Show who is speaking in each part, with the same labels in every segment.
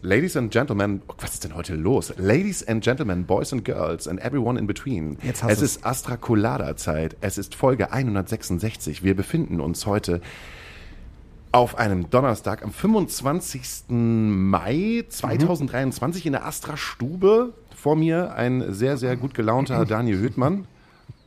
Speaker 1: Ladies and Gentlemen, oh, was ist denn heute los? Ladies and Gentlemen, Boys and Girls and everyone in between.
Speaker 2: Jetzt hast
Speaker 1: es
Speaker 2: du's.
Speaker 1: ist Astra Colada Zeit. Es ist Folge 166. Wir befinden uns heute auf einem Donnerstag am 25. Mai 2023 in der Astra Stube. Vor mir ein sehr, sehr gut gelaunter Daniel Hüttmann.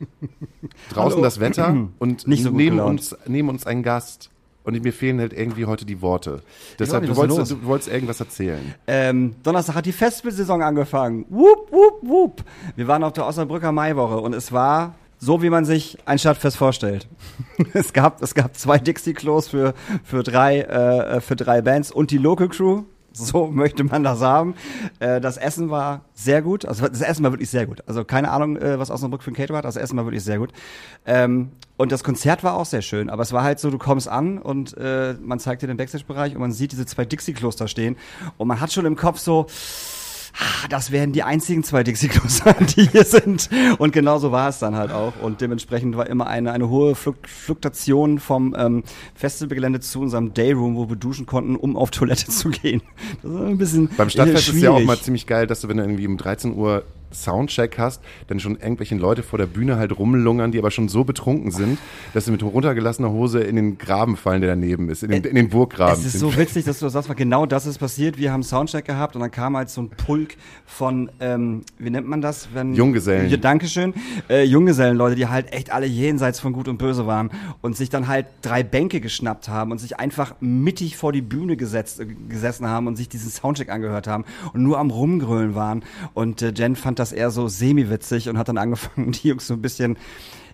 Speaker 1: Draußen
Speaker 2: Hallo.
Speaker 1: das Wetter und
Speaker 2: so
Speaker 1: neben, uns, neben uns ein Gast. Und mir fehlen halt irgendwie heute die Worte. Deshalb,
Speaker 2: nicht,
Speaker 1: du wolltest, du wolltest irgendwas erzählen.
Speaker 2: Ähm, Donnerstag hat die Festivalsaison angefangen. Wup, wup, wup. Wir waren auf der Osnabrücker Maiwoche und es war so, wie man sich ein Stadtfest vorstellt. es gab, es gab zwei Dixie-Klos für, für drei, äh, für drei Bands und die Local Crew. So möchte man das haben. Äh, das Essen war sehr gut. Also das Essen war wirklich sehr gut. Also keine Ahnung, äh, was Osnabrück für ein Caterer hat. Das Essen war wirklich sehr gut. Ähm, und das Konzert war auch sehr schön. Aber es war halt so, du kommst an und äh, man zeigt dir den Backstage-Bereich und man sieht diese zwei Dixie-Klos da stehen. Und man hat schon im Kopf so, das werden die einzigen zwei Dixie-Klos sein, die hier sind. Und genauso war es dann halt auch. Und dementsprechend war immer eine, eine hohe Fluk Fluktuation vom ähm, Festivalgelände zu unserem Dayroom, wo wir duschen konnten, um auf Toilette zu gehen. Das war ein bisschen
Speaker 1: Beim Stadtfest
Speaker 2: äh,
Speaker 1: ist ja auch
Speaker 2: schwierig.
Speaker 1: mal ziemlich geil, dass du, wenn du irgendwie um 13 Uhr Soundcheck hast, dann schon irgendwelche Leute vor der Bühne halt rumlungern, die aber schon so betrunken sind, dass sie mit runtergelassener Hose in den Graben fallen, der daneben ist, in den, in den Burggraben.
Speaker 2: Es ist so witzig, dass du das sagst, weil genau das ist passiert. Wir haben Soundcheck gehabt und dann kam halt so ein Pulk von, ähm, wie nennt man das? Wenn,
Speaker 1: Junggesellen.
Speaker 2: Ja, Dankeschön. Äh, Junggesellenleute, die halt echt alle jenseits von Gut und Böse waren und sich dann halt drei Bänke geschnappt haben und sich einfach mittig vor die Bühne gesetzt, äh, gesessen haben und sich diesen Soundcheck angehört haben und nur am Rumgrölen waren. Und äh, Jen fand das eher so semi-witzig und hat dann angefangen, die Jungs so ein bisschen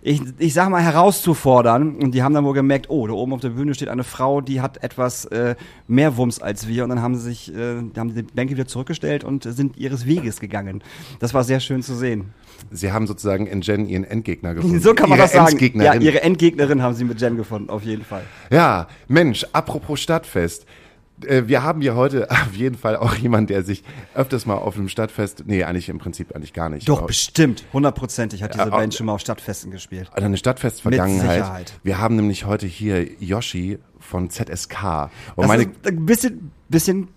Speaker 2: ich, ich sag mal, herauszufordern. Und die haben dann wohl gemerkt, oh, da oben auf der Bühne steht eine Frau, die hat etwas äh, mehr Wumms als wir. Und dann haben sie sich, äh, haben die Bänke wieder zurückgestellt und sind ihres Weges gegangen. Das war sehr schön zu sehen.
Speaker 1: Sie haben sozusagen in Jen ihren Endgegner gefunden.
Speaker 2: So kann man
Speaker 1: ihre
Speaker 2: das sagen. Ja, ihre Endgegnerin haben sie mit Jen gefunden, auf jeden Fall.
Speaker 1: Ja, Mensch, apropos Stadtfest. Äh, Wir haben hier heute auf jeden Fall auch jemand, der sich öfters mal auf einem Stadtfest, nee, eigentlich im Prinzip eigentlich gar nicht.
Speaker 2: Doch, bestimmt. Hundertprozentig hat diese
Speaker 1: Ja,
Speaker 2: Band schon mal auf Stadtfesten gespielt.
Speaker 1: Also eine Stadtfest-Vergangenheit.
Speaker 2: Mit Sicherheit.
Speaker 1: Wir haben nämlich heute hier Yoshi von ZSK. Und
Speaker 2: Das
Speaker 1: meine
Speaker 2: ist ein bisschen, bisschen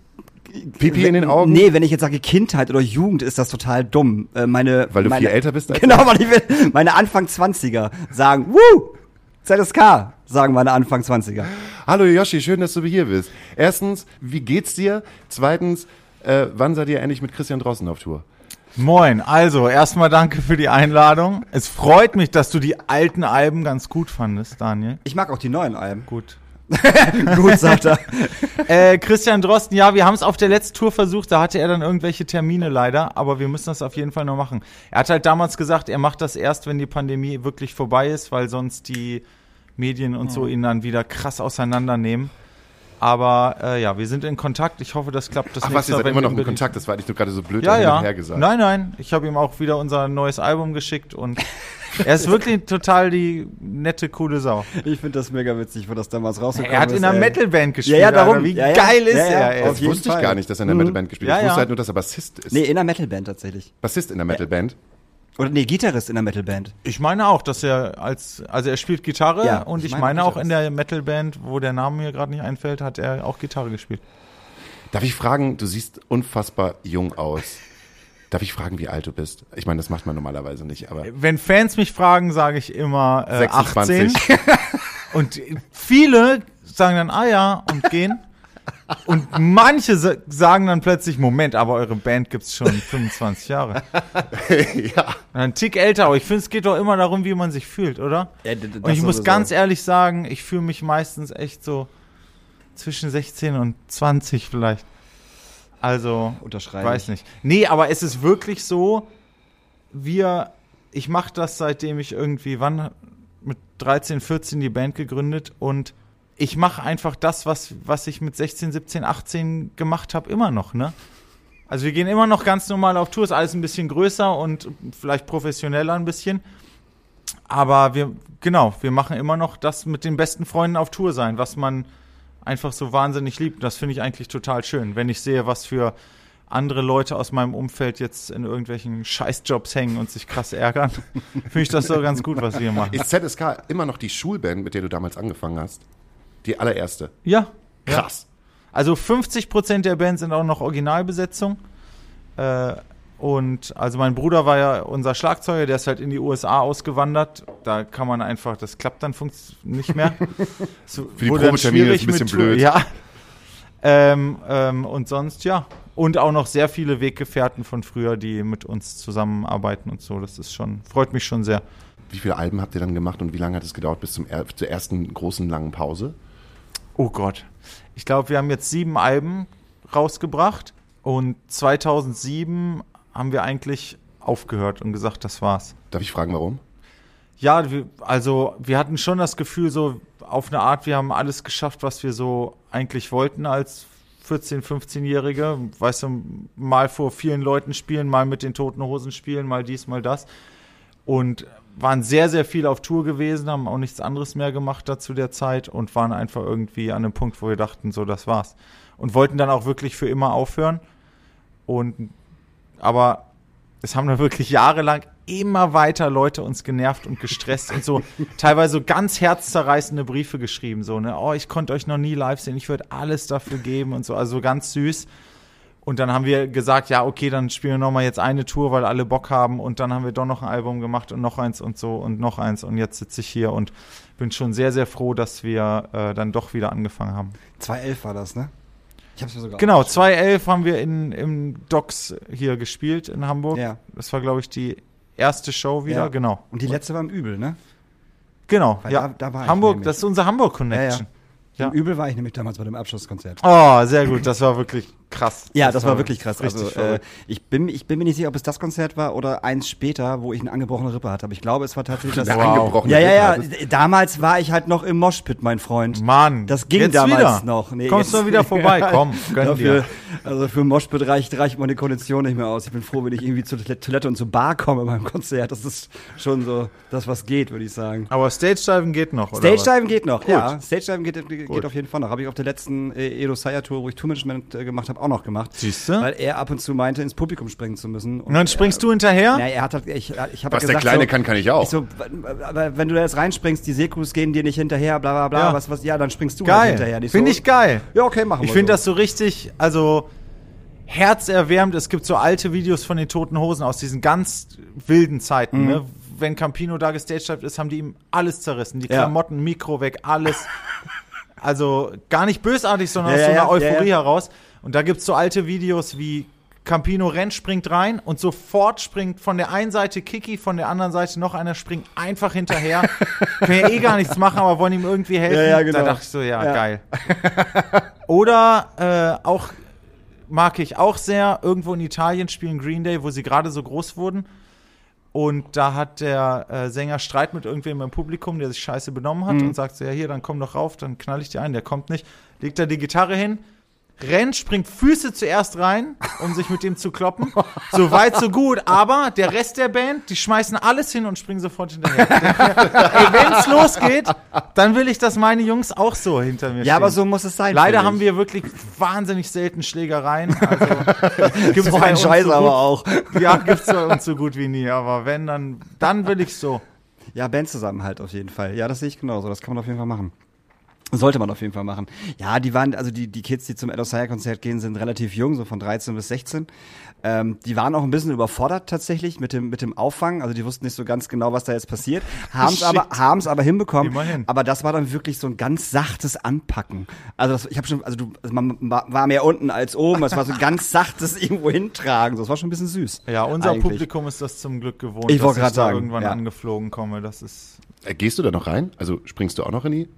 Speaker 1: Pipi in den Augen?
Speaker 2: Nee, wenn ich jetzt sage Kindheit oder Jugend, ist das total dumm. Äh, meine,
Speaker 1: Weil du
Speaker 2: meine,
Speaker 1: viel älter bist als
Speaker 2: Genau, weil ich will, meine Anfang 20er sagen, Woo! ZSK, sagen meine Anfang 20er.
Speaker 1: Hallo Yoshi, schön, dass du hier bist. Erstens, wie geht's dir? Zweitens, äh, wann seid ihr endlich mit Christian Drossen auf Tour?
Speaker 3: Moin, also erstmal danke für die Einladung. Es freut mich, dass du die alten Alben ganz gut fandest, Daniel.
Speaker 2: Ich mag auch die neuen Alben.
Speaker 3: Gut.
Speaker 2: Gut, sagt er.
Speaker 3: Äh, Christian Drosten, ja, wir haben es auf der letzten Tour versucht, da hatte er dann irgendwelche Termine leider, aber wir müssen das auf jeden Fall noch machen. Er hat halt damals gesagt, er macht das erst, wenn die Pandemie wirklich vorbei ist, weil sonst die Medien und so ihn dann wieder krass auseinandernehmen. Aber äh, ja, wir sind in Kontakt. Ich hoffe, das klappt. Das
Speaker 1: Ach was, ihr seid immer noch
Speaker 3: in
Speaker 1: Kontakt, das war nicht nur gerade so blöd
Speaker 3: Ja, ja.
Speaker 1: her gesagt.
Speaker 3: Nein, nein. Ich habe ihm auch wieder unser neues Album geschickt und er ist wirklich total die nette, coole Sau.
Speaker 2: Ich finde das mega witzig, wo das damals rausgekommen
Speaker 3: Er hat
Speaker 2: ist.
Speaker 3: in einer. Metalband gespielt.
Speaker 2: Ja, ja, darum.
Speaker 3: Wie
Speaker 2: Ja, ja.
Speaker 3: geil ist
Speaker 2: Ja, ja.
Speaker 3: er? ey?
Speaker 1: Das wusste ich
Speaker 2: Fall.
Speaker 1: gar nicht, dass er in der
Speaker 2: Mhm.
Speaker 1: Metalband gespielt
Speaker 3: Ja,
Speaker 1: hat. Ich wusste
Speaker 3: ja.
Speaker 1: halt nur, dass er Bassist ist.
Speaker 2: Nee, in einer Metalband tatsächlich.
Speaker 1: Bassist in der Metalband.
Speaker 2: Oder nee, Gitarrist in einer Metalband.
Speaker 3: Ich meine auch, dass er als, also er spielt Gitarre
Speaker 2: Ja,
Speaker 3: und
Speaker 2: ich meine
Speaker 3: meine auch in der Metalband, wo der Name mir gerade nicht einfällt, hat er auch Gitarre gespielt.
Speaker 1: Darf ich fragen, du siehst unfassbar jung aus. Darf ich fragen, wie alt du bist? Ich meine, das macht man normalerweise nicht, aber
Speaker 3: Wenn Fans mich fragen, sage ich immer äh,
Speaker 1: 26.
Speaker 3: 18. und viele sagen dann, ah ja, und gehen. Und manche sa- sagen dann plötzlich, Moment, aber eure Band gibt's schon 25 Jahre.
Speaker 1: ja.
Speaker 3: Ein Tick älter, aber ich finde, es geht doch immer darum, wie man sich fühlt, oder?
Speaker 2: Ja,
Speaker 3: Und ich muss ganz ehrlich sagen, ich fühle mich meistens echt so zwischen 16 und 20 vielleicht. Also,
Speaker 2: Unterschreibe
Speaker 3: weiß
Speaker 2: ich.
Speaker 3: nicht. Nee, aber es ist wirklich so, wir, ich mache das seitdem ich irgendwie, wann, mit 13, 14 die Band gegründet und ich mache einfach das, was, was ich mit 16, 17, 18 gemacht habe, immer noch, ne? Also wir gehen immer noch ganz normal auf Tour, ist alles ein bisschen größer und vielleicht professioneller ein bisschen. Aber wir, genau, wir machen immer noch das mit den besten Freunden auf Tour sein, was man einfach so wahnsinnig liebt. Das finde ich eigentlich total schön, wenn ich sehe, was für andere Leute aus meinem Umfeld jetzt in irgendwelchen Scheißjobs hängen und sich krass ärgern. finde ich das so ganz gut, was wir machen.
Speaker 1: Ist ZSK immer noch die Schulband, mit der du damals angefangen hast? Die allererste.
Speaker 3: Ja.
Speaker 1: Krass.
Speaker 3: Also 50 Prozent der Band sind auch noch Originalbesetzung. Äh, und also mein Bruder war ja unser Schlagzeuger, der ist halt in die USA ausgewandert. Da kann man einfach, das klappt dann nicht mehr. So,
Speaker 1: Für die Probetermine
Speaker 3: schwierig
Speaker 1: ist ein bisschen
Speaker 3: mit
Speaker 1: blöd.
Speaker 3: Ja. Ähm, ähm, und sonst ja. Und auch noch sehr viele Weggefährten von früher, die mit uns zusammenarbeiten und so. Das ist schon, freut mich schon sehr.
Speaker 1: Wie viele Alben habt ihr dann gemacht und wie lange hat es gedauert bis zum zur ersten großen langen Pause?
Speaker 3: Oh Gott. Ich glaube, wir haben jetzt sieben Alben rausgebracht und 2007 haben wir eigentlich aufgehört und gesagt, das war's.
Speaker 1: Darf ich fragen, warum?
Speaker 3: Ja, also wir hatten schon das Gefühl, so auf eine Art, wir haben alles geschafft, was wir so eigentlich wollten als 14-, 15-Jährige. Weißt du, mal vor vielen Leuten spielen, mal mit den Toten Hosen spielen, mal dies, mal das. Und waren sehr, sehr viel auf Tour gewesen, haben auch nichts anderes mehr gemacht da zu der Zeit und waren einfach irgendwie an einem Punkt, wo wir dachten, so, das war's. Und wollten dann auch wirklich für immer aufhören. Und aber es haben dann wirklich jahrelang immer weiter Leute uns genervt und gestresst und so teilweise so ganz herzzerreißende Briefe geschrieben, so, ne, oh, ich konnte euch noch nie live sehen, ich würde alles dafür geben und so, also ganz süß. Und dann haben wir gesagt, ja, okay, dann spielen wir noch mal jetzt eine Tour, weil alle Bock haben. Und dann haben wir doch noch ein Album gemacht und noch eins und so und noch eins. Und jetzt sitze ich hier und bin schon sehr, sehr froh, dass wir äh, dann doch wieder angefangen haben.
Speaker 2: 2011 war das, ne? Ich hab's mir sogar
Speaker 3: Genau,
Speaker 2: aufgeschrieben.
Speaker 3: 2011 haben wir in, im Docks hier gespielt in Hamburg.
Speaker 2: Ja.
Speaker 3: Das war, glaube ich, die erste Show wieder.
Speaker 2: Ja.
Speaker 3: Genau.
Speaker 2: Und die letzte war im Übel, ne?
Speaker 3: Genau,
Speaker 2: Weil
Speaker 3: ja.
Speaker 2: da- da war ich
Speaker 3: Hamburg, das ist unser Hamburg-Connection. Ja.
Speaker 2: Im Übel war ich nämlich damals bei dem Abschlusskonzert.
Speaker 3: Oh, sehr gut, das war wirklich krass.
Speaker 2: Ja, das, war wirklich krass.
Speaker 3: richtig
Speaker 2: Also äh, ich bin ich bin mir nicht sicher, ob es das Konzert war oder eins später, wo ich eine angebrochene Rippe hatte. Aber ich glaube, es war tatsächlich das.
Speaker 3: Wow.
Speaker 1: angebrochene
Speaker 2: Ja, ja, ja.
Speaker 1: Rippe hattest.
Speaker 2: Damals war ich halt noch im Moshpit, mein Freund.
Speaker 3: Mann,
Speaker 2: Das ging
Speaker 3: jetzt
Speaker 2: damals
Speaker 3: wieder.
Speaker 2: noch. Nee,
Speaker 3: Kommst
Speaker 2: jetzt-
Speaker 3: du wieder vorbei? Komm, gönn
Speaker 2: Dafür,
Speaker 3: dir.
Speaker 2: also für Moshpit reicht, reicht meine Kondition nicht mehr aus. Ich bin froh, wenn ich irgendwie zur Toilette und zur Bar komme beim Konzert. Das ist schon so das, was geht, würde ich sagen.
Speaker 3: Aber Stage-Diven geht noch, oder
Speaker 2: Stage
Speaker 3: was?
Speaker 2: Diven geht noch,
Speaker 3: Gut.
Speaker 2: ja. Stage Diven geht, geht
Speaker 3: Gut.
Speaker 2: auf jeden Fall noch. Habe ich auf der letzten äh, Edo Saya Tour, wo ich Tourmanagement äh, gemacht habe, auch noch gemacht.
Speaker 3: Siehste?
Speaker 2: Weil er ab und zu meinte, ins Publikum springen zu müssen.
Speaker 3: Und dann springst du hinterher?
Speaker 2: Ja, er hat halt, ich, ich
Speaker 1: Was
Speaker 2: gesagt,
Speaker 1: der Kleine
Speaker 2: so,
Speaker 1: kann, kann ich auch.
Speaker 2: Ich so, wenn du da jetzt reinspringst, die Sekus gehen dir nicht hinterher, bla bla bla,
Speaker 3: Ja.
Speaker 2: was, was, ja, dann springst du halt
Speaker 3: Geil.
Speaker 2: hinterher. Nicht
Speaker 3: Finde
Speaker 2: so,
Speaker 3: ich geil.
Speaker 2: Ja, okay, machen wir
Speaker 3: Ich finde
Speaker 2: so.
Speaker 3: das so richtig, also herzerwärmend. Es gibt so alte Videos von den Toten Hosen aus diesen ganz wilden Zeiten.
Speaker 2: Mhm.
Speaker 3: Ne? Wenn Campino da gestaged ist, haben die ihm alles zerrissen. Die
Speaker 2: Ja.
Speaker 3: Klamotten, Mikro weg, alles. also gar nicht bösartig, sondern
Speaker 2: Ja,
Speaker 3: aus so einer Euphorie heraus. Und da gibt's so alte Videos wie Campino rennt, springt rein und sofort springt von der einen Seite Kiki, von der anderen Seite noch einer springt einfach hinterher. Können ja eh gar nichts machen, aber wollen ihm irgendwie helfen.
Speaker 2: Ja, ja, genau.
Speaker 3: Da dachte ich so, ja,
Speaker 2: Ja.
Speaker 3: geil. Oder äh, auch mag ich auch sehr, irgendwo in Italien spielen Green Day, wo sie gerade so groß wurden. Und da hat der äh, Sänger Streit mit irgendwem im Publikum, der sich scheiße benommen hat und sagt so, ja hier, dann komm doch rauf, dann knall ich dir ein. Der kommt nicht, legt da die Gitarre hin, rennt, springt Füße zuerst rein, um sich mit dem zu kloppen. So weit, so gut. Aber der Rest der Band, die schmeißen alles hin und springen sofort hinterher. Ey, wenn's losgeht, dann will ich, dass meine Jungs auch so hinter mir stehen.
Speaker 2: Ja, aber so muss es sein.
Speaker 3: Leider haben wir wirklich wahnsinnig selten Schlägereien. Also, gibt's
Speaker 2: so ein Scheiß
Speaker 3: so
Speaker 2: aber auch.
Speaker 3: Ja, gibt's bei uns so gut wie nie. Aber wenn, dann, dann will ich so.
Speaker 2: Ja, Bandzusammenhalt auf jeden Fall. Ja, das sehe ich genauso. Das kann man auf jeden Fall machen. Sollte man auf jeden Fall machen. Ja, die waren, also die, die Kids, die zum Edosaya-Konzert gehen, sind relativ jung, so von 13 bis 16. Ähm, die waren auch ein bisschen überfordert tatsächlich mit dem, mit dem Auffangen. Also die wussten nicht so ganz genau, was da jetzt passiert. Haben es
Speaker 3: Shit.
Speaker 2: aber, haben's aber hinbekommen.
Speaker 3: Immerhin.
Speaker 2: Aber das war dann wirklich so ein ganz sachtes Anpacken. Also das, ich habe schon, also du, also man war mehr unten als oben. Es war so ein ganz sachtes irgendwo hintragen. So, das war schon ein bisschen süß.
Speaker 3: Ja, unser
Speaker 2: Eigentlich.
Speaker 3: Publikum ist das zum Glück gewohnt,
Speaker 2: Ich wollte
Speaker 3: da
Speaker 2: sagen,
Speaker 3: irgendwann
Speaker 2: ja.
Speaker 3: angeflogen komme. Das ist
Speaker 1: Äh, Gehst du da noch rein? Also springst du auch noch in die,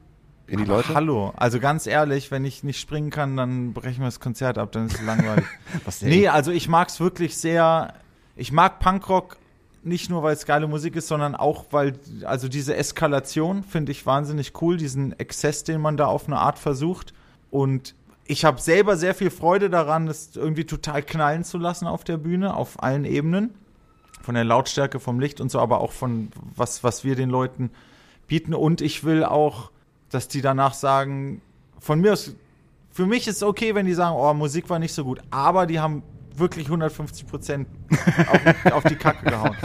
Speaker 1: in die Leute?
Speaker 3: Hallo, also ganz ehrlich, wenn ich nicht springen kann, dann brechen wir das Konzert ab, dann ist es langweilig.
Speaker 2: Was denn?
Speaker 3: nee, also ich mag's wirklich sehr. Ich mag Punkrock nicht nur, weil es geile Musik ist, sondern auch, weil, also diese Eskalation finde ich wahnsinnig cool, diesen Exzess, den man da auf eine Art versucht. Und ich habe selber sehr viel Freude daran, das irgendwie total knallen zu lassen auf der Bühne, auf allen Ebenen. Von der Lautstärke, vom Licht und so, aber auch von was, was wir den Leuten bieten. Und ich will auch, dass die danach sagen, von mir aus, für mich ist es okay, wenn die sagen, oh, Musik war nicht so gut, aber die haben wirklich 150 Prozent auf, auf die Kacke gehauen.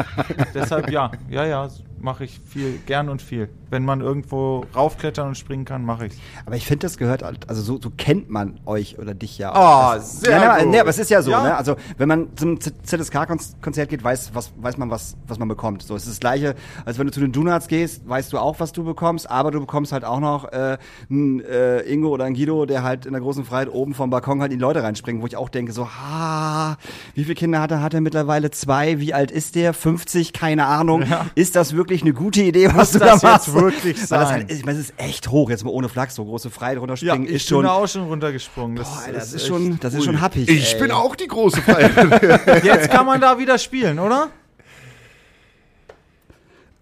Speaker 3: Deshalb ja, ja, ja, mache ich viel, gern und viel. Wenn man irgendwo raufklettern und springen kann, mache ich's.
Speaker 2: Aber ich finde, das gehört, halt- also so, so kennt man euch oder dich ja
Speaker 3: Ah,
Speaker 2: Das-
Speaker 3: sehr
Speaker 2: ja,
Speaker 3: gut.
Speaker 2: Nee, aber es ist ja so,
Speaker 3: Ja.
Speaker 2: ne? Also wenn man zum ZSK-Konzert geht, weiß, was, weiß man, was, was man bekommt. So, es ist das Gleiche, als wenn du zu den Donuts gehst, weißt du auch, was du bekommst, aber du bekommst halt auch noch äh, einen äh, Ingo oder einen Guido, der halt in der großen Freiheit oben vom Balkon halt in die Leute reinspringen, wo ich auch denke, so, ha, wie viele Kinder hat er? Hat er mittlerweile zwei? Wie alt ist der? 50? Keine Ahnung. Ist das wirklich eine gute Idee, was
Speaker 3: Muss
Speaker 2: du
Speaker 3: das
Speaker 2: da machst?
Speaker 3: jetzt wirklich
Speaker 2: Weil das
Speaker 3: sein?
Speaker 2: halt, ich meine, es ist echt hoch, jetzt mal ohne Flachs, so große Freiheit
Speaker 3: Ja,
Speaker 2: runterspringen
Speaker 3: ich
Speaker 2: ist schon.
Speaker 3: bin da auch schon runtergesprungen. Das,
Speaker 2: Boah, Alter, das ist schon, das ist schon happig.
Speaker 1: Ich
Speaker 2: ey.
Speaker 1: bin auch die große Freiheit.
Speaker 3: Jetzt kann man da wieder spielen, oder?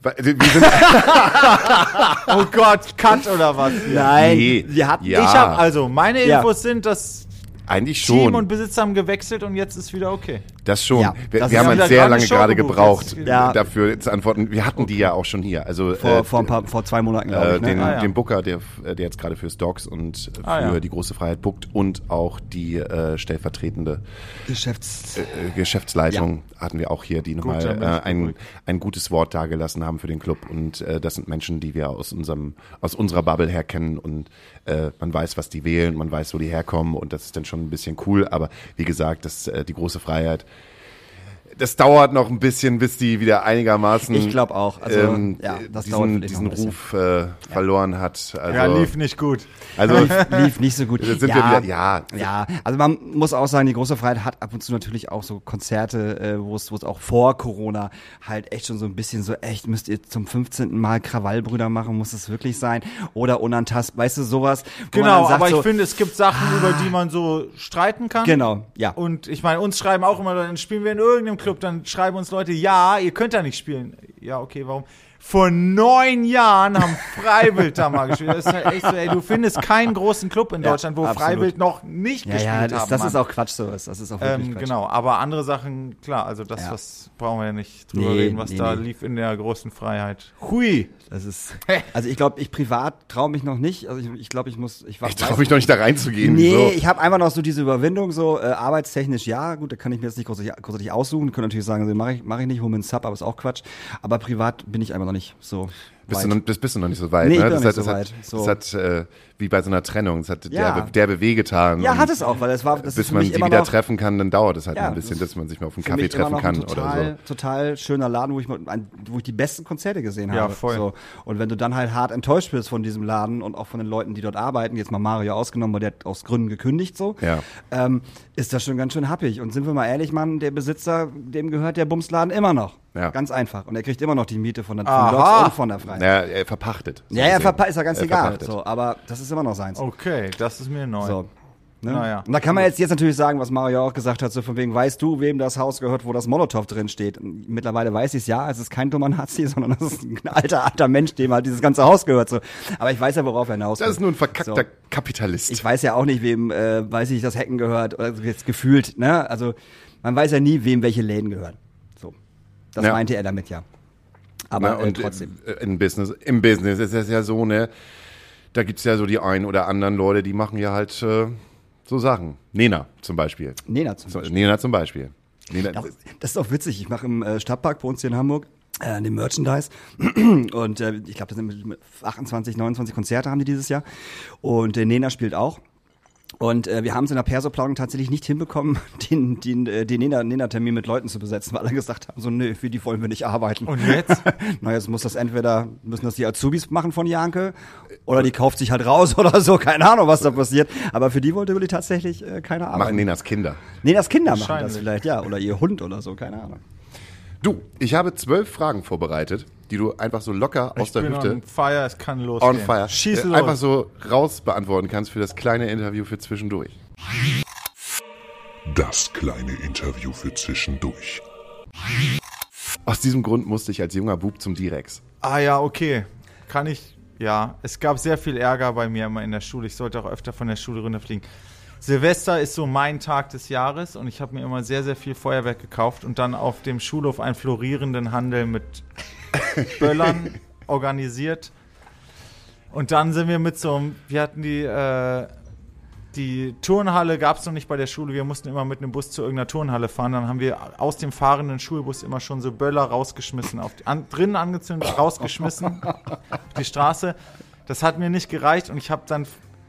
Speaker 1: Weil Wir sind,
Speaker 3: Oh Gott, Cut oder was? hier?
Speaker 2: Nein,
Speaker 1: Nee.
Speaker 2: wir hatten.
Speaker 1: Ja.
Speaker 3: Ich habe also meine
Speaker 2: Ja.
Speaker 3: Infos sind, dass
Speaker 1: eigentlich
Speaker 3: Team
Speaker 1: schon.
Speaker 3: und Besitzer haben gewechselt und jetzt ist wieder okay.
Speaker 1: Das schon.
Speaker 2: Ja,
Speaker 1: wir
Speaker 2: das
Speaker 1: wir haben halt sehr lange gerade gebraucht,
Speaker 2: Ja.
Speaker 1: dafür zu antworten. Wir hatten die ja auch schon hier. Also
Speaker 2: vor,
Speaker 1: äh,
Speaker 2: vor, ein paar, vor zwei Monaten, glaube
Speaker 1: äh,
Speaker 2: ich. Ne?
Speaker 1: den,
Speaker 3: Ah, ja.
Speaker 1: den Booker, der, der jetzt gerade für Stocks und für
Speaker 3: Ah, ja.
Speaker 1: die große Freiheit bookt und auch die äh, stellvertretende
Speaker 2: Geschäfts.
Speaker 1: äh, Geschäftsleitung hatten wir auch hier, die nochmal äh, ein, ein gutes Wort dargelassen haben für den Club. Und äh, das sind Menschen, die wir aus unserem aus unserer Bubble her kennen und äh, man weiß, was die wählen, man weiß, wo die herkommen und das ist dann schon ein bisschen cool. Aber wie gesagt, das äh, die große Freiheit. Das dauert noch ein bisschen, bis die wieder einigermaßen
Speaker 2: Ich glaube auch. Also,
Speaker 1: ähm,
Speaker 2: ja, das dauert
Speaker 1: diesen, diesen. Ruf äh, verloren hat. Also,
Speaker 3: Ja, lief nicht gut.
Speaker 1: also
Speaker 2: lief, lief nicht so gut.
Speaker 1: Jetzt sind wir wieder- ja.
Speaker 2: ja, also man muss auch sagen, die große Freiheit hat ab und zu natürlich auch so Konzerte, äh, wo es auch vor Corona halt echt schon so ein bisschen so, echt, müsst ihr zum 15. Mal Krawallbrüder machen, muss es wirklich sein? Oder unantastbar, weißt du, sowas.
Speaker 3: Genau,
Speaker 2: sagt
Speaker 3: aber
Speaker 2: so,
Speaker 3: ich finde, es gibt Sachen, über die man so streiten kann.
Speaker 2: Genau, ja.
Speaker 3: Und ich meine, uns schreiben auch immer, dann spielen wir in irgendeinem Club, dann schreiben uns Leute, ja, ihr könnt da nicht spielen. Ja, okay, warum? Vor neun Jahren haben Freiwild da mal gespielt. Das ist halt echt so, ey, du findest keinen großen Club in
Speaker 2: Ja,
Speaker 3: Deutschland, wo
Speaker 2: absolut.
Speaker 3: Freiwild noch nicht
Speaker 2: Ja,
Speaker 3: gespielt
Speaker 2: ja, das,
Speaker 3: haben.
Speaker 2: das ist
Speaker 3: Mann.
Speaker 2: auch Quatsch sowas. Das ist auch wirklich
Speaker 3: Ähm,
Speaker 2: Quatsch.
Speaker 3: genau, aber andere Sachen, klar, also das,
Speaker 2: Ja.
Speaker 3: was brauchen wir ja nicht drüber
Speaker 2: Nee,
Speaker 3: reden, was
Speaker 2: nee,
Speaker 3: da
Speaker 2: nee.
Speaker 3: lief in der großen Freiheit. Hui!
Speaker 2: Das ist, also ich glaube, ich privat traue mich noch nicht. Also ich, ich glaube, ich muss, ich,
Speaker 1: ich traue mich noch nicht da reinzugehen.
Speaker 2: Nee,
Speaker 1: so.
Speaker 2: ich habe einfach noch so diese Überwindung, so äh, arbeitstechnisch, ja, gut, da kann ich mir jetzt nicht großartig, großartig aussuchen. Können natürlich sagen, so, mache ich, mach ich nicht, einen Sub, aber ist auch Quatsch. Aber privat bin ich einfach noch nicht so.
Speaker 1: Bist
Speaker 2: weit.
Speaker 1: du, noch, bist, bist du noch nicht so weit,
Speaker 2: Nee, ich
Speaker 1: ne?
Speaker 2: bin noch
Speaker 1: das,
Speaker 2: nicht
Speaker 1: hat,
Speaker 2: so
Speaker 1: das,
Speaker 2: weit.
Speaker 1: hat,
Speaker 2: So.
Speaker 1: das hat äh, wie bei so einer Trennung, das hat
Speaker 2: Ja.
Speaker 1: derbe, derbe wehgetan.
Speaker 2: ja, hat es auch, weil es war, das
Speaker 1: Bis man
Speaker 2: immer
Speaker 1: wieder
Speaker 2: noch,
Speaker 1: treffen kann, dann dauert es halt
Speaker 2: Ja,
Speaker 1: ein bisschen,
Speaker 2: das
Speaker 1: dass man sich mal auf einen Kaffee treffen kann
Speaker 2: ein
Speaker 1: oder
Speaker 2: total,
Speaker 1: so.
Speaker 2: total schöner Laden, wo ich, mal, wo ich die besten Konzerte gesehen
Speaker 3: Ja,
Speaker 2: habe.
Speaker 3: voll.
Speaker 2: So. Und wenn du dann halt hart enttäuscht bist von diesem Laden und auch von den Leuten, die dort arbeiten, jetzt mal Mario ausgenommen, weil der hat aus Gründen gekündigt so,
Speaker 1: Ja.
Speaker 2: ähm, ist das schon ganz schön happig. Und sind wir mal ehrlich, Mann, der Besitzer, dem gehört der Bumsladen immer noch.
Speaker 1: Ja.
Speaker 2: Ganz einfach. Und er kriegt immer noch die Miete von der von und von der Freiheit.
Speaker 1: Ja, er verpachtet. so
Speaker 2: Ja,
Speaker 1: gesehen.
Speaker 2: verpa- ist ja ganz
Speaker 1: Er
Speaker 2: egal.
Speaker 1: verpachtet.
Speaker 2: So, aber das ist immer noch seins.
Speaker 3: Okay, das ist mir neu.
Speaker 2: So. Ne?
Speaker 3: Naja.
Speaker 2: Und da kann man jetzt, jetzt natürlich sagen, was Mario auch gesagt hat, so von wegen, weißt du, wem das Haus gehört, wo das Molotow drin steht? Mittlerweile weiß ich es ja, es ist kein dummer Nazi, sondern das ist ein alter, alter Mensch, dem halt dieses ganze Haus gehört. So. Aber ich weiß ja, worauf er hinaus
Speaker 1: Das ist nur ein verkackter
Speaker 2: So.
Speaker 1: Kapitalist.
Speaker 2: Ich weiß ja auch nicht, wem, äh, weiß ich, das Hecken gehört, oder jetzt gefühlt, ne? Also, man weiß ja nie, wem welche Läden gehören. So. Das
Speaker 1: Ja.
Speaker 2: meinte er damit ja. Aber
Speaker 1: Ne?
Speaker 2: äh,
Speaker 1: und
Speaker 2: trotzdem.
Speaker 1: äh, im Business, im Business ist es ja so, ne, da gibt's ja so die einen oder anderen Leute, die machen ja halt äh, so Sachen. Nena zum Beispiel.
Speaker 2: Nena zum Beispiel.
Speaker 1: Nena zum Beispiel. Nena,
Speaker 2: das ist auch witzig. Ich mache im äh, Stadtpark bei uns hier in Hamburg äh, den Merchandise und äh, ich glaube, das sind mit- mit 28, 29 Konzerte haben die dieses Jahr und äh, Nena spielt auch. Und äh, wir haben es in der Perso-Planung tatsächlich nicht hinbekommen, den, den, äh, den Nena- Nena-Termin mit Leuten zu besetzen, weil alle gesagt haben, so nö, für die wollen wir nicht arbeiten.
Speaker 3: Und jetzt?
Speaker 2: Na, jetzt muss das entweder, müssen das die Azubis machen von Janke oder die kauft sich halt raus oder so, keine Ahnung, was da passiert. Aber für die wollte Willi tatsächlich äh, keine Arbeit.
Speaker 1: machen Nenas Kinder.
Speaker 2: Nee, das Kinder machen das vielleicht, ja. Oder ihr Hund oder so, keine Ahnung.
Speaker 1: Du, ich habe zwölf Fragen vorbereitet, die du einfach so locker aus
Speaker 3: Ich
Speaker 1: der
Speaker 3: bin
Speaker 1: Hüfte
Speaker 3: on fire, es kann losgehen.
Speaker 1: on fire
Speaker 3: Schieß
Speaker 1: äh,
Speaker 3: los.
Speaker 1: einfach so raus beantworten kannst für das kleine Interview für zwischendurch.
Speaker 4: Das kleine Interview für zwischendurch.
Speaker 1: Aus diesem Grund musste ich als junger Bub zum Direx.
Speaker 3: Ah ja, okay. Kann ich. Ja, es gab sehr viel Ärger bei mir immer in der Schule. Ich sollte auch öfter von der Schule runterfliegen. Silvester ist so mein Tag des Jahres und ich habe mir immer sehr, sehr viel Feuerwerk gekauft und dann auf dem Schulhof einen florierenden Handel mit Böllern organisiert. Und dann sind wir mit so einem, wir hatten die, äh, die Turnhalle gab es noch nicht bei der Schule, wir mussten immer mit einem Bus zu irgendeiner Turnhalle fahren. Dann haben wir aus dem fahrenden Schulbus immer schon so Böller rausgeschmissen, auf die, an, drinnen angezündet, rausgeschmissen auf die Straße. Das hat mir nicht gereicht und ich habe dann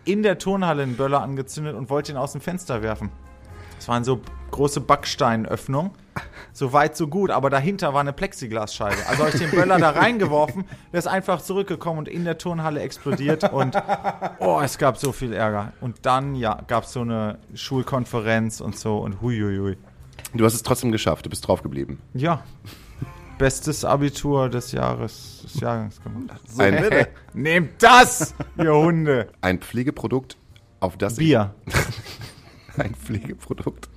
Speaker 3: in der Turnhalle einen Böller angezündet und wollte ihn aus dem Fenster werfen. Das waren so große Backsteinöffnungen. So weit, so gut, aber dahinter war eine Plexiglasscheibe. Also habe ich den Böller da reingeworfen, der ist einfach zurückgekommen und in der Turnhalle explodiert und oh, es gab so viel Ärger. Und dann, ja, gab es so eine Schulkonferenz und so und huiuiui.
Speaker 1: Du hast es trotzdem geschafft, du bist drauf geblieben.
Speaker 3: Ja, bestes Abitur des Jahres, des Jahrgangs gemacht. So,
Speaker 1: Ein-
Speaker 3: bitte. Nehmt das, ihr Hunde.
Speaker 1: Ein Pflegeprodukt, auf das
Speaker 3: Bier.
Speaker 1: ich ein Pflegeprodukt,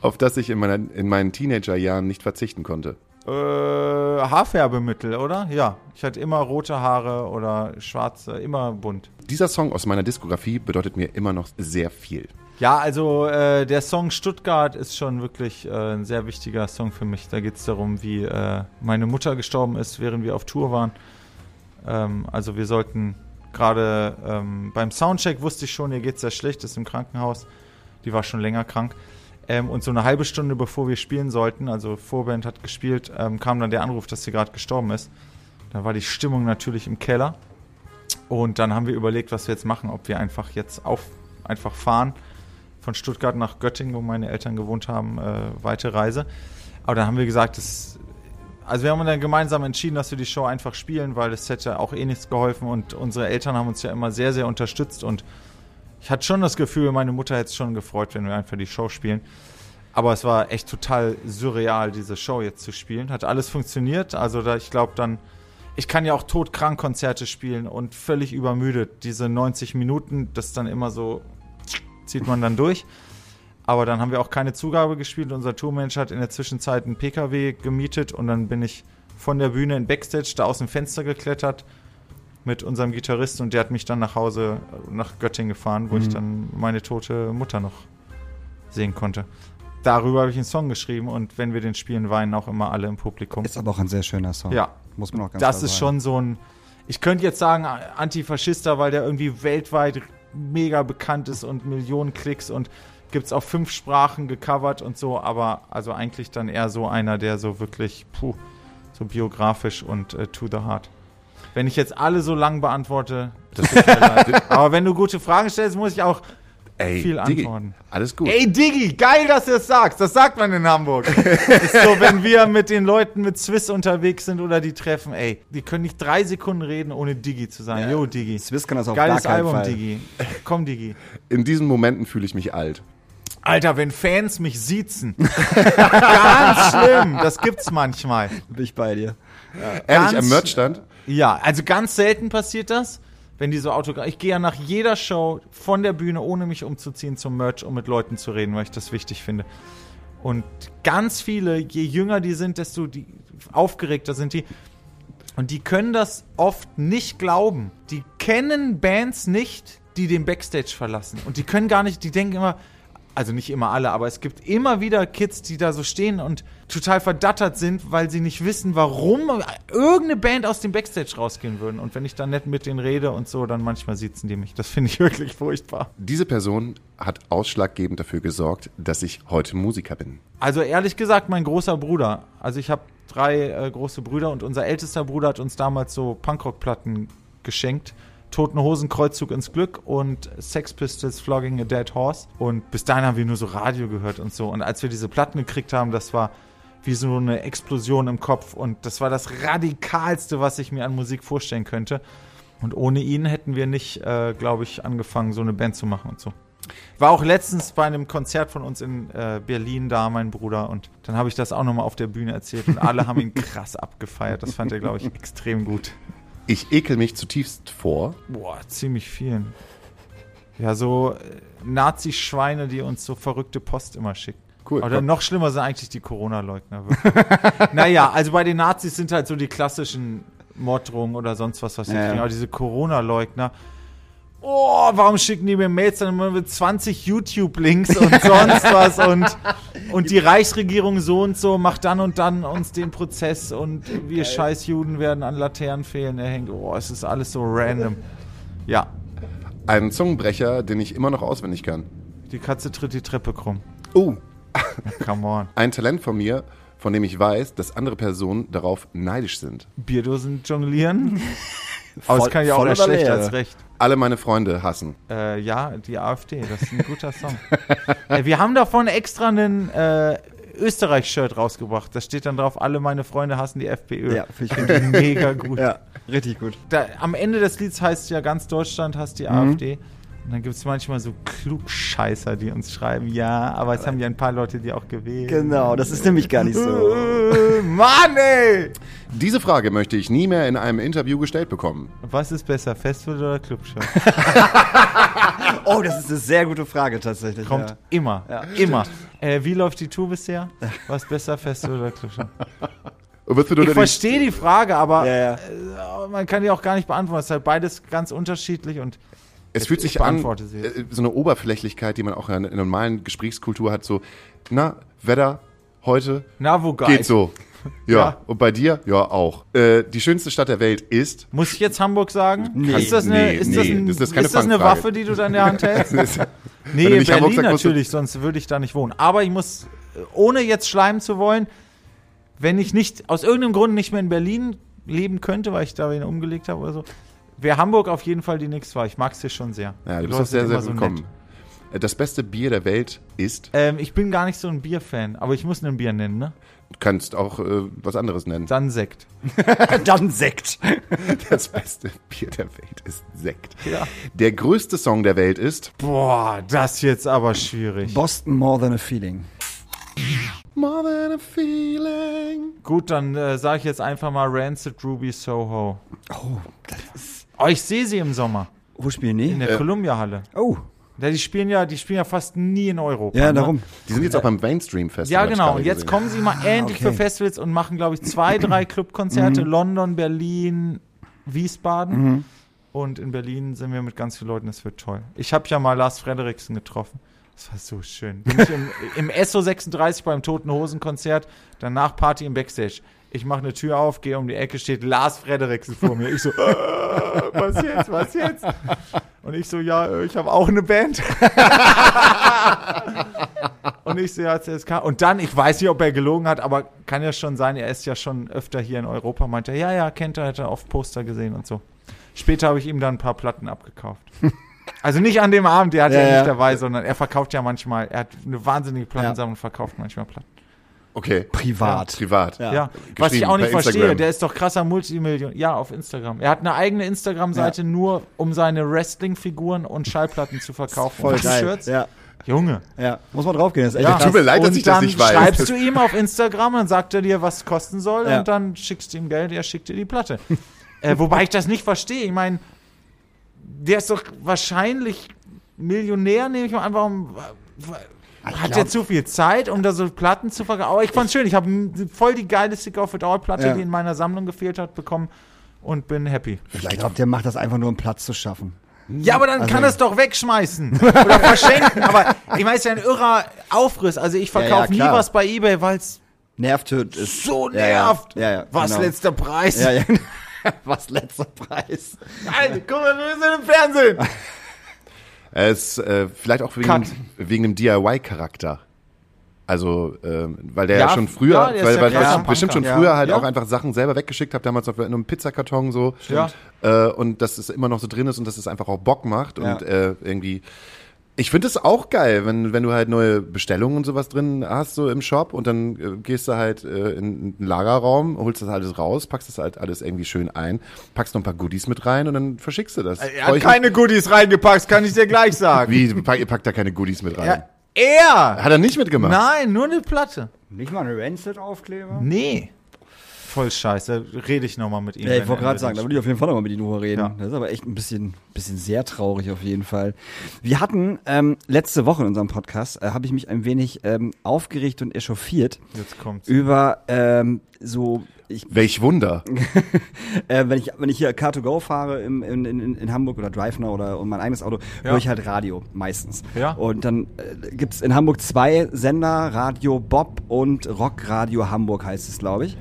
Speaker 1: auf das ich in, meiner, in meinen Teenagerjahren nicht verzichten konnte.
Speaker 3: Äh, Haarfärbemittel, oder? Ja. Ich hatte immer rote Haare oder schwarze, immer bunt.
Speaker 1: Dieser Song aus meiner Diskografie bedeutet mir immer noch sehr viel.
Speaker 3: Ja, also äh, der Song Stuttgart ist schon wirklich äh, ein sehr wichtiger Song für mich. Da geht es darum, wie äh, meine Mutter gestorben ist, während wir auf Tour waren. Ähm, also wir sollten gerade ähm, beim Soundcheck wusste ich schon, ihr geht sehr schlecht, ist im Krankenhaus. Die war schon länger krank. Ähm, und so eine halbe Stunde bevor wir spielen sollten, also Vorband hat gespielt, ähm, kam dann der Anruf, dass sie gerade gestorben ist. Da war die Stimmung natürlich im Keller. Und dann haben wir überlegt, was wir jetzt machen, ob wir einfach jetzt auf, einfach fahren von Stuttgart nach Göttingen, wo meine Eltern gewohnt haben, äh, weite Reise. Aber dann haben wir gesagt, das, also wir haben dann gemeinsam entschieden, dass wir die Show einfach spielen, weil es hätte auch eh nichts geholfen und unsere Eltern haben uns ja immer sehr, sehr unterstützt und ich hatte schon das Gefühl, meine Mutter hätte es schon gefreut, wenn wir einfach die Show spielen. Aber es war echt total surreal, diese Show jetzt zu spielen. Hat alles funktioniert. Also da, ich glaube dann, ich kann ja auch todkrank Konzerte spielen und völlig übermüdet. Diese 90 Minuten, das dann immer so, zieht man dann durch. Aber dann haben wir auch keine Zugabe gespielt. Unser Tourmanager hat in der Zwischenzeit einen PKW gemietet und dann bin ich von der Bühne in Backstage da aus dem Fenster geklettert mit unserem Gitarristen und der hat mich dann nach Hause nach Göttingen gefahren, wo ich dann meine tote Mutter noch sehen konnte. Darüber habe ich einen Song geschrieben und wenn wir den spielen, weinen auch immer alle im Publikum.
Speaker 2: Ist aber auch ein sehr schöner Song.
Speaker 3: Ja.
Speaker 2: Muss man auch ganz
Speaker 3: das ist schon so ein, ich könnte jetzt sagen Antifaschister, weil der irgendwie weltweit mega bekannt ist und Millionen Klicks und gibt es auf fünf Sprachen gecovert und so, aber also eigentlich dann eher so einer, der so wirklich, puh, so biografisch und äh, to the heart. Wenn ich jetzt alle so lang beantworte. Aber wenn du gute Fragen stellst, muss ich auch
Speaker 1: Ey,
Speaker 3: viel
Speaker 1: Diggi,
Speaker 3: antworten.
Speaker 1: alles gut.
Speaker 3: Ey, Diggi, geil, dass du das sagst. Das sagt man in Hamburg. ist so, wenn wir mit den Leuten mit Swiss unterwegs sind oder die treffen, ey, die können nicht drei Sekunden reden, ohne Diggi zu sagen. Jo, Diggi.
Speaker 2: Swiss kann das auf
Speaker 3: Geiles
Speaker 2: gar
Speaker 3: Album,
Speaker 2: Fall.
Speaker 3: Diggi. Komm, Diggi.
Speaker 1: In diesen Momenten fühle ich mich alt.
Speaker 3: Alter, wenn Fans mich siezen. Ganz schlimm. Das gibt's manchmal.
Speaker 2: Bin ich bei dir.
Speaker 1: Ehrlich,
Speaker 3: Ganz-
Speaker 1: am Merchstand?
Speaker 3: Ja, also ganz selten passiert das. Wenn die so Autogramm. Ich gehe ja nach jeder Show von der Bühne, ohne mich umzuziehen, zum Merch, um mit Leuten zu reden, weil ich das wichtig finde. Und ganz viele, je jünger die sind, desto die aufgeregter sind die. Und die können das oft nicht glauben. Die kennen Bands nicht, die den Backstage verlassen. Und die können gar nicht, die denken immer, also nicht immer alle, aber es gibt immer wieder Kids, die da so stehen und total verdattert sind, weil sie nicht wissen, warum irgendeine Band aus dem Backstage rausgehen würden. Und wenn ich dann nett mit denen rede und so, dann manchmal sitzen die mich. Das finde ich wirklich furchtbar.
Speaker 1: Diese Person hat ausschlaggebend dafür gesorgt, dass ich heute Musiker bin.
Speaker 3: Also ehrlich gesagt, mein großer Bruder. Also ich habe drei äh, große Brüder und unser ältester Bruder hat uns damals so Punkrock-Platten geschenkt. Toten Hosen, Kreuzzug ins Glück und Sex Pistols, Flogging a Dead Horse. Und bis dahin haben wir nur so Radio gehört und so. Und als wir diese Platten gekriegt haben, das war wie so eine Explosion im Kopf. Und das war das Radikalste, was ich mir an Musik vorstellen könnte. Und ohne ihn hätten wir nicht, äh, glaube ich, angefangen, so eine Band zu machen und so. War auch letztens bei einem Konzert von uns in äh, Berlin da, mein Bruder, und dann habe ich das auch nochmal auf der Bühne erzählt und alle haben ihn krass abgefeiert. Das fand er, glaube ich, extrem gut.
Speaker 1: Ich ekel mich zutiefst vor.
Speaker 3: Boah, ziemlich vielen. Ja, so äh, Nazi-Schweine, die uns so verrückte Post immer schicken.
Speaker 1: Cool.
Speaker 3: Oder noch schlimmer sind eigentlich die Corona-Leugner. naja, also bei den Nazis sind halt so die klassischen Morddrohungen oder sonst was, was sie
Speaker 2: ja.
Speaker 3: kriegen. Aber diese Corona-Leugner, oh, warum schicken die mir Mails dann immer mit 20 YouTube-Links und sonst was und, und die Reichsregierung so und so macht dann und dann uns den Prozess und wir scheiß Juden werden an Laternenpfählen erhängt. Oh, es ist alles so random. Ja,
Speaker 1: Ein Zungenbrecher, den ich immer noch auswendig kann.
Speaker 3: die Katze tritt die Treppe krumm.
Speaker 1: Oh,
Speaker 3: Come on.
Speaker 1: ein Talent von mir, von dem ich weiß, dass andere Personen darauf neidisch sind.
Speaker 3: Bierdosen jonglieren? Aber das kann ich auch eher schlecht als recht.
Speaker 1: Alle meine Freunde hassen.
Speaker 3: Äh, ja, die AfD, das ist ein guter Song. äh, wir haben davon extra einen äh, Österreich-Shirt rausgebracht. Da steht dann drauf, alle meine Freunde hassen die FPÖ.
Speaker 2: Ja, finde ich
Speaker 3: mega gut.
Speaker 2: Ja, richtig gut.
Speaker 3: Da, am Ende des Lieds heißt ja, ganz Deutschland hasst die AfD. Und dann gibt es manchmal so Klugscheißer, die uns schreiben, ja, aber es haben ja ein paar Leute, die auch gewählt.
Speaker 2: Genau, das ist nämlich gar nicht so.
Speaker 3: Mann, ey!
Speaker 1: Diese Frage möchte ich nie mehr in einem Interview gestellt bekommen.
Speaker 3: Was ist besser, Festival oder Clubshow?
Speaker 2: Oh, das ist eine sehr gute Frage tatsächlich.
Speaker 3: Kommt
Speaker 2: ja.
Speaker 3: immer,
Speaker 2: Ja.
Speaker 3: immer. Äh, wie läuft die Tour bisher? Was besser, Festival oder Clubshow? Ich verstehe die Frage, aber
Speaker 2: Ja, ja.
Speaker 3: äh, man kann die auch gar nicht beantworten. Es ist halt beides ganz unterschiedlich und
Speaker 1: Es fühlt
Speaker 3: Ich
Speaker 1: sich an, äh, so eine Oberflächlichkeit, die man auch in der normalen Gesprächskultur hat, so, na, Wetter, heute,
Speaker 3: na, wo geil.
Speaker 1: geht so. Ja.
Speaker 3: Ja.
Speaker 1: und bei dir? Ja, auch. Äh, die schönste Stadt der Welt ist.
Speaker 3: Muss ich jetzt Hamburg sagen?
Speaker 2: Nee.
Speaker 3: Ist das eine,
Speaker 1: Nee,
Speaker 3: ist das
Speaker 1: nee,
Speaker 3: ein,
Speaker 1: das ist keine
Speaker 3: ist das eine. Waffe, die du da in der Hand hältst? nee,
Speaker 1: Hamburg
Speaker 3: Berlin
Speaker 1: du-
Speaker 3: natürlich, sonst würde ich da nicht wohnen. Aber ich muss, ohne jetzt schleimen zu wollen, wenn ich nicht, aus irgendeinem Grund nicht mehr in Berlin leben könnte, weil ich da wen umgelegt habe oder so, wäre Hamburg auf jeden Fall die nächste Wahl. Ich mag es hier schon sehr.
Speaker 1: Ja, du bist auch sehr, sehr
Speaker 3: immer so
Speaker 1: willkommen.
Speaker 3: nett.
Speaker 1: Äh, Das beste Bier der Welt ist.
Speaker 3: Ähm, ich bin gar nicht so ein Bierfan, aber ich muss ein Bier nennen, ne?
Speaker 1: Du kannst auch äh, was anderes nennen.
Speaker 3: Dann Sekt.
Speaker 2: Dann Sekt.
Speaker 1: Das beste Bier der Welt ist Sekt.
Speaker 3: Ja.
Speaker 1: Der größte Song der Welt ist.
Speaker 3: Boah, das jetzt aber schwierig.
Speaker 2: Boston More Than a Feeling.
Speaker 1: More than a feeling.
Speaker 3: Gut, dann äh, sage ich jetzt einfach mal Rancid Ruby Soho.
Speaker 2: Oh, das ist.
Speaker 3: Oh, ich sehe sie im Sommer
Speaker 2: Wo spielen
Speaker 3: in
Speaker 2: die?
Speaker 3: der Columbia-Halle.
Speaker 2: Oh,
Speaker 3: Ja, die spielen ja, die spielen ja fast nie in Europa.
Speaker 2: ja,
Speaker 3: ne?
Speaker 2: darum.
Speaker 1: Die sind jetzt auch beim Mainstream Festival.
Speaker 3: Ja, genau. Und jetzt
Speaker 1: gesehen.
Speaker 3: kommen sie mal endlich
Speaker 2: okay.
Speaker 3: für Festivals und machen, glaube ich, zwei, drei Clubkonzerte. London, Berlin, Wiesbaden. Und in Berlin sind wir mit ganz vielen Leuten. Das wird toll. Ich habe ja mal Lars Frederiksen getroffen. Das war so schön. Bin ich im, im SO 36 beim Toten Hosen Konzert, danach Party im Backstage. Ich mache eine Tür auf, gehe um die Ecke, steht Lars Frederiksen vor mir. Ich so, äh, was jetzt, was jetzt? Und ich so, ja, äh, ich habe auch eine Band. Und ich so, ja, CSK. Und dann, ich weiß nicht, ob er gelogen hat, aber kann ja schon sein, er ist ja schon öfter hier in Europa. Meinte er, ja, ja, kennt er, hat er oft Poster gesehen und so. Später habe ich ihm dann ein paar Platten abgekauft. Also nicht an dem Abend, der hat ja,
Speaker 2: Ja,
Speaker 3: nicht
Speaker 2: ja.
Speaker 3: dabei, sondern er verkauft ja manchmal, er hat eine wahnsinnige Plattensammlung und verkauft manchmal Platten.
Speaker 1: Okay.
Speaker 2: Privat.
Speaker 1: Privat.
Speaker 2: Ja.
Speaker 3: Ja, was ich auch nicht verstehe,
Speaker 1: Instagram.
Speaker 3: der ist doch krasser Multimillion. Ja, auf Instagram. Er hat eine eigene Instagram-Seite nur, um seine Wrestling-Figuren und Schallplatten zu verkaufen.
Speaker 2: Voll
Speaker 3: und
Speaker 2: geil.
Speaker 3: T-Shirts.
Speaker 2: Ja,
Speaker 3: Junge.
Speaker 2: ja. Muss man draufgehen. Das ist echt
Speaker 3: Ja.
Speaker 2: krass.
Speaker 1: Tut mir leid, dass
Speaker 3: und
Speaker 1: ich das
Speaker 3: dann
Speaker 1: nicht weiß.
Speaker 3: schreibst du ihm auf Instagram, dann sagt er dir, was es kosten soll
Speaker 2: Ja.
Speaker 3: und dann schickst du ihm Geld, er schickt dir die Platte. äh, wobei ich das nicht verstehe. Ich meine, der ist doch wahrscheinlich Millionär, nehme ich mal einfach um. Hat
Speaker 2: glaub-
Speaker 3: zu viel Zeit, um da so Platten zu verkaufen? Aber ich fand's schön. Ich habe voll die geile Stick of It All Platte,
Speaker 2: Ja.
Speaker 3: die in meiner Sammlung gefehlt hat, bekommen und bin happy.
Speaker 2: Ich glaube, der macht das einfach nur, um Platz zu schaffen.
Speaker 3: Ja, aber dann
Speaker 2: Also-
Speaker 3: kann er es doch wegschmeißen oder verschenken. Aber ich meine, es ist ja ein irrer Aufriss. Also ich
Speaker 2: Ja, ja,
Speaker 3: verkaufe nie was bei eBay, weil es
Speaker 2: Nervtöt ist.
Speaker 3: so
Speaker 2: Ja, ja.
Speaker 3: nervt.
Speaker 2: Ja, ja,
Speaker 3: Was
Speaker 2: genau.
Speaker 3: letzter Preis?
Speaker 2: Ja, ja. Was letzter Preis.
Speaker 3: Alter, guck mal, wir sind im Fernsehen.
Speaker 1: Es äh, vielleicht auch wegen,
Speaker 3: Cut.
Speaker 1: wegen dem DIY-Charakter. Also, ähm, weil der
Speaker 3: Ja,
Speaker 1: ja, schon früher,
Speaker 3: ja,
Speaker 1: weil,
Speaker 3: ja
Speaker 1: weil ich bestimmt schon früher
Speaker 2: Ja.
Speaker 1: halt
Speaker 3: Ja.
Speaker 1: auch einfach Sachen selber weggeschickt habe, damals auf einem Pizzakarton so.
Speaker 3: Ja.
Speaker 1: Äh, und dass es immer noch so drin ist und dass es einfach auch Bock macht
Speaker 2: Ja.
Speaker 1: und äh, irgendwie. Ich finde es auch geil, wenn, wenn du halt neue Bestellungen und sowas drin hast, so im Shop und dann äh, gehst du halt äh, in einen Lagerraum, holst das alles raus, packst das halt alles irgendwie schön ein, packst noch ein paar Goodies mit rein und dann verschickst du das.
Speaker 3: Er hat keine Goodies reingepackt, kann ich dir gleich sagen.
Speaker 1: Wie, pack- ihr packt da keine Goodies mit rein?
Speaker 3: Ja, er!
Speaker 1: Hat er nicht mitgemacht?
Speaker 3: Nein, nur eine Platte.
Speaker 2: Nicht mal ein Rancid-Aufkleber?
Speaker 3: Nee. Voll scheiße. Rede ich nochmal mit ihm.
Speaker 2: Ja, ich wollte
Speaker 3: er
Speaker 2: gerade sagen, da würde ich auf jeden Fall nochmal mit Ihnen drüber reden.
Speaker 3: Ja.
Speaker 2: Das ist aber echt ein bisschen, bisschen sehr traurig auf jeden Fall. Wir hatten ähm, letzte Woche in unserem Podcast, äh, habe ich mich ein wenig ähm, aufgeregt und echauffiert
Speaker 3: Jetzt kommt's.
Speaker 2: über ähm, so, ich,
Speaker 1: Welch Wunder.
Speaker 2: äh, wenn ich wenn ich hier Car2Go fahre im, in, in, in Hamburg oder DriveNow oder und mein eigenes Auto,
Speaker 3: Ja.
Speaker 2: höre ich halt Radio meistens.
Speaker 3: Ja.
Speaker 2: Und dann äh, gibt's in Hamburg zwei Sender, Radio Bob und Rockradio Hamburg heißt es, glaube ich.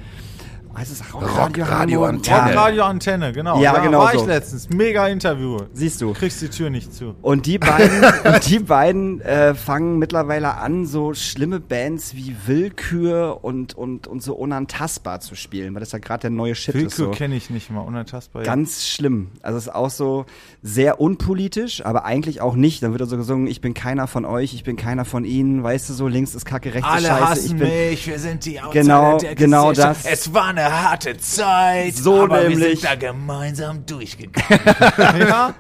Speaker 2: Heißt es Rockradio
Speaker 1: Rockradio
Speaker 2: Hamburg?
Speaker 1: Antenne.
Speaker 2: Ja.
Speaker 3: Radio Antenne, genau.
Speaker 2: Ja, genau
Speaker 3: War
Speaker 2: so.
Speaker 3: ich letztens. Mega Interview.
Speaker 2: Siehst du.
Speaker 3: Kriegst die Tür nicht zu.
Speaker 2: Und die beiden, und die beiden äh, fangen mittlerweile an, so schlimme Bands wie Willkür und, und, und so unantastbar zu spielen, weil das ja gerade der neue Shit ist.
Speaker 3: Willkür
Speaker 2: So.
Speaker 3: kenne ich nicht mal. Unantastbar. ja.
Speaker 2: Ganz schlimm. Also es ist auch so sehr unpolitisch, aber eigentlich auch nicht. Dann wird er so gesungen, ich bin keiner von euch, ich bin keiner von ihnen, weißt du so, links ist Kacke, rechts ist
Speaker 3: Alle
Speaker 2: Scheiße.
Speaker 3: hassen
Speaker 2: ich bin
Speaker 3: mich, wir sind die Outsider
Speaker 2: Genau,
Speaker 3: der
Speaker 2: genau das.
Speaker 3: Es war eine harte Zeit,
Speaker 2: So
Speaker 3: aber wir
Speaker 2: nämlich.
Speaker 3: sind da gemeinsam durchgegangen. ja?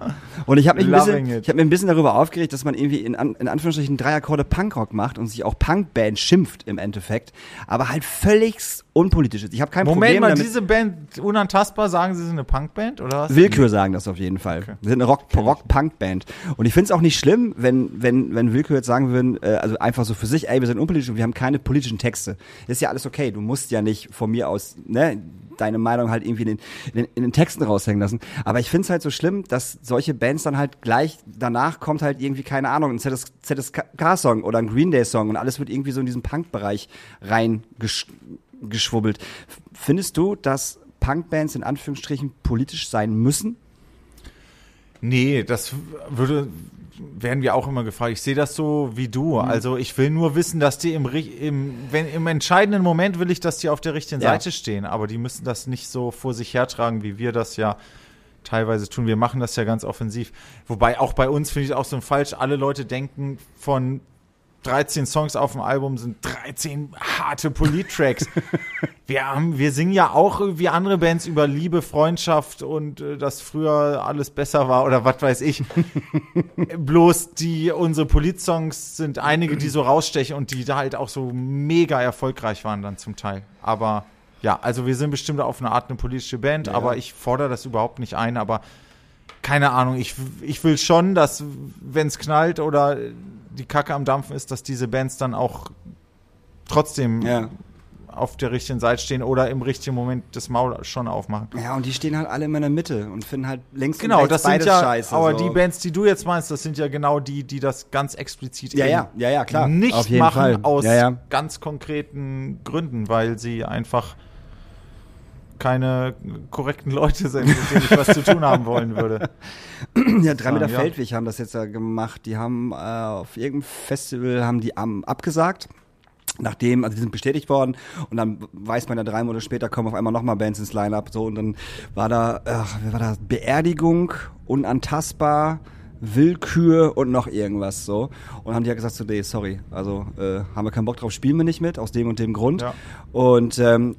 Speaker 2: Und ich habe mich ein bisschen,
Speaker 3: it.
Speaker 2: ich habe mir ein bisschen darüber aufgeregt, dass man irgendwie in, An in Anführungsstrichen drei Akkorde Punkrock macht und sich auch Punkband schimpft im Endeffekt, aber halt völlig unpolitisch ist. Ich habe kein
Speaker 3: Moment
Speaker 2: Problem
Speaker 3: mal,
Speaker 2: damit.
Speaker 3: diese Band Unantastbar, sagen sie sind eine Punkband oder was?
Speaker 2: Willkür sagen das auf jeden Fall. Wir sind eine Rock- Rock-Punk-Band. und ich finde es auch nicht schlimm, wenn, wenn, wenn Willkür jetzt sagen würden, äh, also einfach so für sich, ey, wir sind unpolitisch und wir haben keine politischen Texte. ist ja alles okay. Du musst ja nicht von mir aus, ne, deine Meinung halt irgendwie in den, in den, in den Texten raushängen lassen. Aber ich finde es halt so schlimm, dass solche Bands dann halt gleich danach kommt halt irgendwie, keine Ahnung, ein ZS ZSK-Song oder ein Green Day-Song und alles wird irgendwie so in diesen Punk-Bereich reingeschwubbelt. Findest du, dass Punkbands in Anführungsstrichen politisch sein müssen?
Speaker 3: Nee, das würde werden wir auch immer gefragt. Ich sehe das so wie du.
Speaker 2: Mhm.
Speaker 3: Also ich will nur wissen, dass die im, im, wenn, im entscheidenden Moment will ich, dass die auf der richtigen
Speaker 2: Ja.
Speaker 3: Seite stehen. Aber die müssen das nicht so vor sich hertragen, wie wir das ja teilweise tun. Wir machen das ja ganz offensiv. Wobei auch bei uns finde ich auch so ein falsch. Alle Leute denken von 13 Songs auf dem Album sind 13 harte Polit-Tracks. wir, haben, wir singen ja auch wie andere Bands über Liebe, Freundschaft und äh, dass früher alles besser war oder was weiß ich. Bloß die, unsere Polit-Songs sind einige, die so rausstechen und die da halt auch so mega erfolgreich waren dann zum Teil. Aber ja, also wir sind bestimmt auf eine Art eine politische Band, aber ich fordere das überhaupt nicht ein, aber keine Ahnung, ich, ich will schon, dass wenn es knallt oder die Kacke am Dampfen ist, dass diese Bands dann auch trotzdem
Speaker 2: Ja.
Speaker 3: auf der richtigen Seite stehen oder im richtigen Moment das Maul schon aufmachen.
Speaker 2: Ja, und die stehen halt alle immer in der Mitte und finden halt links
Speaker 3: Genau,
Speaker 2: und rechts
Speaker 3: das sind
Speaker 2: beides
Speaker 3: ja,
Speaker 2: scheiße.
Speaker 3: aber
Speaker 2: so.
Speaker 3: die Bands, die du jetzt meinst, das sind ja genau die, die das ganz explizit
Speaker 2: Ja,
Speaker 3: eben
Speaker 2: ja, ja, ja, klar.
Speaker 3: nicht machen
Speaker 2: Fall.
Speaker 3: aus
Speaker 2: Ja, ja.
Speaker 3: ganz konkreten Gründen, weil sie einfach keine korrekten Leute sind, mit denen ich was zu tun haben wollen würde.
Speaker 2: Ja, drei Meter
Speaker 3: ja.
Speaker 2: Feldweg haben das jetzt ja gemacht. Die haben äh, auf irgendeinem Festival haben die am, abgesagt. Nachdem, also die sind bestätigt worden und dann weiß man ja drei Monate später kommen auf einmal nochmal Bands ins Line-Up so und dann war da, ach, wer war da? Beerdigung, unantastbar, Willkür und noch irgendwas so. Und haben die ja gesagt so, nee, sorry, also äh, haben wir keinen Bock drauf, spielen wir nicht mit, aus dem und dem Grund.
Speaker 3: Ja.
Speaker 2: Und ähm,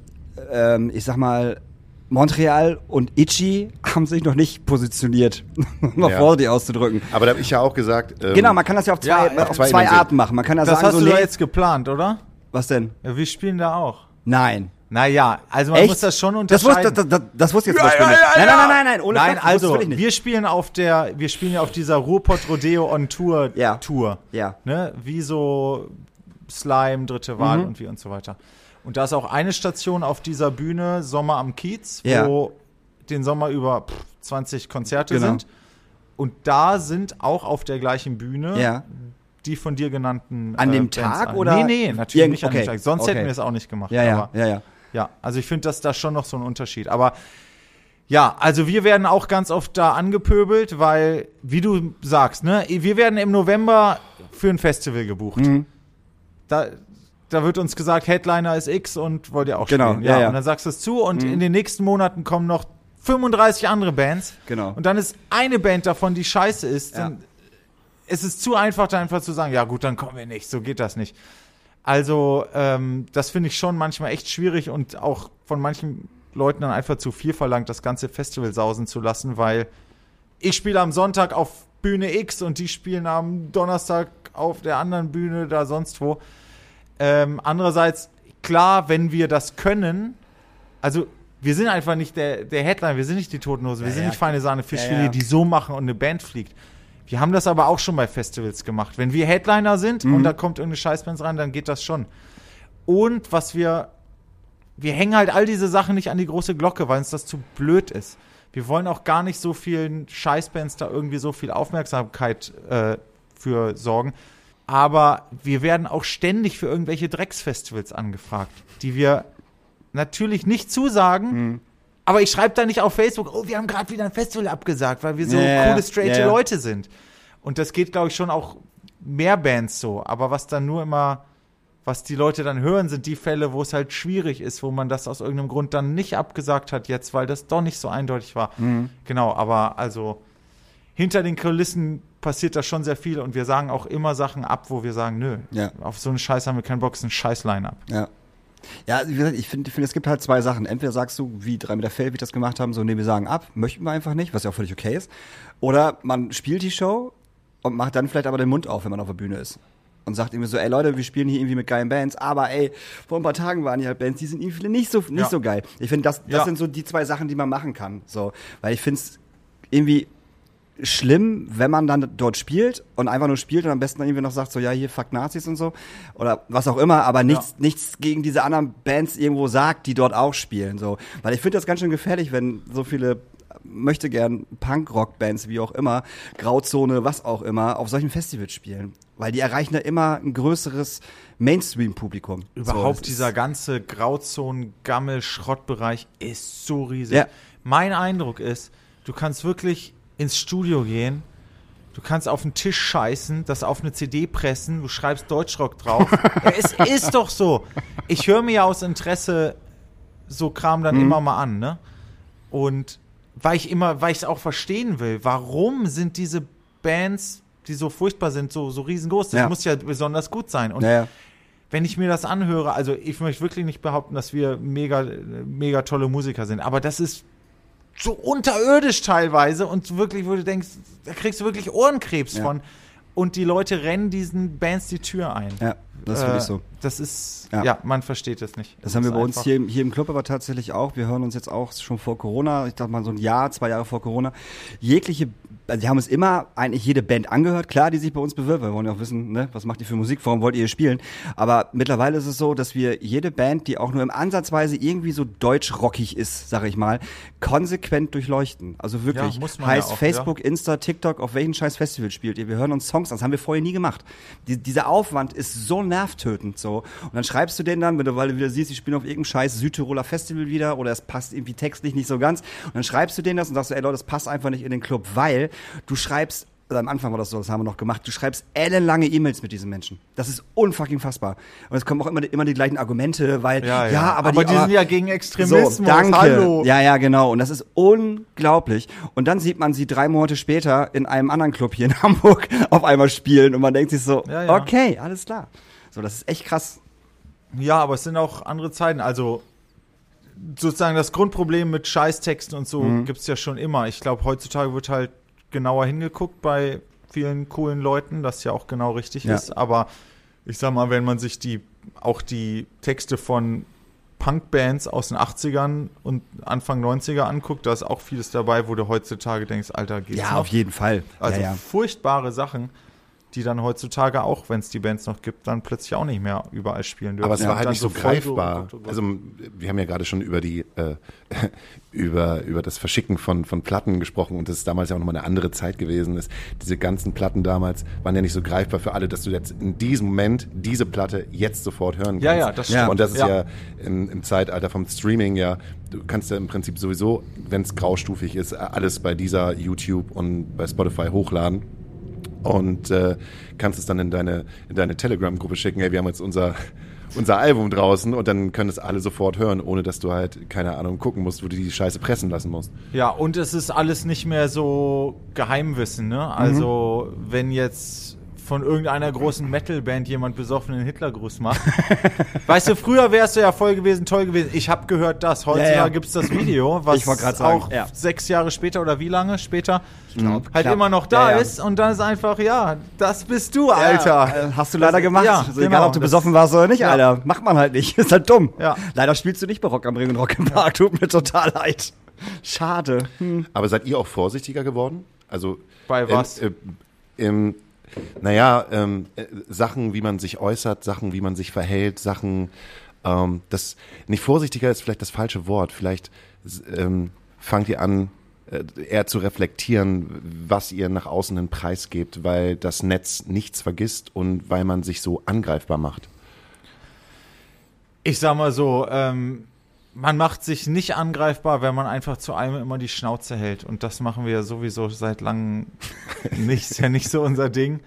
Speaker 2: ähm, ich sag mal, Montreal und Itchy haben sich noch nicht positioniert, um mal
Speaker 1: Ja.
Speaker 2: vorsichtig auszudrücken.
Speaker 1: Aber da habe ich ja auch gesagt, ähm,
Speaker 2: Genau, man kann das ja auf zwei,
Speaker 3: Ja,
Speaker 2: auf zwei,
Speaker 1: zwei
Speaker 2: Arten machen. Man kann ja
Speaker 3: Das
Speaker 2: sagen
Speaker 3: hast
Speaker 2: so,
Speaker 3: du
Speaker 2: nee,
Speaker 3: jetzt geplant, oder?
Speaker 2: was denn?
Speaker 3: Ja, wir spielen da auch.
Speaker 2: Nein.
Speaker 3: Naja, also man
Speaker 2: Echt?
Speaker 3: muss das schon
Speaker 2: Das wusste,
Speaker 3: unterscheiden.
Speaker 2: das, das, das wusste ich jetzt
Speaker 3: Ja,
Speaker 2: zum Beispiel
Speaker 3: ja,
Speaker 2: nicht.
Speaker 3: ja,
Speaker 2: nein,
Speaker 3: ja.
Speaker 2: nein, nein, nein, ohne
Speaker 3: Nein,
Speaker 2: das wusste
Speaker 3: also
Speaker 2: ich nicht.
Speaker 3: wir spielen auf der, wir spielen ja auf dieser Ruhrpott Rodeo on Tour
Speaker 2: Ja.
Speaker 3: Tour.
Speaker 2: Ja.
Speaker 3: Ne? Wie so Slime, dritte Wahl
Speaker 2: Mhm.
Speaker 3: und wie und so weiter. Und da ist auch eine Station auf dieser Bühne, Sommer am Kiez,
Speaker 2: Ja.
Speaker 3: wo den Sommer über pff, 20 Konzerte
Speaker 2: Genau.
Speaker 3: sind. Und da sind auch auf der gleichen Bühne
Speaker 2: Ja.
Speaker 3: die von dir genannten
Speaker 2: An
Speaker 3: äh,
Speaker 2: dem Tag
Speaker 3: ein.
Speaker 2: oder
Speaker 3: Nee, nee, natürlich
Speaker 2: irgend-
Speaker 3: nicht an dem
Speaker 2: okay,
Speaker 3: Tag. Sonst
Speaker 2: okay.
Speaker 3: hätten wir es auch nicht gemacht.
Speaker 2: Ja, ja, ja, ja.
Speaker 3: ja, also ich finde, dass da schon noch so ein Unterschied. Aber ja, also wir werden auch ganz oft da angepöbelt, weil, wie du sagst, ne, wir werden im November für ein Festival gebucht.
Speaker 2: Mhm.
Speaker 3: Da, da wird uns gesagt, Headliner ist X und wollt ihr auch
Speaker 2: Genau,
Speaker 3: spielen.
Speaker 2: ja, ja.
Speaker 3: Und dann sagst du es zu und in den nächsten Monaten kommen noch 35 andere Bands.
Speaker 2: Genau.
Speaker 3: Und dann ist eine Band davon, die scheiße ist.
Speaker 2: Ja.
Speaker 3: Es ist zu einfach, da einfach zu sagen, ja gut, dann kommen wir nicht. So geht das nicht. Also, ähm, das finde ich schon manchmal echt schwierig und auch von manchen Leuten dann einfach zu viel verlangt, das ganze Festival sausen zu lassen, weil ich spiele am Sonntag auf Bühne X und die spielen am Donnerstag auf der anderen Bühne da sonst wo. Ähm, andererseits, klar, wenn wir das können, Also, wir sind einfach nicht der, der Headline, wir sind nicht die Totenhose, wir
Speaker 2: Ja,
Speaker 3: sind
Speaker 2: ja.
Speaker 3: nicht feine Sahne Fischfilet,
Speaker 2: Ja,
Speaker 3: die so machen und eine Band fliegt. Wir haben das aber auch schon bei Festivals gemacht. Wenn wir Headliner sind
Speaker 2: Mhm.
Speaker 3: und da kommt irgendeine Scheißband rein, dann geht das schon. Und was wir, wir hängen halt all diese Sachen nicht an die große Glocke, weil uns das zu blöd ist. Wir wollen auch gar nicht so vielen Scheißbands da irgendwie so viel Aufmerksamkeit äh, für sorgen. Aber wir werden auch ständig für irgendwelche Drecksfestivals angefragt, die wir natürlich nicht zusagen.
Speaker 2: Mhm.
Speaker 3: Aber ich schreibe da nicht auf Facebook, oh, wir haben gerade wieder ein Festival abgesagt, weil wir so
Speaker 2: ja,
Speaker 3: coole, straight
Speaker 2: ja.
Speaker 3: Leute sind. Und das geht, glaube ich, schon auch mehr Bands so. Aber was dann nur immer, was die Leute dann hören, sind die Fälle, wo es halt schwierig ist, wo man das aus irgendeinem Grund dann nicht abgesagt hat jetzt, weil das doch nicht so eindeutig war.
Speaker 2: Mhm.
Speaker 3: Genau, aber also hinter den Kulissen passiert da schon sehr viel und wir sagen auch immer Sachen ab, wo wir sagen, nö,
Speaker 2: Ja.
Speaker 3: auf so einen Scheiß haben wir keinen Bock, ist ein scheiß Line-Up.
Speaker 2: Ja. Ja, wie gesagt, ich finde, ich finde, es gibt halt zwei Sachen. Entweder sagst du, wie drei Meter Fell, wie das gemacht haben, so, nee, wir sagen ab, möchten wir einfach nicht, was ja auch völlig okay ist. Oder man spielt die Show und macht dann vielleicht aber den Mund auf, wenn man auf der Bühne ist. Und sagt irgendwie so, ey Leute, wir spielen hier irgendwie mit geilen Bands, aber ey, vor ein paar Tagen waren hier halt Bands, die sind irgendwie nicht so, nicht
Speaker 3: Ja.
Speaker 2: so geil. Ich finde, das, das
Speaker 3: Ja.
Speaker 2: sind so die zwei Sachen, die man machen kann. So, weil ich finde es irgendwie schlimm, wenn man dann dort spielt und einfach nur spielt und am besten dann irgendwie noch sagt, so ja, hier fuck Nazis und so oder was auch immer, aber nichts, nichts gegen diese anderen Bands irgendwo sagt, die dort auch spielen. So. Weil ich finde das ganz schön gefährlich, wenn so viele möchte gern Punk-Rock-Bands, wie auch immer, Grauzone, was auch immer, auf solchen Festivals spielen. Weil die erreichen ja immer ein größeres Mainstream-Publikum. so,
Speaker 3: Überhaupt
Speaker 2: das
Speaker 3: dieser ganze Grauzonen-Gammel-Schrottbereich ist so riesig.
Speaker 2: Ja.
Speaker 3: Mein Eindruck ist, du kannst wirklich ins Studio gehen, du kannst auf den Tisch scheißen, das auf eine CD pressen, du schreibst Deutschrock drauf. ja, es ist doch so. Ich höre mir ja aus Interesse so Kram dann immer mal an, ne? Und weil ich immer, weil ich es auch verstehen will, warum sind diese Bands, die so furchtbar sind, so, so riesengroß? Das
Speaker 2: Ja.
Speaker 3: muss ja besonders gut sein. Und
Speaker 2: ja.
Speaker 3: wenn ich mir das anhöre, also ich möchte wirklich nicht behaupten, dass wir mega, mega tolle Musiker sind, aber das ist so unterirdisch teilweise und wirklich, wo du denkst, da kriegst du wirklich Ohrenkrebs
Speaker 2: Ja.
Speaker 3: von. Und die Leute rennen diesen Bands die Tür ein.
Speaker 2: Ja, das ist
Speaker 3: Äh,
Speaker 2: wirklich so.
Speaker 3: Das ist,
Speaker 2: Ja.
Speaker 3: ja. man versteht es nicht.
Speaker 2: Das haben wir bei uns hier, im- hier im Club aber tatsächlich auch. Wir hören uns jetzt auch schon vor Corona, ich dachte mal so ein Jahr, zwei Jahre vor Corona, jegliche, also wir haben uns immer eigentlich jede Band angehört, klar, die sich bei uns bewirbt. Wir wollen ja auch wissen, ne, was macht ihr für Musik, warum wollt ihr hier spielen? Aber mittlerweile ist es so, dass wir jede Band, die auch nur im Ansatzweise irgendwie so deutschrockig ist, sag ich mal, konsequent durchleuchten. Also wirklich.
Speaker 3: Ja, man ja
Speaker 2: heißt
Speaker 3: auch,
Speaker 2: Facebook, Insta, TikTok, auf welchen scheiß Festival spielt ihr? Wir hören uns Songs an. Das haben wir vorher nie gemacht. Die, dieser Aufwand ist so nervtötend so. Und dann schreibst du denen dann, wenn du, weil du wieder siehst, die spielen auf irgendeinem scheiß Südtiroler Festival wieder oder es passt irgendwie textlich nicht so ganz. Und dann schreibst du denen das und sagst, ey Leute, das passt einfach nicht in den Club, weil du schreibst oder am Anfang war das so, das haben wir noch gemacht. Du schreibst ellenlange E-Mails mit diesen Menschen. Das ist unfucking fassbar. Und es kommen auch immer, immer die gleichen Argumente, weil, ja,
Speaker 3: Ja, ja.
Speaker 2: aber,
Speaker 3: aber,
Speaker 2: die,
Speaker 3: die, sind ja gegen Extremismus.
Speaker 2: so, danke.
Speaker 3: Hallo.
Speaker 2: Ja, ja, genau. Und das ist unglaublich. Und dann sieht man sie drei Monate später in einem anderen Club hier in Hamburg auf einmal spielen und man denkt sich so,
Speaker 3: Ja,
Speaker 2: okay, alles klar. So, das ist echt krass.
Speaker 3: Ja, aber es sind auch andere Zeiten. Also sozusagen das Grundproblem mit Scheißtexten und so
Speaker 2: Mhm.
Speaker 3: gibt's ja schon immer. Ich glaube, heutzutage wird halt genauer hingeguckt bei vielen coolen Leuten, das ja auch genau richtig
Speaker 2: Ja.
Speaker 3: ist. Aber ich sag mal, wenn man sich die auch die Texte von Punkbands aus den 80ern und Anfang 90er anguckt, da ist auch vieles dabei, wo du heutzutage denkst, Alter, geht's
Speaker 2: Ja,
Speaker 3: noch?
Speaker 2: auf jeden Fall.
Speaker 3: Also
Speaker 2: ja, ja.
Speaker 3: furchtbare Sachen, die dann heutzutage auch, wenn es die Bands noch gibt, dann plötzlich auch nicht mehr überall spielen dürfen.
Speaker 1: Aber es
Speaker 3: Ja,
Speaker 1: war halt nicht so greifbar.
Speaker 3: so-
Speaker 1: Also wir haben ja gerade schon über die äh, über über das Verschicken von von Platten gesprochen und das ist damals ja auch nochmal eine andere Zeit gewesen ist. Diese ganzen Platten damals waren ja nicht so greifbar für alle, dass du jetzt in diesem Moment diese Platte jetzt sofort hören kannst.
Speaker 3: Ja, ja, das
Speaker 2: stimmt.
Speaker 1: Und das ist ja,
Speaker 3: Ja.
Speaker 1: im, im Zeitalter vom Streaming ja, du kannst ja im Prinzip sowieso, wenn es graustufig ist, alles bei dieser YouTube und bei Spotify hochladen und äh, kannst es dann in deine, in deine Telegram-Gruppe schicken, hey, wir haben jetzt unser, unser Album draußen und dann können es alle sofort hören, ohne dass du halt, keine Ahnung, gucken musst, wo du die Scheiße pressen lassen musst.
Speaker 3: Ja, und es ist alles nicht mehr so Geheimwissen, ne? Also, wenn jetzt von irgendeiner großen Metalband jemand besoffenen Hitlergruß macht. weißt du, früher wärst du ja voll gewesen, toll gewesen. Ich habe gehört das. Heutzutage
Speaker 2: Ja, ja.
Speaker 3: gibt's das Video, was
Speaker 2: Ich sagen,
Speaker 3: auch
Speaker 2: ja.
Speaker 3: sechs Jahre später oder wie lange später
Speaker 2: glaub,
Speaker 3: halt
Speaker 2: knapp.
Speaker 3: immer noch da
Speaker 2: Ja, ja.
Speaker 3: ist. Und dann ist einfach, ja, das bist du, Alter.
Speaker 2: Ja, äh, hast du leider gemacht.
Speaker 3: ja,
Speaker 2: also egal,
Speaker 3: genau,
Speaker 2: ob du
Speaker 3: das-
Speaker 2: besoffen warst oder nicht,
Speaker 3: ja.
Speaker 2: Alter. Macht man halt nicht. Ist halt dumm.
Speaker 3: Ja.
Speaker 2: Leider spielst du nicht bei Rock am Ring und Rock im Park. Tut mir total leid. Schade. Hm.
Speaker 1: Aber seid ihr auch vorsichtiger geworden? Also
Speaker 3: Bei was?
Speaker 1: Äh, äh, ähm, naja, ähm, äh, Sachen, wie man sich äußert, Sachen, wie man sich verhält, Sachen, ähm, das nicht vorsichtiger ist vielleicht das falsche Wort. Vielleicht ähm, fangt ihr an, äh, eher zu reflektieren, was ihr nach außen hin preisgebt, weil das Netz nichts vergisst und weil man sich so angreifbar macht.
Speaker 3: Ich sag mal so, ähm, man macht sich nicht angreifbar, wenn man einfach zu allem immer die Schnauze hält. Und das machen wir ja sowieso seit langem nicht. Ist ja nicht so unser Ding.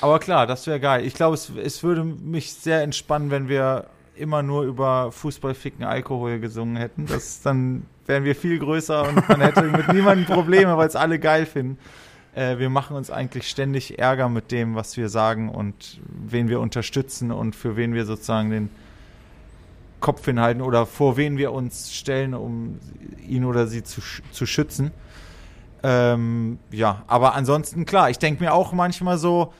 Speaker 3: Aber klar, das wäre geil. Ich glaube, es, es würde mich sehr entspannen, wenn wir immer nur über Fußball, Ficken, Alkohol gesungen hätten. Das, dann wären wir viel größer und man hätte mit niemandem Probleme, weil es alle geil finden. Äh, wir machen uns eigentlich ständig Ärger mit dem, was wir sagen und wen wir unterstützen und für wen wir sozusagen den Kopf hinhalten oder vor wen wir uns stellen, um ihn oder sie zu, zu schützen. Ähm, ja, aber ansonsten klar, ich denke mir auch manchmal so,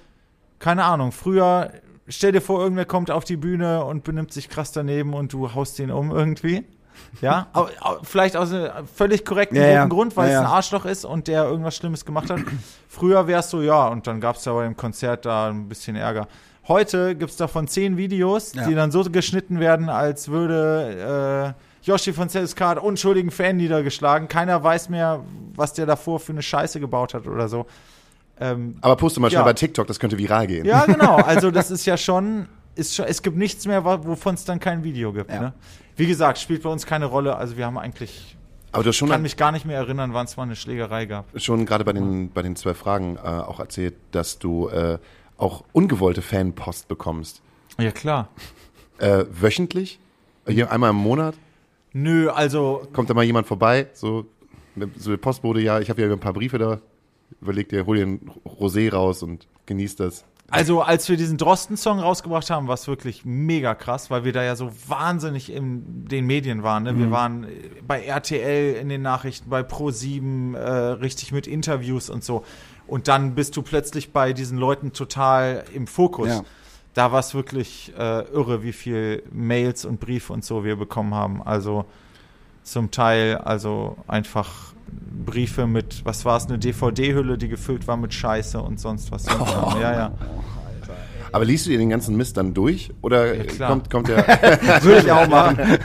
Speaker 3: keine Ahnung, früher, stell dir vor, irgendwer kommt auf die Bühne und benimmt sich krass daneben und du haust ihn um irgendwie. Ja, au, vielleicht aus einem völlig korrekten
Speaker 2: Ja, ja.
Speaker 3: Grund, weil
Speaker 2: Ja,
Speaker 3: es ein. Arschloch ist und der irgendwas Schlimmes gemacht hat. Früher wär's so, ja, und dann gab's ja bei dem Konzert da ein bisschen Ärger. Heute gibt's davon zehn Videos,
Speaker 2: Ja.
Speaker 3: die dann so geschnitten werden, als würde äh, Yoshi von CSK hat unschuldigen Fan niedergeschlagen. Keiner weiß mehr, was der davor für eine Scheiße gebaut hat oder so. Ähm,
Speaker 1: Aber poste mal schnell
Speaker 3: Ja.
Speaker 1: bei TikTok, das könnte viral gehen.
Speaker 3: ja, genau. Also das ist ja schon, ist schon es gibt nichts mehr, wovon es dann kein Video gibt.
Speaker 2: Ja.
Speaker 3: Ne? Wie gesagt, spielt bei uns keine Rolle. Also wir haben eigentlich,
Speaker 1: Aber du hast schon
Speaker 3: kann mich gar nicht mehr erinnern, wann es mal eine Schlägerei gab.
Speaker 1: schon gerade bei den, bei den zwölf Fragen äh, auch erzählt, dass du äh, auch ungewollte Fanpost bekommst.
Speaker 3: Ja, klar.
Speaker 1: Äh, wöchentlich? Hier einmal im Monat?
Speaker 3: Nö, also
Speaker 1: Kommt da mal jemand vorbei? So, mit- so der Postbote, ja, ich habe hier ein paar Briefe da. Überleg dir, hol dir ein Rosé raus und genieß das.
Speaker 3: Also, als wir diesen Drosten-Song rausgebracht haben, war es wirklich mega krass, weil wir da ja so wahnsinnig in den Medien waren. Ne? Wir waren äh, bei RTL in den Nachrichten, bei Pro7, äh, richtig mit Interviews und so. Und dann bist du plötzlich bei diesen Leuten total im Fokus.
Speaker 2: Ja.
Speaker 3: Da war es wirklich äh, irre, wie viel Mails und Briefe und so wir bekommen haben. Also zum Teil also einfach Briefe mit, was war es, eine DVD-Hülle, die gefüllt war mit Scheiße und sonst was. Ja, ja.
Speaker 1: Aber liest du dir den ganzen Mist dann durch? Oder
Speaker 3: Ja,
Speaker 1: kommt, kommt der.
Speaker 2: Würde ich auch machen.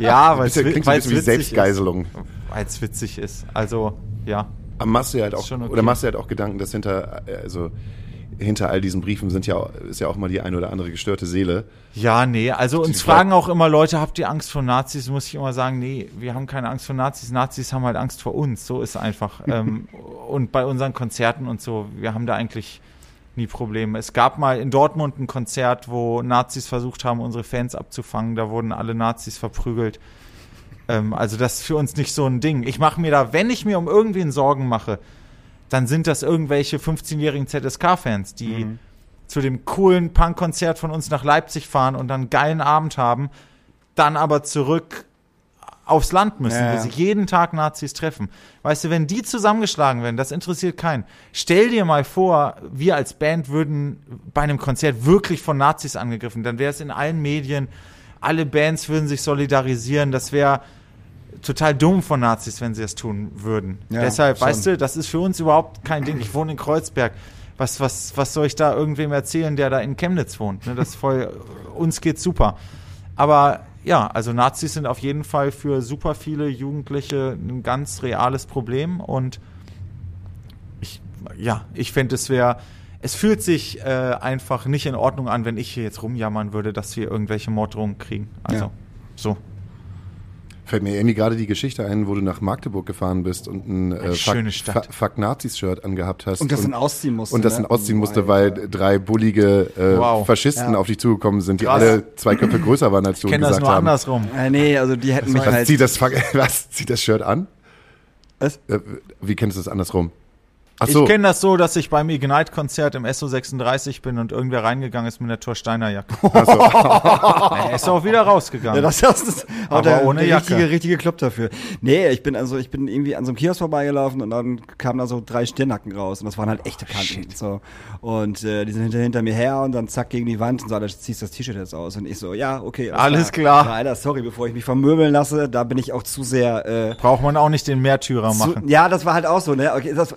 Speaker 3: Ja, weil es
Speaker 1: Bisschen- klingt so ein bisschen wie
Speaker 3: witzig
Speaker 1: Selbstgeiselung.
Speaker 3: ist. Weil es witzig ist. Also, ja.
Speaker 1: Aber machst du halt auch,
Speaker 3: okay.
Speaker 1: oder machst du halt auch Gedanken, dass hinter, äh, also hinter all diesen Briefen sind ja, ist ja auch mal die eine oder andere gestörte Seele.
Speaker 3: Ja, nee, also uns fragen auch immer Leute, habt ihr Angst vor Nazis? Muss ich immer sagen, nee, wir haben keine Angst vor Nazis. Nazis haben halt Angst vor uns. So ist einfach. ähm, und bei unseren Konzerten und so, wir haben da eigentlich nie Probleme. Es gab mal in Dortmund ein Konzert, wo Nazis versucht haben, unsere Fans abzufangen. Da wurden alle Nazis verprügelt. Ähm, also das ist für uns nicht so ein Ding. Ich mache mir da, wenn ich mir um irgendwen Sorgen mache, dann sind das irgendwelche 15-jährigen ZSK-Fans, die zu dem coolen Punk-Konzert von uns nach Leipzig fahren und dann einen geilen Abend haben, dann aber zurück aufs Land müssen,
Speaker 2: Ja,
Speaker 3: wo
Speaker 2: ja.
Speaker 3: sie jeden Tag Nazis treffen. Weißt du, wenn die zusammengeschlagen werden, das interessiert keinen. Stell dir mal vor, wir als Band würden bei einem Konzert wirklich von Nazis angegriffen, dann wäre es in allen Medien, alle Bands würden sich solidarisieren, das wäre total dumm von Nazis, wenn sie das tun würden.
Speaker 2: Ja,
Speaker 3: Deshalb,
Speaker 2: schon.
Speaker 3: weißt du, das ist für uns überhaupt kein Ding. Ich wohne in Kreuzberg. Was, was, was soll ich da irgendwem erzählen, der da in Chemnitz wohnt? Ne, das ist voll, uns geht's super. Aber ja, also Nazis sind auf jeden Fall für super viele Jugendliche ein ganz reales Problem und ich, ja, ich fände, es wäre, es fühlt sich äh, einfach nicht in Ordnung an, wenn ich hier jetzt rumjammern würde, dass wir irgendwelche Morddrohungen kriegen. Also,
Speaker 2: Ja.
Speaker 3: so.
Speaker 1: Fällt mir irgendwie gerade die Geschichte ein, wo du nach Magdeburg gefahren bist und ein äh. Fuck, Fuck Nazis-Shirt angehabt hast.
Speaker 2: Und das dann ausziehen musste.
Speaker 1: und das
Speaker 2: ne?
Speaker 1: dann ausziehen musste, weil drei bullige äh,
Speaker 3: Wow.
Speaker 1: Faschisten
Speaker 2: Ja.
Speaker 1: auf dich zugekommen sind, die
Speaker 3: Krass.
Speaker 1: alle zwei Köpfe größer waren als du
Speaker 3: Ich
Speaker 1: und
Speaker 3: kenne das nur
Speaker 1: haben.
Speaker 3: andersrum.
Speaker 2: Äh, nee, also die hätten mich
Speaker 1: Was
Speaker 2: halt.
Speaker 1: zieht das, was zieht das Shirt an?
Speaker 2: Was?
Speaker 1: Äh, wie kennst du das andersrum? So.
Speaker 3: Ich kenne das so, dass ich beim Ignite-Konzert im SO36 bin und irgendwer reingegangen ist mit der Torsteiner Jacke.
Speaker 1: Also,
Speaker 3: er ist auch wieder rausgegangen.
Speaker 2: Ja, das, das ist
Speaker 3: Aber
Speaker 2: der,
Speaker 3: ohne
Speaker 2: der
Speaker 3: Jacke.
Speaker 2: richtige, richtige Club dafür. Nee, ich bin also, ich bin irgendwie an so einem Kiosk vorbeigelaufen und dann kamen da so drei Stirnacken raus und das waren halt echte Kanten. So. Und äh, die sind hinter, hinter mir her und dann zack gegen die Wand und so, Alter, ziehst das T-Shirt jetzt aus. Und ich so, ja, okay.
Speaker 3: Alles klar.
Speaker 2: Ja, Alter, sorry, bevor ich mich vermöbeln lasse, da bin ich auch zu sehr, äh,
Speaker 3: Braucht man auch nicht den Märtyrer
Speaker 2: zu,
Speaker 3: machen.
Speaker 2: ja, das war halt auch so, ne? Okay, das,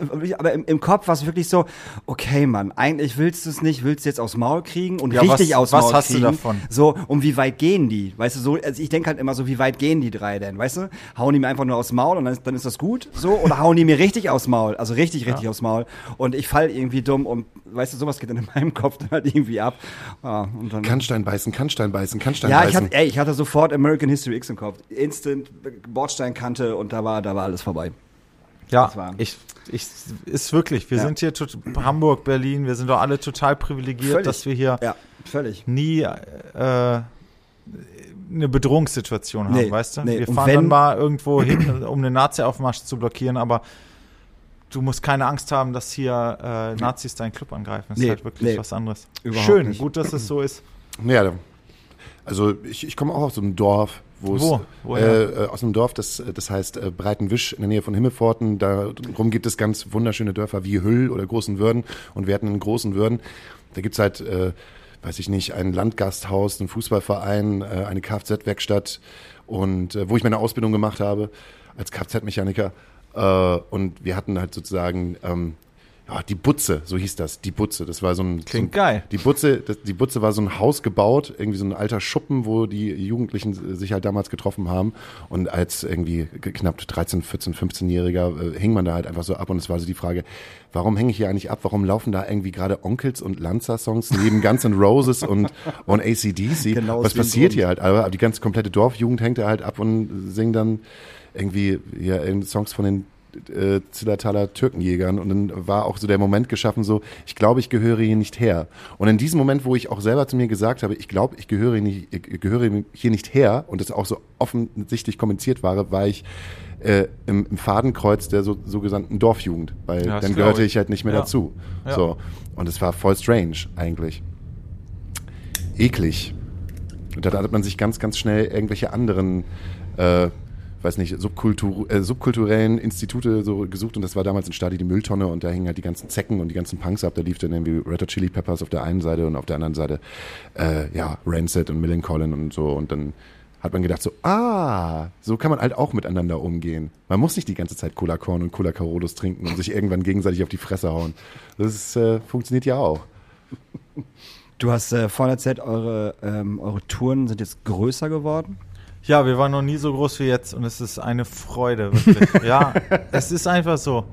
Speaker 2: aber im, im Kopf war es wirklich so, okay, Mann, eigentlich willst du es nicht, willst du jetzt aufs Maul kriegen und
Speaker 3: Ja,
Speaker 2: richtig
Speaker 3: was-
Speaker 2: aufs
Speaker 3: was
Speaker 2: Maul
Speaker 3: hast du
Speaker 2: kriegen.
Speaker 3: davon?
Speaker 2: So, um wie weit gehen die? Weißt du, so, also ich denke halt immer so, wie weit gehen die drei denn? Weißt du? Hauen die mir einfach nur aufs Maul und dann ist, dann ist das gut? So? Oder hauen die mir richtig aufs Maul? Also richtig, richtig aufs Maul. Und ich fall irgendwie dumm und weißt du, sowas geht dann in meinem Kopf dann halt irgendwie ab. Ja, und dann,
Speaker 1: Kannstein beißen, Kannstein beißen, Kannstein
Speaker 2: ja, ich
Speaker 1: beißen.
Speaker 2: hatte, ey, ich hatte sofort American History X im Kopf. Instant Bordsteinkante und da war, da war alles vorbei.
Speaker 3: Ja,
Speaker 2: Das war-
Speaker 3: ich, ich, ist wirklich, wir
Speaker 2: Ja.
Speaker 3: sind hier, Hamburg, Berlin, wir sind doch alle total privilegiert,
Speaker 2: Völlig.
Speaker 3: dass wir hier
Speaker 2: Ja, völlig.
Speaker 3: nie äh, eine Bedrohungssituation haben,
Speaker 2: Nee,
Speaker 3: weißt du?
Speaker 2: nee.
Speaker 3: Wir fahren
Speaker 2: wenn-
Speaker 3: dann mal irgendwo hin, um einen Nazi-Aufmarsch zu blockieren, aber du musst keine Angst haben, dass hier äh, Nazis deinen Club angreifen. Das
Speaker 2: Nee,
Speaker 3: ist halt wirklich
Speaker 2: nee.
Speaker 3: was anderes.
Speaker 2: Überhaupt
Speaker 3: Schön,
Speaker 2: nicht.
Speaker 3: gut, dass es so ist.
Speaker 1: Ja, also ich, ich komme auch aus so einem Dorf, wo äh, äh, aus einem Dorf, das, das heißt äh, Breitenwisch in der Nähe von Himmelpforten. Darum gibt es ganz wunderschöne Dörfer wie Hüll oder Großen Würden. Und wir hatten in Großen Würden, da gibt's halt, äh, weiß ich nicht, ein Landgasthaus, einen Fußballverein, äh, eine Kfz-Werkstatt und äh, wo ich meine Ausbildung gemacht habe als Kfz-Mechaniker. Äh, und wir hatten halt sozusagen ähm, ja, die Butze, so hieß das, die Butze. Das war so ein
Speaker 3: Klingt
Speaker 1: so ein,
Speaker 3: geil.
Speaker 1: Die Butze, das, die Butze war so ein Haus gebaut, irgendwie so ein alter Schuppen, wo die Jugendlichen sich halt damals getroffen haben. Und als irgendwie knapp 13, 14, 15-Jähriger äh, hing man da halt einfach so ab. Und es war so die Frage, warum hänge ich hier eigentlich ab? Warum laufen da irgendwie gerade Onkels und Lanza-Songs neben Guns N' Roses und, und ACDC?
Speaker 2: Genau
Speaker 1: Was passiert hier halt? Aber die ganze komplette Dorfjugend hängt da halt ab und singt dann irgendwie ja, irgendwie Songs von den äh, Zillertaler Türkenjägern und dann war auch so der Moment geschaffen, so, ich glaube, ich gehöre hier nicht her. Und in diesem Moment, wo ich auch selber zu mir gesagt habe, ich glaube, ich gehöre, nicht, ich gehöre hier nicht her und das auch so offensichtlich kommuniziert war, war ich äh, im, im Fadenkreuz der so, sogenannten Dorfjugend, weil
Speaker 3: Ja,
Speaker 1: dann gehörte
Speaker 3: ich.
Speaker 1: ich halt nicht mehr
Speaker 3: Ja.
Speaker 1: dazu.
Speaker 3: Ja.
Speaker 1: So. Und es war voll strange eigentlich. Eklig. Und da hat man sich ganz, ganz schnell irgendwelche anderen, äh, weiß nicht, Subkultur, äh, subkulturellen Institute so gesucht. Und das war damals in Stadi die Mülltonne und da hingen halt die ganzen Zecken und die ganzen Punks ab. Da lief dann irgendwie Red Hot Chili Peppers auf der einen Seite und auf der anderen Seite, äh, ja, Rancid und Millencolin und so. Und dann hat man gedacht so, ah, so kann man halt auch miteinander umgehen. Man muss nicht die ganze Zeit Cola Korn und Cola Carolus trinken und sich irgendwann gegenseitig auf die Fresse hauen. Das äh, funktioniert ja auch.
Speaker 2: Du hast äh, vorhin erzählt, eure, ähm, eure Touren sind jetzt größer geworden.
Speaker 3: Ja, wir waren noch nie so groß wie jetzt und es ist eine Freude, wirklich. ja, es ist einfach so.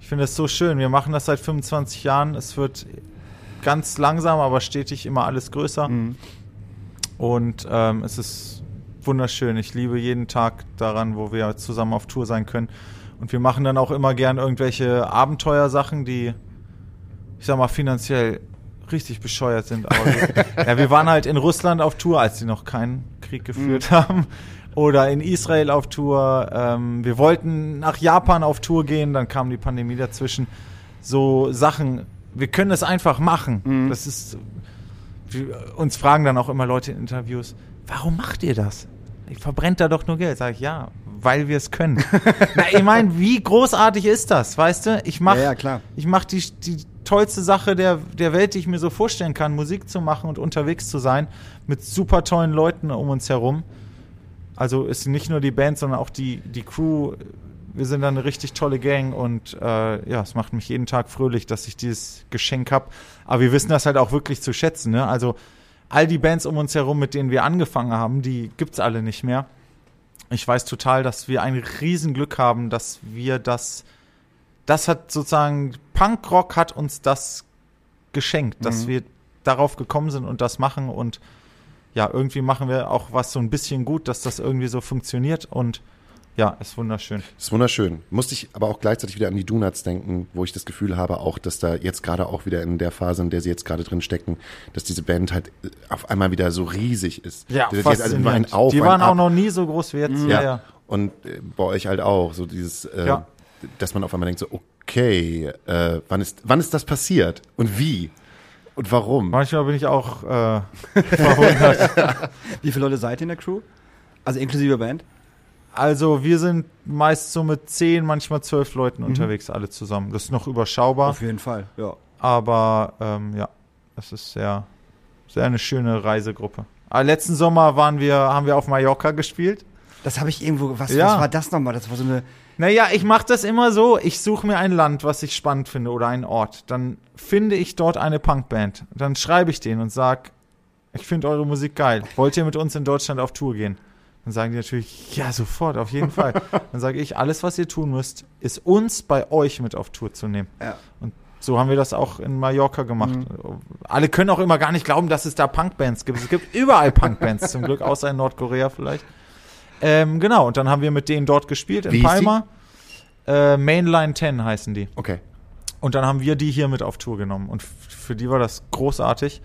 Speaker 3: Ich finde es so schön. Wir machen das seit 25 Jahren. Es wird ganz langsam, aber stetig immer alles größer. Und ähm, es ist wunderschön. Ich liebe jeden Tag daran, wo wir zusammen auf Tour sein können. Und wir machen dann auch immer gern irgendwelche Abenteuersachen, die, ich sag mal, finanziell richtig bescheuert sind. Ja, wir waren halt in Russland auf Tour, als sie noch keinen Krieg geführt haben. Oder in Israel auf Tour. Ähm, wir wollten nach Japan auf Tour gehen, dann kam die Pandemie dazwischen. So Sachen, wir können es einfach machen. Das ist, uns fragen dann auch immer Leute in Interviews, warum macht ihr das? Ich verbrennt da doch nur Geld. Sag ich, ja, weil wir es können. Na, ich meine, wie großartig ist das, weißt du? Ich mach,
Speaker 2: Ja, ja, klar.
Speaker 3: ich mach die, die tollste Sache der, der Welt, die ich mir so vorstellen kann, Musik zu machen und unterwegs zu sein, mit super tollen Leuten um uns herum. Also ist nicht nur die Band, sondern auch die, die Crew. Wir sind dann eine richtig tolle Gang und äh, ja, es macht mich jeden Tag fröhlich, dass ich dieses Geschenk habe. Aber wir wissen das halt auch wirklich zu schätzen. Ne? Also all die Bands um uns herum, mit denen wir angefangen haben, die gibt's alle nicht mehr. Ich weiß total, dass wir ein Riesenglück haben, dass wir das, das hat sozusagen, Punkrock hat uns das geschenkt, dass wir darauf gekommen sind und das machen und ja, irgendwie machen wir auch was so ein bisschen gut, dass das irgendwie so funktioniert und ja, ist wunderschön.
Speaker 1: Ist wunderschön. Musste ich aber auch gleichzeitig wieder an die Donuts denken, wo ich das Gefühl habe, auch, dass da jetzt gerade auch wieder in der Phase, in der sie jetzt gerade drin stecken, dass diese Band halt äh, auf einmal wieder so riesig ist.
Speaker 3: Ja,
Speaker 1: Das ist jetzt also ein. Auf,
Speaker 3: Die waren auch noch nie so groß wie jetzt.
Speaker 1: Ja.
Speaker 3: Ja, ja.
Speaker 1: Und äh, bei euch halt auch, so dieses, äh,
Speaker 3: Ja.
Speaker 1: Dass man auf einmal denkt so, Okay, äh, wann, ist, wann ist das passiert und wie und warum?
Speaker 3: Manchmal bin ich auch äh, verwundert.
Speaker 2: Wie viele Leute seid ihr in der Crew? Also inklusive Band?
Speaker 3: Also wir sind meist so mit zehn, manchmal zwölf Leuten unterwegs, alle zusammen. Das ist noch überschaubar,
Speaker 2: Auf jeden Fall, ja.
Speaker 3: aber ähm, ja, das ist sehr, sehr eine schöne Reisegruppe. Aber letzten Sommer waren wir, haben wir auf Mallorca gespielt.
Speaker 2: Das habe ich irgendwo, was,
Speaker 3: Ja.
Speaker 2: was war das nochmal? Das war so eine,
Speaker 3: Naja, ich mache das immer so. Ich suche mir ein Land, was ich spannend finde oder einen Ort. Dann finde ich dort eine Punkband. Dann schreibe ich denen und sag, ich finde eure Musik geil. Wollt ihr mit uns in Deutschland auf Tour gehen? Dann sagen die natürlich, ja, sofort, auf jeden Fall. Dann sage ich, alles, was ihr tun müsst, ist uns bei euch mit auf Tour zu nehmen.
Speaker 2: Ja.
Speaker 3: Und so haben wir das auch in Mallorca gemacht. Alle können auch immer gar nicht glauben, dass es da Punkbands gibt. Es gibt überall Punkbands, zum Glück, außer in Nordkorea vielleicht. Ähm, genau, und dann haben wir mit denen dort gespielt in
Speaker 1: Wie?
Speaker 3: Palma. Äh, Mainline 10 heißen die.
Speaker 1: Okay.
Speaker 3: Und dann haben wir die hier mit auf Tour genommen. Und für die war das großartig.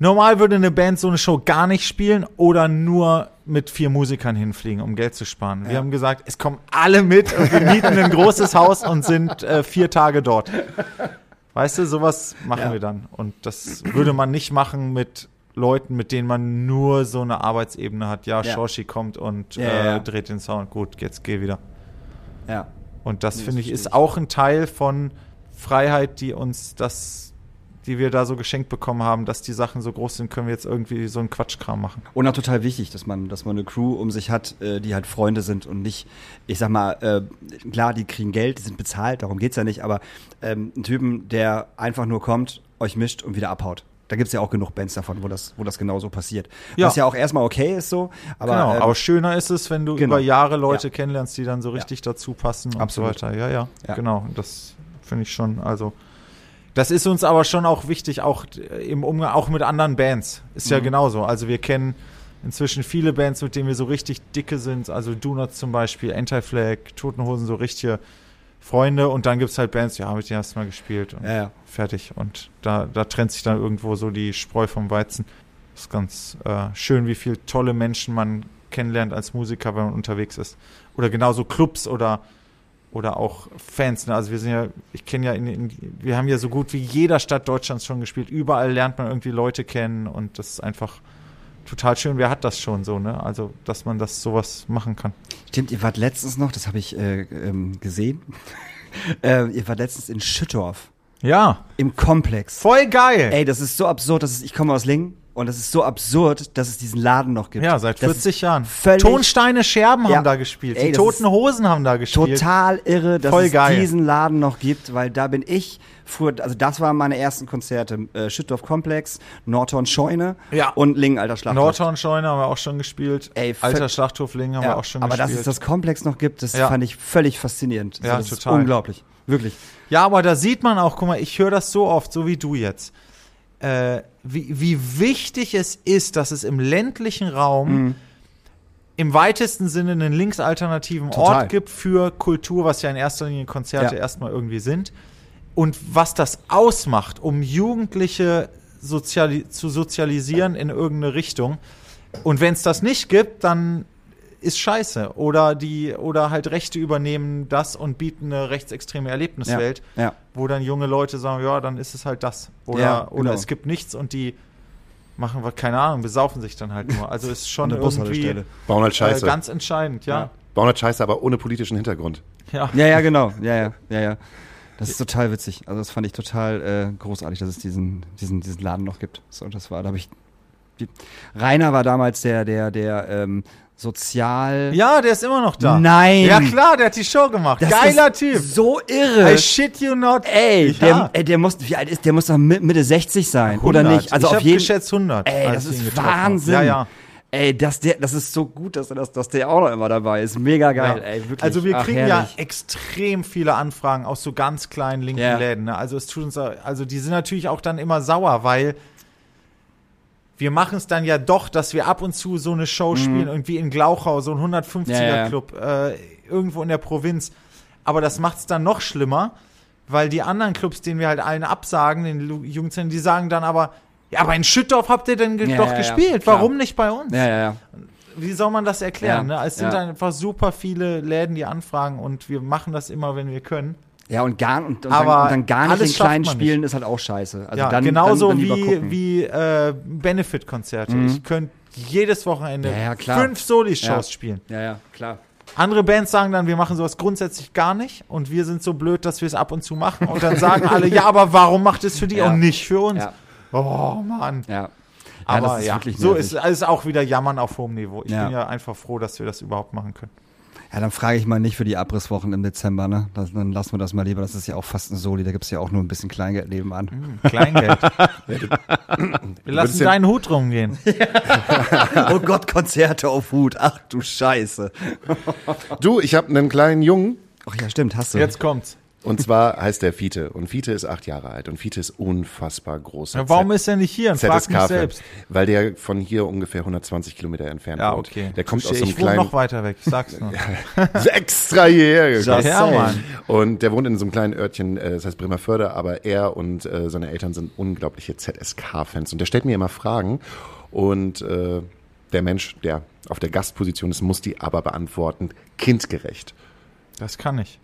Speaker 3: Normal würde eine Band so eine Show gar nicht spielen oder nur mit vier Musikern hinfliegen, um Geld zu sparen. Wir haben gesagt, es kommen alle mit und wir mieten ein großes Haus und sind äh, vier Tage dort. Weißt du, sowas machen
Speaker 2: Ja.
Speaker 3: wir dann. Und das würde man nicht machen mit Leuten, mit denen man nur so eine Arbeitsebene hat. Ja,
Speaker 2: Ja.
Speaker 3: Shoshi kommt und
Speaker 2: Ja,
Speaker 3: äh, dreht den Sound. Gut, jetzt geh wieder.
Speaker 2: ja.
Speaker 3: Und das
Speaker 2: Nee,
Speaker 3: finde ich ist
Speaker 2: ich.
Speaker 3: auch ein Teil von Freiheit, die uns das, die wir da so geschenkt bekommen haben, dass die Sachen so groß sind, können wir jetzt irgendwie so einen Quatschkram machen.
Speaker 2: Und auch total wichtig, dass man, dass man eine Crew um sich hat, äh, die halt Freunde sind und nicht, ich sag mal, äh, klar, die kriegen Geld, die sind bezahlt, darum geht's ja nicht, aber ähm, ein Typen, der einfach nur kommt, euch mischt und wieder abhaut. Da gibt's ja auch genug Bands davon, wo das, wo das genauso passiert.
Speaker 3: Ja.
Speaker 2: Was ja auch erstmal okay ist so, aber,
Speaker 3: genau,
Speaker 2: ähm,
Speaker 3: aber schöner ist es, wenn du
Speaker 2: genau.
Speaker 3: über Jahre Leute
Speaker 2: Ja.
Speaker 3: kennenlernst, die dann so richtig dazu passen und
Speaker 2: Absolut.
Speaker 3: so weiter. Ja, ja,
Speaker 2: Ja.
Speaker 3: genau. Das finde ich schon, also das ist uns aber schon auch wichtig, auch äh, im Umgang, auch mit anderen Bands. Ist
Speaker 2: Mhm.
Speaker 3: ja genauso. Also wir kennen inzwischen viele Bands, mit denen wir so richtig dicke sind. Also Donuts zum Beispiel, Anti-Flag, Totenhosen, so richtige Freunde. Und dann gibt's halt Bands, ja, mit denen hast du mal gespielt und
Speaker 2: ja, ja.
Speaker 3: fertig. Und da, da trennt sich dann irgendwo so die Spreu vom Weizen. ist ganz äh, schön, wie viele tolle Menschen man kennenlernt als Musiker, wenn man unterwegs ist. Oder genauso Clubs oder oder auch Fans. Ne? Also wir sind ja, ich kenne ja, in, in, wir haben ja so gut wie jeder Stadt Deutschlands schon gespielt. Überall lernt man irgendwie Leute kennen und das ist einfach total schön. Wer hat das schon so, ne? Also, dass man das sowas machen kann.
Speaker 2: Stimmt, ihr wart letztens noch, das habe ich äh, ähm, gesehen, äh, ihr wart letztens in Schüttorf
Speaker 3: Ja,
Speaker 2: im Komplex.
Speaker 3: voll geil.
Speaker 2: Ey, das ist so absurd, dass ich komme aus Lingen und das ist so absurd, dass es diesen Laden noch gibt.
Speaker 3: ja, seit
Speaker 2: Das
Speaker 3: 40
Speaker 2: ist
Speaker 3: Jahren. Tonsteine Scherben
Speaker 2: Ja.
Speaker 3: haben da gespielt.
Speaker 2: Ey,
Speaker 3: Die Toten Hosen haben da gespielt.
Speaker 2: Total irre, dass
Speaker 3: Voll
Speaker 2: es
Speaker 3: geil.
Speaker 2: diesen Laden noch gibt, weil da bin ich früher, also das waren meine ersten Konzerte. Äh, Schüttorf Komplex, Nordhorn Scheune
Speaker 3: Ja.
Speaker 2: und Lingen Alter Schlachthof.
Speaker 3: Nordhorn Scheune haben wir auch schon gespielt.
Speaker 2: Ey,
Speaker 3: Alter Schlachthofling haben
Speaker 2: ja,
Speaker 3: wir auch schon
Speaker 2: aber dass
Speaker 3: gespielt.
Speaker 2: es das Komplex noch gibt, das fand ich völlig faszinierend.
Speaker 3: Ja,
Speaker 2: das
Speaker 3: total.
Speaker 2: Unglaublich. Wirklich.
Speaker 3: Ja, aber da sieht man auch, guck mal, ich höre das so oft, so wie du jetzt. Äh, wie, wie wichtig es ist, dass es im ländlichen Raum
Speaker 2: Mhm.
Speaker 3: im weitesten Sinne einen linksalternativen
Speaker 2: Total.
Speaker 3: Ort gibt für Kultur, was ja in erster Linie Konzerte
Speaker 2: Ja.
Speaker 3: erstmal irgendwie sind. Und was das ausmacht, um Jugendliche soziali zu sozialisieren in irgendeine Richtung. Und wenn es das nicht gibt, dann ist scheiße. Oder die, oder halt Rechte übernehmen das und bieten eine rechtsextreme Erlebniswelt,
Speaker 2: Ja. ja.
Speaker 3: wo dann junge Leute sagen, ja, dann ist es halt das. Oder,
Speaker 2: Ja,
Speaker 3: oder
Speaker 2: genau.
Speaker 3: es gibt nichts und die machen wir, keine Ahnung, besaufen sich dann halt nur. Also ist schon
Speaker 2: der
Speaker 3: irgendwie
Speaker 2: Bushaltestelle.
Speaker 1: Bauen halt
Speaker 3: äh,
Speaker 1: Scheiße.
Speaker 3: ganz entscheidend, ja.
Speaker 2: Ja.
Speaker 1: Bauen halt Scheiße, aber ohne politischen Hintergrund.
Speaker 3: Ja.
Speaker 2: Ja, ja, genau. Ja, ja, ja, ja. Das ist total witzig. Also das fand ich total äh, großartig, dass es diesen, diesen, diesen Laden noch gibt. So, und das war, da habe ich. Die, Rainer war damals der, der, der ähm, Sozial.
Speaker 3: Ja, der ist immer noch da.
Speaker 2: Nein.
Speaker 3: Ja klar, der hat die Show gemacht.
Speaker 2: Das
Speaker 3: Geiler
Speaker 2: ist
Speaker 3: Typ.
Speaker 2: So irre.
Speaker 3: I shit you not.
Speaker 2: Ey,
Speaker 3: ja.
Speaker 2: der, ey, der muss, wie alt ist, der muss doch Mi- Mitte 60 sein, oder
Speaker 3: 100.
Speaker 2: nicht? Also
Speaker 3: ich
Speaker 2: auf jeden
Speaker 3: geschätzt 100.
Speaker 2: Ey, das ist. Wahnsinn.
Speaker 3: Ja, ja.
Speaker 2: Ey, das, der, das ist so gut, dass, er das, dass der auch noch immer dabei ist. Mega geil,
Speaker 3: Ja.
Speaker 2: ey, wirklich.
Speaker 3: Also wir
Speaker 2: Ach,
Speaker 3: kriegen
Speaker 2: herrlich.
Speaker 3: ja extrem viele Anfragen aus so ganz kleinen linken
Speaker 2: Ja.
Speaker 3: Läden. Ne? Also es tut uns, also die sind natürlich auch dann immer sauer, weil wir machen es dann ja doch, dass wir ab und zu so eine Show spielen, irgendwie in Glauchau, so ein 150er
Speaker 2: Mhm. Ja, ja,
Speaker 3: äh, irgendwo in der Provinz. Aber das macht es dann noch schlimmer, weil die anderen Clubs, denen wir halt allen absagen, den Jugendzentren, die sagen dann aber, ja, aber in Schüttorf habt ihr denn
Speaker 2: Ja,
Speaker 3: doch gespielt, warum nicht bei uns?
Speaker 2: Ja, ja, ja.
Speaker 3: Wie soll man das erklären?
Speaker 2: Ja,
Speaker 3: ne? Es sind einfach super viele Läden, die anfragen und wir machen das immer, wenn wir können.
Speaker 2: Ja, und, gar, und, und,
Speaker 3: Aber
Speaker 2: dann, und dann gar nicht in kleinen Spielen ist halt auch scheiße. Also
Speaker 3: ja,
Speaker 2: dann,
Speaker 3: genauso
Speaker 2: dann, dann
Speaker 3: wie, wie äh, Benefit-Konzerte. Ich könnte jedes Wochenende
Speaker 2: Ja, ja,
Speaker 3: fünf Solis-Shows
Speaker 2: Ja.
Speaker 3: spielen.
Speaker 2: Ja, ja, klar.
Speaker 3: Andere Bands sagen dann, wir machen sowas grundsätzlich gar nicht und wir sind so blöd, dass wir es ab und zu machen und dann sagen alle, ja, aber warum macht es für die und nicht für uns?
Speaker 2: Ja,
Speaker 3: Oh Mann.
Speaker 2: ja.
Speaker 3: Aber
Speaker 2: ist
Speaker 3: ja, so ist es auch wieder Jammern auf hohem Niveau. Ich bin ja einfach froh, dass wir das überhaupt machen können.
Speaker 2: Ja, dann frage ich mal nicht für die Abrisswochen im Dezember, ne? Das, dann lassen wir das mal lieber. Das ist ja auch fast ein Soli, da gibt's ja auch nur ein bisschen Kleingeld nebenan.
Speaker 3: Kleingeld. wir lassen
Speaker 1: ja-
Speaker 3: deinen Hut rumgehen.
Speaker 2: oh Gott, Konzerte auf Hut. Ach du Scheiße.
Speaker 1: Du, ich habe einen kleinen Jungen
Speaker 2: Ach ja, stimmt, hast du.
Speaker 3: Jetzt kommt's.
Speaker 1: Und zwar heißt der Fiete und Fiete ist acht Jahre alt und Fiete ist unfassbar groß.
Speaker 3: Ja, warum ist er nicht hier? Und frag mich selbst.
Speaker 1: Weil der von hier ungefähr 120 Kilometer entfernt
Speaker 3: Ja,
Speaker 1: wohnt.
Speaker 3: okay.
Speaker 1: Der kommt aus so
Speaker 3: ich
Speaker 1: einem
Speaker 3: wohne
Speaker 1: kleinen
Speaker 3: noch weiter weg, ich sag's nur.
Speaker 1: gekommen.
Speaker 3: Ja, Mann.
Speaker 1: Und der wohnt in so einem kleinen Örtchen, äh, das heißt Bremerförde, aber er und äh, seine Eltern sind unglaubliche ZSK-Fans. Und der stellt mir immer Fragen und äh, der Mensch, der auf der Gastposition ist, muss die aber beantworten, kindgerecht.
Speaker 3: Das kann ich.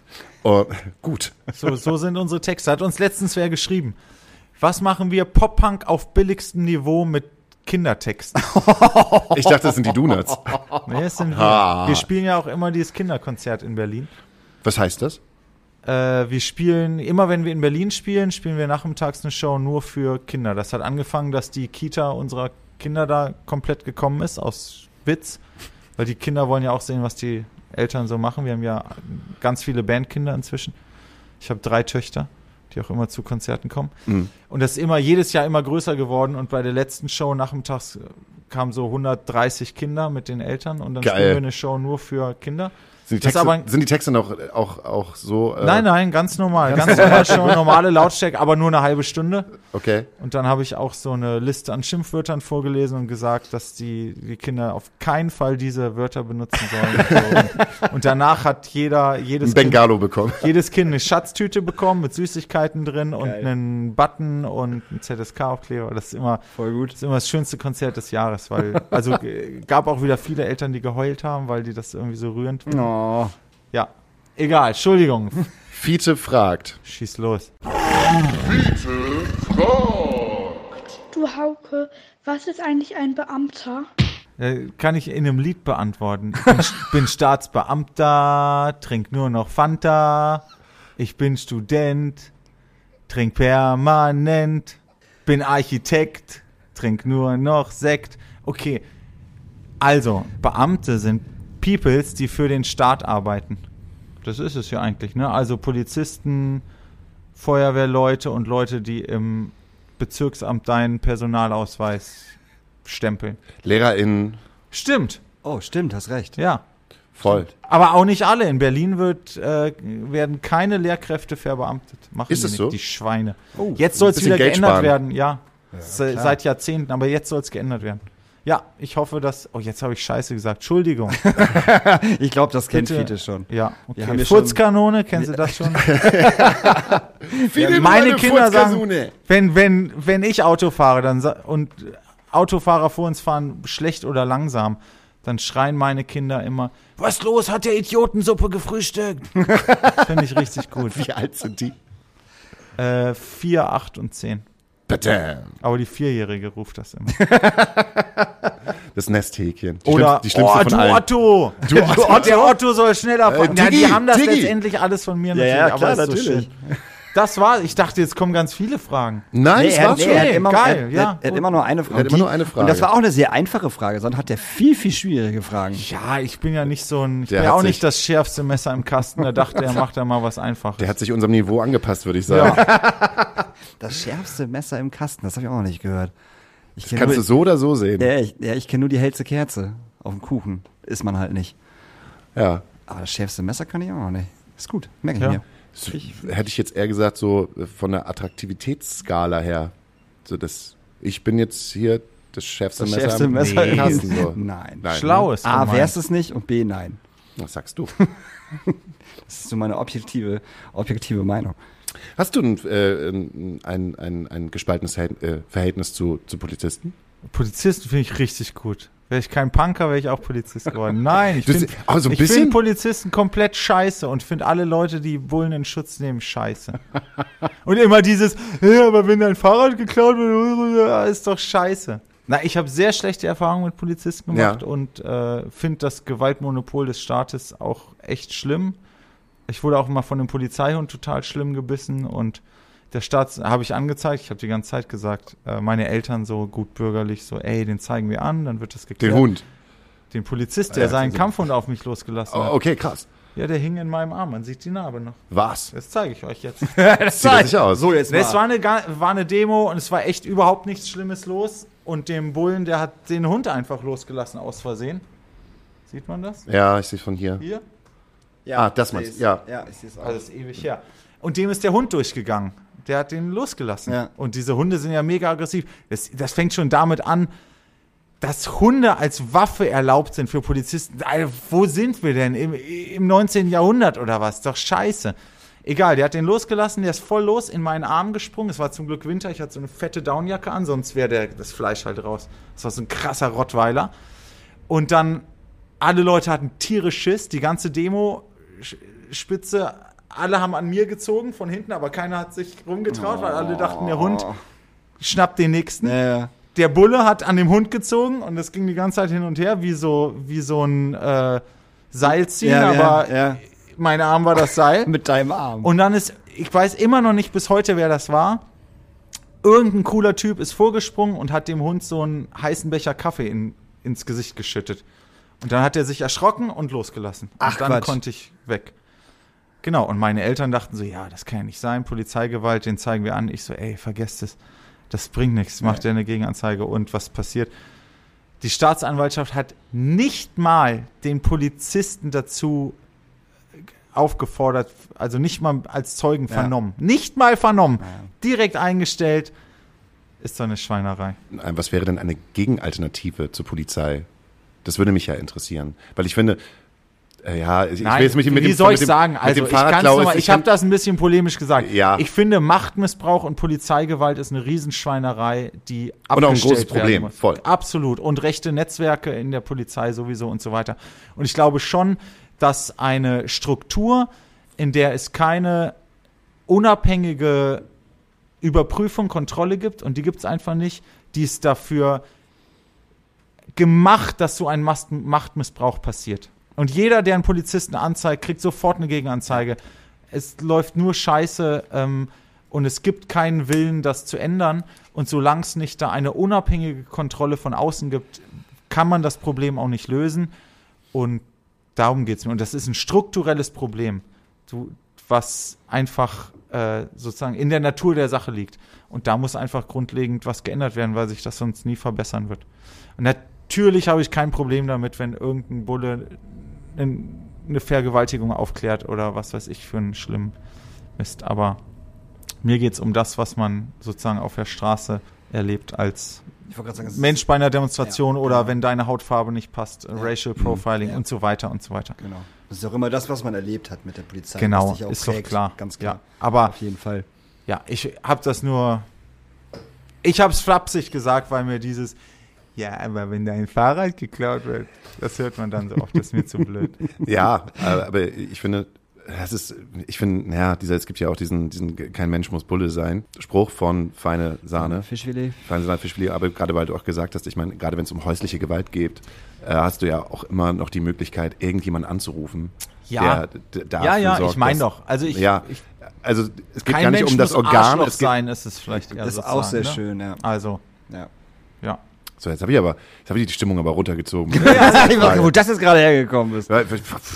Speaker 1: Oh, gut.
Speaker 3: So, so sind unsere Texte. Hat uns letztens wer geschrieben. Was machen wir? Pop-Punk auf billigstem Niveau mit Kindertexten.
Speaker 1: Ich dachte, das sind die Donuts.
Speaker 3: Nee, das sind wir.
Speaker 1: Ah.
Speaker 3: wir spielen ja auch immer dieses Kinderkonzert in Berlin.
Speaker 1: Was heißt das?
Speaker 3: Äh, wir spielen, immer wenn wir in Berlin spielen, spielen wir nachmittags eine Show nur für Kinder. Das hat angefangen, dass die Kita unserer Kinder da komplett gekommen ist, aus Witz. Weil die Kinder wollen ja auch sehen, was die Eltern so machen. Wir haben ja ganz viele Bandkinder inzwischen. Ich habe drei Töchter, die auch immer zu Konzerten kommen.
Speaker 1: Mhm.
Speaker 3: Und das ist immer jedes Jahr immer größer geworden. Und bei der letzten Show nachmittags kamen so 130 Kinder mit den Eltern. Und dann
Speaker 1: Geil.
Speaker 3: spielen wir eine Show nur für Kinder.
Speaker 1: Sind die Texte,
Speaker 3: aber-
Speaker 1: sind die Texte noch auch, auch so? Äh,
Speaker 3: Nein, nein, ganz normal. Ganz normal schon normale Lautstärke, aber nur eine halbe Stunde.
Speaker 1: Okay.
Speaker 3: Und dann habe ich auch so eine Liste an Schimpfwörtern vorgelesen und gesagt, dass die, die Kinder auf keinen Fall diese Wörter benutzen sollen. und, und danach hat jeder, jedes
Speaker 1: Ein
Speaker 3: kind,
Speaker 1: Bengalo bekommen.
Speaker 3: jedes Kind eine Schatztüte bekommen mit Süßigkeiten drin und
Speaker 2: Geil.
Speaker 3: einen Button und einen ZSK-Aufkleber. Das ist immer,
Speaker 2: Voll gut.
Speaker 3: das ist immer das schönste Konzert des Jahres, weil, also äh, gab auch wieder viele Eltern, die geheult haben, weil die das irgendwie so rührend finden.
Speaker 2: Oh.
Speaker 3: Ja. Egal, Entschuldigung.
Speaker 1: Fiete fragt.
Speaker 3: Schieß los.
Speaker 5: Du Hauke, was ist eigentlich ein Beamter?
Speaker 3: Äh, Kann ich in einem Lied beantworten. Ich bin, bin Staatsbeamter, trink nur noch Fanta. Ich bin Student, trink permanent. Bin Architekt, trink nur noch Sekt. Okay, also Beamte sind Peoples, die für den Staat arbeiten. Das ist es ja eigentlich, ne? Also Polizisten, Feuerwehrleute und Leute, die im Bezirksamt deinen Personalausweis stempeln.
Speaker 1: LehrerInnen
Speaker 3: Stimmt,
Speaker 2: oh, stimmt, hast recht.
Speaker 3: ja.
Speaker 1: voll.
Speaker 3: Aber auch nicht alle. In Berlin wird, äh, werden keine Lehrkräfte verbeamtet. Machen
Speaker 1: Ist
Speaker 3: die
Speaker 1: es
Speaker 3: nicht,
Speaker 1: so?
Speaker 3: die Schweine.
Speaker 2: Oh,
Speaker 3: jetzt soll es wieder
Speaker 1: Geld
Speaker 3: geändert
Speaker 1: sparen.
Speaker 3: werden, ja. Se-
Speaker 2: klar.
Speaker 3: Seit Jahrzehnten, aber jetzt soll es geändert werden. Ja, ich hoffe, dass. Oh, jetzt habe ich Scheiße gesagt. Entschuldigung.
Speaker 2: Ich glaube, das kennt
Speaker 3: Bitte.
Speaker 2: Fiete schon.
Speaker 3: Ja, okay. Furzkanone, kennen Sie das schon?
Speaker 1: Viele
Speaker 3: meine
Speaker 1: meine
Speaker 3: Kinder sagen, wenn, wenn, wenn ich Auto fahre dann, und Autofahrer vor uns fahren schlecht oder langsam, dann schreien meine Kinder immer, was los, hat der Idiotensuppe gefrühstückt? Finde ich richtig gut.
Speaker 1: Wie alt sind die?
Speaker 3: Äh, vier, acht und zehn.
Speaker 1: Badam.
Speaker 3: Aber die Vierjährige ruft das immer.
Speaker 1: Das Nesthäkchen. Die
Speaker 3: Oder,
Speaker 1: die schlimmste
Speaker 3: oh,
Speaker 1: von
Speaker 3: du
Speaker 1: allen.
Speaker 3: Otto!
Speaker 1: Du Otto.
Speaker 3: Der Otto soll schneller fahren.
Speaker 1: Äh,
Speaker 3: ja, die
Speaker 1: Diggi,
Speaker 3: haben das
Speaker 1: Diggi.
Speaker 3: letztendlich alles von mir
Speaker 2: Ja,
Speaker 3: natürlich,
Speaker 2: ja,
Speaker 3: aber
Speaker 2: klar,
Speaker 3: ist so
Speaker 2: natürlich.
Speaker 3: schön. Das war, ich dachte, jetzt kommen ganz viele Fragen.
Speaker 1: Nein,
Speaker 2: Nee,
Speaker 1: das
Speaker 2: er,
Speaker 1: war's
Speaker 2: nee,
Speaker 1: schon.
Speaker 2: er hat immer,
Speaker 3: Geil,
Speaker 2: er,
Speaker 3: ja,
Speaker 2: er, er hat immer nur eine Frage.
Speaker 1: Er hat immer nur eine
Speaker 2: Und
Speaker 1: Frage.
Speaker 2: das war auch eine sehr einfache Frage, sondern hat der viel, viel schwierige Fragen.
Speaker 3: Ja, ich bin ja nicht so ein, ich
Speaker 1: Der
Speaker 3: bin ja
Speaker 1: hat
Speaker 3: auch nicht das schärfste Messer im Kasten. Da dachte er, macht da mal was Einfaches.
Speaker 1: Der hat sich unserem Niveau angepasst, würde ich sagen.
Speaker 3: ja.
Speaker 2: Das schärfste Messer im Kasten, das habe ich auch noch nicht gehört. Ich kenn
Speaker 1: Kannst du
Speaker 2: nur,
Speaker 1: so oder so sehen.
Speaker 2: ja, ich, ja, ich kenne nur die hellste Kerze auf dem Kuchen. Ist man halt nicht.
Speaker 1: Ja.
Speaker 2: Aber das schärfste Messer kann ich auch noch nicht. Ist gut, merke ich
Speaker 3: Ja.
Speaker 2: mir.
Speaker 1: So, hätte ich jetzt eher gesagt, so äh, von der Attraktivitätsskala her. So das, ich bin jetzt hier das schärfste
Speaker 2: Das
Speaker 1: Messer,
Speaker 2: schärfste
Speaker 1: im Kasten. So.
Speaker 2: Nein.
Speaker 1: Nein,
Speaker 3: Schlau
Speaker 1: ne?
Speaker 3: ist
Speaker 2: A,
Speaker 3: gemeint.
Speaker 2: wär's es nicht und B, nein.
Speaker 1: Was sagst du?
Speaker 2: Das ist so meine objektive, objektive Meinung.
Speaker 1: Hast du ein, äh, ein, ein, ein, ein gespaltenes äh, Verhältnis zu, zu Polizisten?
Speaker 3: Polizisten finde ich richtig gut. Wäre ich kein Punker, wäre ich auch Polizist geworden. Nein, ich finde
Speaker 1: se- aber so ein
Speaker 3: ich
Speaker 1: bisschen-
Speaker 3: find Polizisten komplett scheiße und finde alle Leute, die Bullen in Schutz nehmen, scheiße. und immer dieses, ja, aber wenn dein Fahrrad geklaut wird, ist doch scheiße. Na, ich habe sehr schlechte Erfahrungen mit Polizisten gemacht
Speaker 1: Ja.
Speaker 3: und äh, finde das Gewaltmonopol des Staates auch echt schlimm. Ich wurde auch immer von einem Polizeihund total schlimm gebissen und der Staat habe ich angezeigt, ich habe die ganze Zeit gesagt, äh, meine Eltern so gut bürgerlich, so, ey, den zeigen wir an, dann wird das geklärt.
Speaker 1: Den Hund.
Speaker 3: Den Polizist, der
Speaker 1: Ja,
Speaker 3: seinen
Speaker 1: also-
Speaker 3: Kampfhund auf mich losgelassen
Speaker 1: Oh,
Speaker 3: hat.
Speaker 1: okay, krass.
Speaker 3: Ja, der hing in meinem Arm, man sieht die Narbe noch.
Speaker 1: Was?
Speaker 3: Das zeige ich euch jetzt.
Speaker 2: das
Speaker 1: Sieht das nicht aus?
Speaker 2: So, jetzt mal.
Speaker 3: es war eine, war eine Demo und es war echt überhaupt nichts Schlimmes los. Und dem Bullen, der hat den Hund einfach losgelassen aus Versehen. Sieht man das?
Speaker 1: Ja, ich sehe von hier.
Speaker 3: Hier?
Speaker 2: ja,
Speaker 1: Ah, das meinst du, ja.
Speaker 2: Ja, ich sehe es auch.
Speaker 3: Also ist ewig her. Und dem ist der Hund durchgegangen. Der hat den losgelassen.
Speaker 2: Ja.
Speaker 3: Und diese Hunde sind ja mega aggressiv. Das, das fängt schon damit an, dass Hunde als Waffe erlaubt sind für Polizisten. Alter, wo sind wir denn? Im, Im 19. Jahrhundert oder was? Doch scheiße. Egal, der hat den losgelassen, der ist voll los in meinen Arm gesprungen. Es war zum Glück Winter, ich hatte so eine fette Downjacke an, sonst wäre das Fleisch halt raus. Das war so ein krasser Rottweiler. Und dann, alle Leute hatten tierisch Schiss, die ganze Demo-Spitze, alle haben an mir gezogen von hinten, aber keiner hat sich rumgetraut, weil alle dachten, der Hund schnappt den nächsten.
Speaker 2: Ja.
Speaker 3: Der Bulle hat an dem Hund gezogen und es ging die ganze Zeit hin und her, wie so, wie so ein äh, Seilziehen,
Speaker 2: Ja, ja,
Speaker 3: aber
Speaker 2: ja.
Speaker 3: mein Arm war das Seil.
Speaker 2: Mit deinem Arm.
Speaker 3: Und dann ist, ich weiß immer noch nicht bis heute, wer das war. Irgendein cooler Typ ist vorgesprungen und hat dem Hund so einen heißen Becher Kaffee in, ins Gesicht geschüttet. Und dann hat er sich erschrocken und losgelassen.
Speaker 2: Ach,
Speaker 3: und dann
Speaker 2: Quatsch.
Speaker 3: konnte ich weg. Genau, und meine Eltern dachten so, ja, das kann ja nicht sein, Polizeigewalt, den zeigen wir an. Ich so, ey, vergesst es. Das bringt nichts, macht ja eine Gegenanzeige. Und was passiert? Die Staatsanwaltschaft hat nicht mal den Polizisten dazu aufgefordert, also nicht mal als Zeugen
Speaker 2: Ja.
Speaker 3: vernommen. Nicht mal vernommen. Direkt eingestellt. Ist doch eine Schweinerei.
Speaker 1: Was wäre denn eine Gegenalternative zur Polizei? Das würde mich ja interessieren. Weil ich finde, äh, ja, ich, ich will jetzt mit, mit
Speaker 3: wie
Speaker 1: dem,
Speaker 3: soll ich
Speaker 1: dem,
Speaker 3: sagen? Also ich, kann's
Speaker 1: Fahrradklau
Speaker 3: noch
Speaker 1: ist-
Speaker 3: mal, ich habe das ein bisschen polemisch gesagt.
Speaker 1: Ja.
Speaker 3: Ich finde, Machtmissbrauch und Polizeigewalt ist eine Riesenschweinerei, die
Speaker 1: Und auch ein
Speaker 3: abgestellt
Speaker 1: großes Problem,
Speaker 3: muss.
Speaker 1: voll.
Speaker 3: Absolut. Und rechte Netzwerke in der Polizei sowieso und so weiter. Und ich glaube schon, dass eine Struktur, in der es keine unabhängige Überprüfung, Kontrolle gibt, und die gibt es einfach nicht, die ist dafür gemacht, dass so ein Machtmissbrauch passiert. Und jeder, der einen Polizisten anzeigt, kriegt sofort eine Gegenanzeige. Es läuft nur Scheiße ähm, und es gibt keinen Willen, das zu ändern. Und solange es nicht da eine unabhängige Kontrolle von außen gibt, kann man das Problem auch nicht lösen. Und darum geht es mir. Und das ist ein strukturelles Problem, was einfach äh, sozusagen in der Natur der Sache liegt. Und da muss einfach grundlegend was geändert werden, weil sich das sonst nie verbessern wird. Und natürlich habe ich kein Problem damit, wenn irgendein Bulle eine Vergewaltigung aufklärt oder was weiß ich für einen schlimmen Mist. Aber mir geht es um das, was man sozusagen auf der Straße erlebt als
Speaker 2: sagen,
Speaker 3: Mensch bei einer Demonstration
Speaker 2: Ja,
Speaker 3: oder
Speaker 2: genau.
Speaker 3: wenn deine Hautfarbe nicht passt, äh, Racial Profiling
Speaker 2: Ja.
Speaker 3: und so weiter und so weiter.
Speaker 2: Genau. Das ist auch immer das, was man erlebt hat mit der Polizei.
Speaker 3: Genau, ist doch
Speaker 2: prägt.
Speaker 3: klar.
Speaker 2: Ganz klar.
Speaker 3: Ja, aber
Speaker 2: Auf jeden Fall.
Speaker 3: ja, ich habe das nur. Ich habe es flapsig gesagt, weil mir dieses. Ja, aber wenn dein Fahrrad geklaut wird, das hört man dann so oft, das ist mir zu blöd.
Speaker 1: Ja, aber ich finde, das ist, ich finde, naja, dieser, es gibt ja auch diesen, diesen kein Mensch muss Bulle sein. Spruch von feine Sahne.
Speaker 2: Fischfilet.
Speaker 1: Feine Sahne Fischfilet, aber gerade weil du auch gesagt hast, ich meine, gerade wenn es um häusliche Gewalt geht, äh, hast du ja auch immer noch die Möglichkeit, irgendjemanden anzurufen.
Speaker 3: Ja.
Speaker 1: der, d- dafür
Speaker 3: Ja, ja,
Speaker 1: sorgt,
Speaker 3: ich meine doch. Also ich,
Speaker 1: ja,
Speaker 3: ich
Speaker 1: also es geht gar nicht
Speaker 3: Mensch
Speaker 1: um das
Speaker 3: muss
Speaker 1: Organ.
Speaker 3: Arschloch
Speaker 1: Es geht,
Speaker 3: sein, ist es vielleicht eher
Speaker 2: Das ist auch sehr
Speaker 3: ne?
Speaker 2: schön, ja.
Speaker 3: Also,
Speaker 2: ja.
Speaker 3: Ja.
Speaker 1: so, jetzt habe ich aber, jetzt habe ich die Stimmung aber runtergezogen.
Speaker 2: Wo das jetzt gerade hergekommen ist.
Speaker 1: Ja,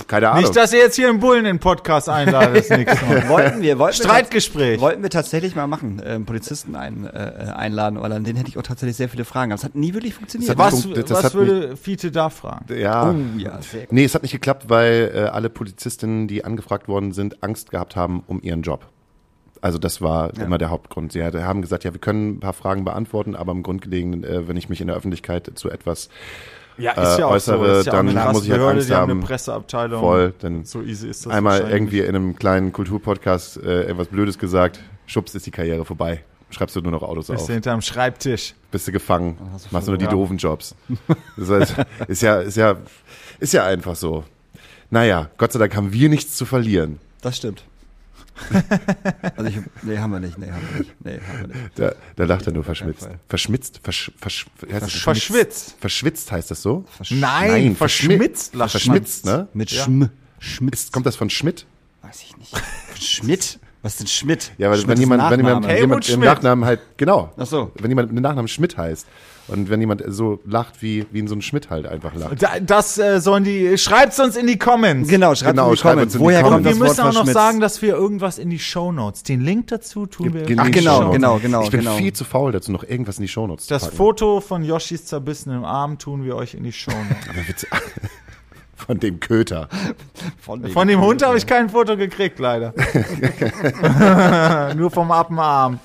Speaker 1: Keine Ahnung.
Speaker 3: Nicht, dass ihr jetzt hier einen Bullen in den Podcast einladet, ist nichts.
Speaker 2: Wollten wir, wollten wir
Speaker 3: Streitgespräch.
Speaker 2: Wollten wir tatsächlich mal machen, ähm, Polizisten ein, äh, einladen, weil an den hätte ich auch tatsächlich sehr viele Fragen. Aber es hat nie wirklich funktioniert.
Speaker 3: Was,
Speaker 1: Punkt, das
Speaker 3: was würde Fiete da fragen?
Speaker 1: ja.
Speaker 2: oh ja, sehr gut.
Speaker 1: Nee, es hat nicht geklappt, weil äh, alle Polizistinnen, die angefragt worden sind, Angst gehabt haben um ihren Job. Also das war immer der Hauptgrund. Sie haben gesagt, ja, wir können ein paar Fragen beantworten, aber im Grundlegenden, äh, wenn ich mich in der Öffentlichkeit zu etwas
Speaker 3: Ja,
Speaker 1: äh, äußere,
Speaker 3: ist ja auch
Speaker 1: dann muss ich halt
Speaker 3: Behörde,
Speaker 1: Angst
Speaker 3: die haben eine Presseabteilung.
Speaker 1: voll, dann
Speaker 3: So easy ist das
Speaker 1: einmal irgendwie in einem kleinen Kulturpodcast äh, etwas Blödes gesagt, schubst ist die Karriere vorbei. schreibst du nur noch Autos
Speaker 3: Bist
Speaker 1: auf.
Speaker 3: du hinterm Schreibtisch.
Speaker 1: Bist du gefangen,
Speaker 2: du
Speaker 1: machst nur die
Speaker 3: ja.
Speaker 1: doofen Jobs. Das heißt, ist ja, ist ja, ist ja einfach so. Naja, Gott sei Dank haben wir nichts zu verlieren.
Speaker 2: Das stimmt. Also ich, nee, haben wir nicht, nee, haben wir nicht, nee, haben wir nicht.
Speaker 1: Da, da lacht er nur verschmitzt. Verschmitzt? Versch, versch, heißt das
Speaker 3: Verschwitzt.
Speaker 1: Verschwitzt heißt das so?
Speaker 3: Nein, verschmitzt
Speaker 1: verschmi-
Speaker 3: lacht
Speaker 1: Verschmitzt, ne?
Speaker 2: Mit
Speaker 3: Ja.
Speaker 2: Schm,
Speaker 1: kommt das von Schmidt?
Speaker 2: weiß ich nicht. Schmidt? Was ist denn Schmidt?
Speaker 1: Ja, weil
Speaker 2: Schmidt
Speaker 1: wenn
Speaker 2: ist
Speaker 1: jemand, wenn jemand, jemand im. Nachnamen halt, genau.
Speaker 2: Ach so.
Speaker 1: Wenn jemand mit Nachnamen Schmidt heißt. Und wenn jemand so lacht, wie, wie in so ein Schmidt halt einfach lacht.
Speaker 3: Da, das äh, sollen die. Schreibt's uns in die Comments.
Speaker 2: Genau, schreibt
Speaker 1: Genau,
Speaker 2: in die
Speaker 1: schreibt
Speaker 2: Comments.
Speaker 1: uns in die
Speaker 2: Woher
Speaker 1: Comments.
Speaker 2: kommt
Speaker 3: Wir
Speaker 2: das Wort
Speaker 3: müssen auch noch sagen, dass wir irgendwas in die Shownotes. Den Link dazu tun wir.
Speaker 2: Ach,
Speaker 1: in die
Speaker 2: genau,
Speaker 1: Shownotes.
Speaker 2: genau, genau,
Speaker 1: Ich bin
Speaker 2: genau.
Speaker 1: viel zu faul dazu, noch irgendwas in die Shownotes
Speaker 3: Das
Speaker 1: zu packen.
Speaker 3: Foto von Yoshis zerbissenem Arm tun wir euch in die Shownotes.
Speaker 1: Aber Witz, von dem Köter.
Speaker 2: Von,
Speaker 3: Von dem Hund habe ich kein Foto gekriegt, leider. nur vom Appenarm.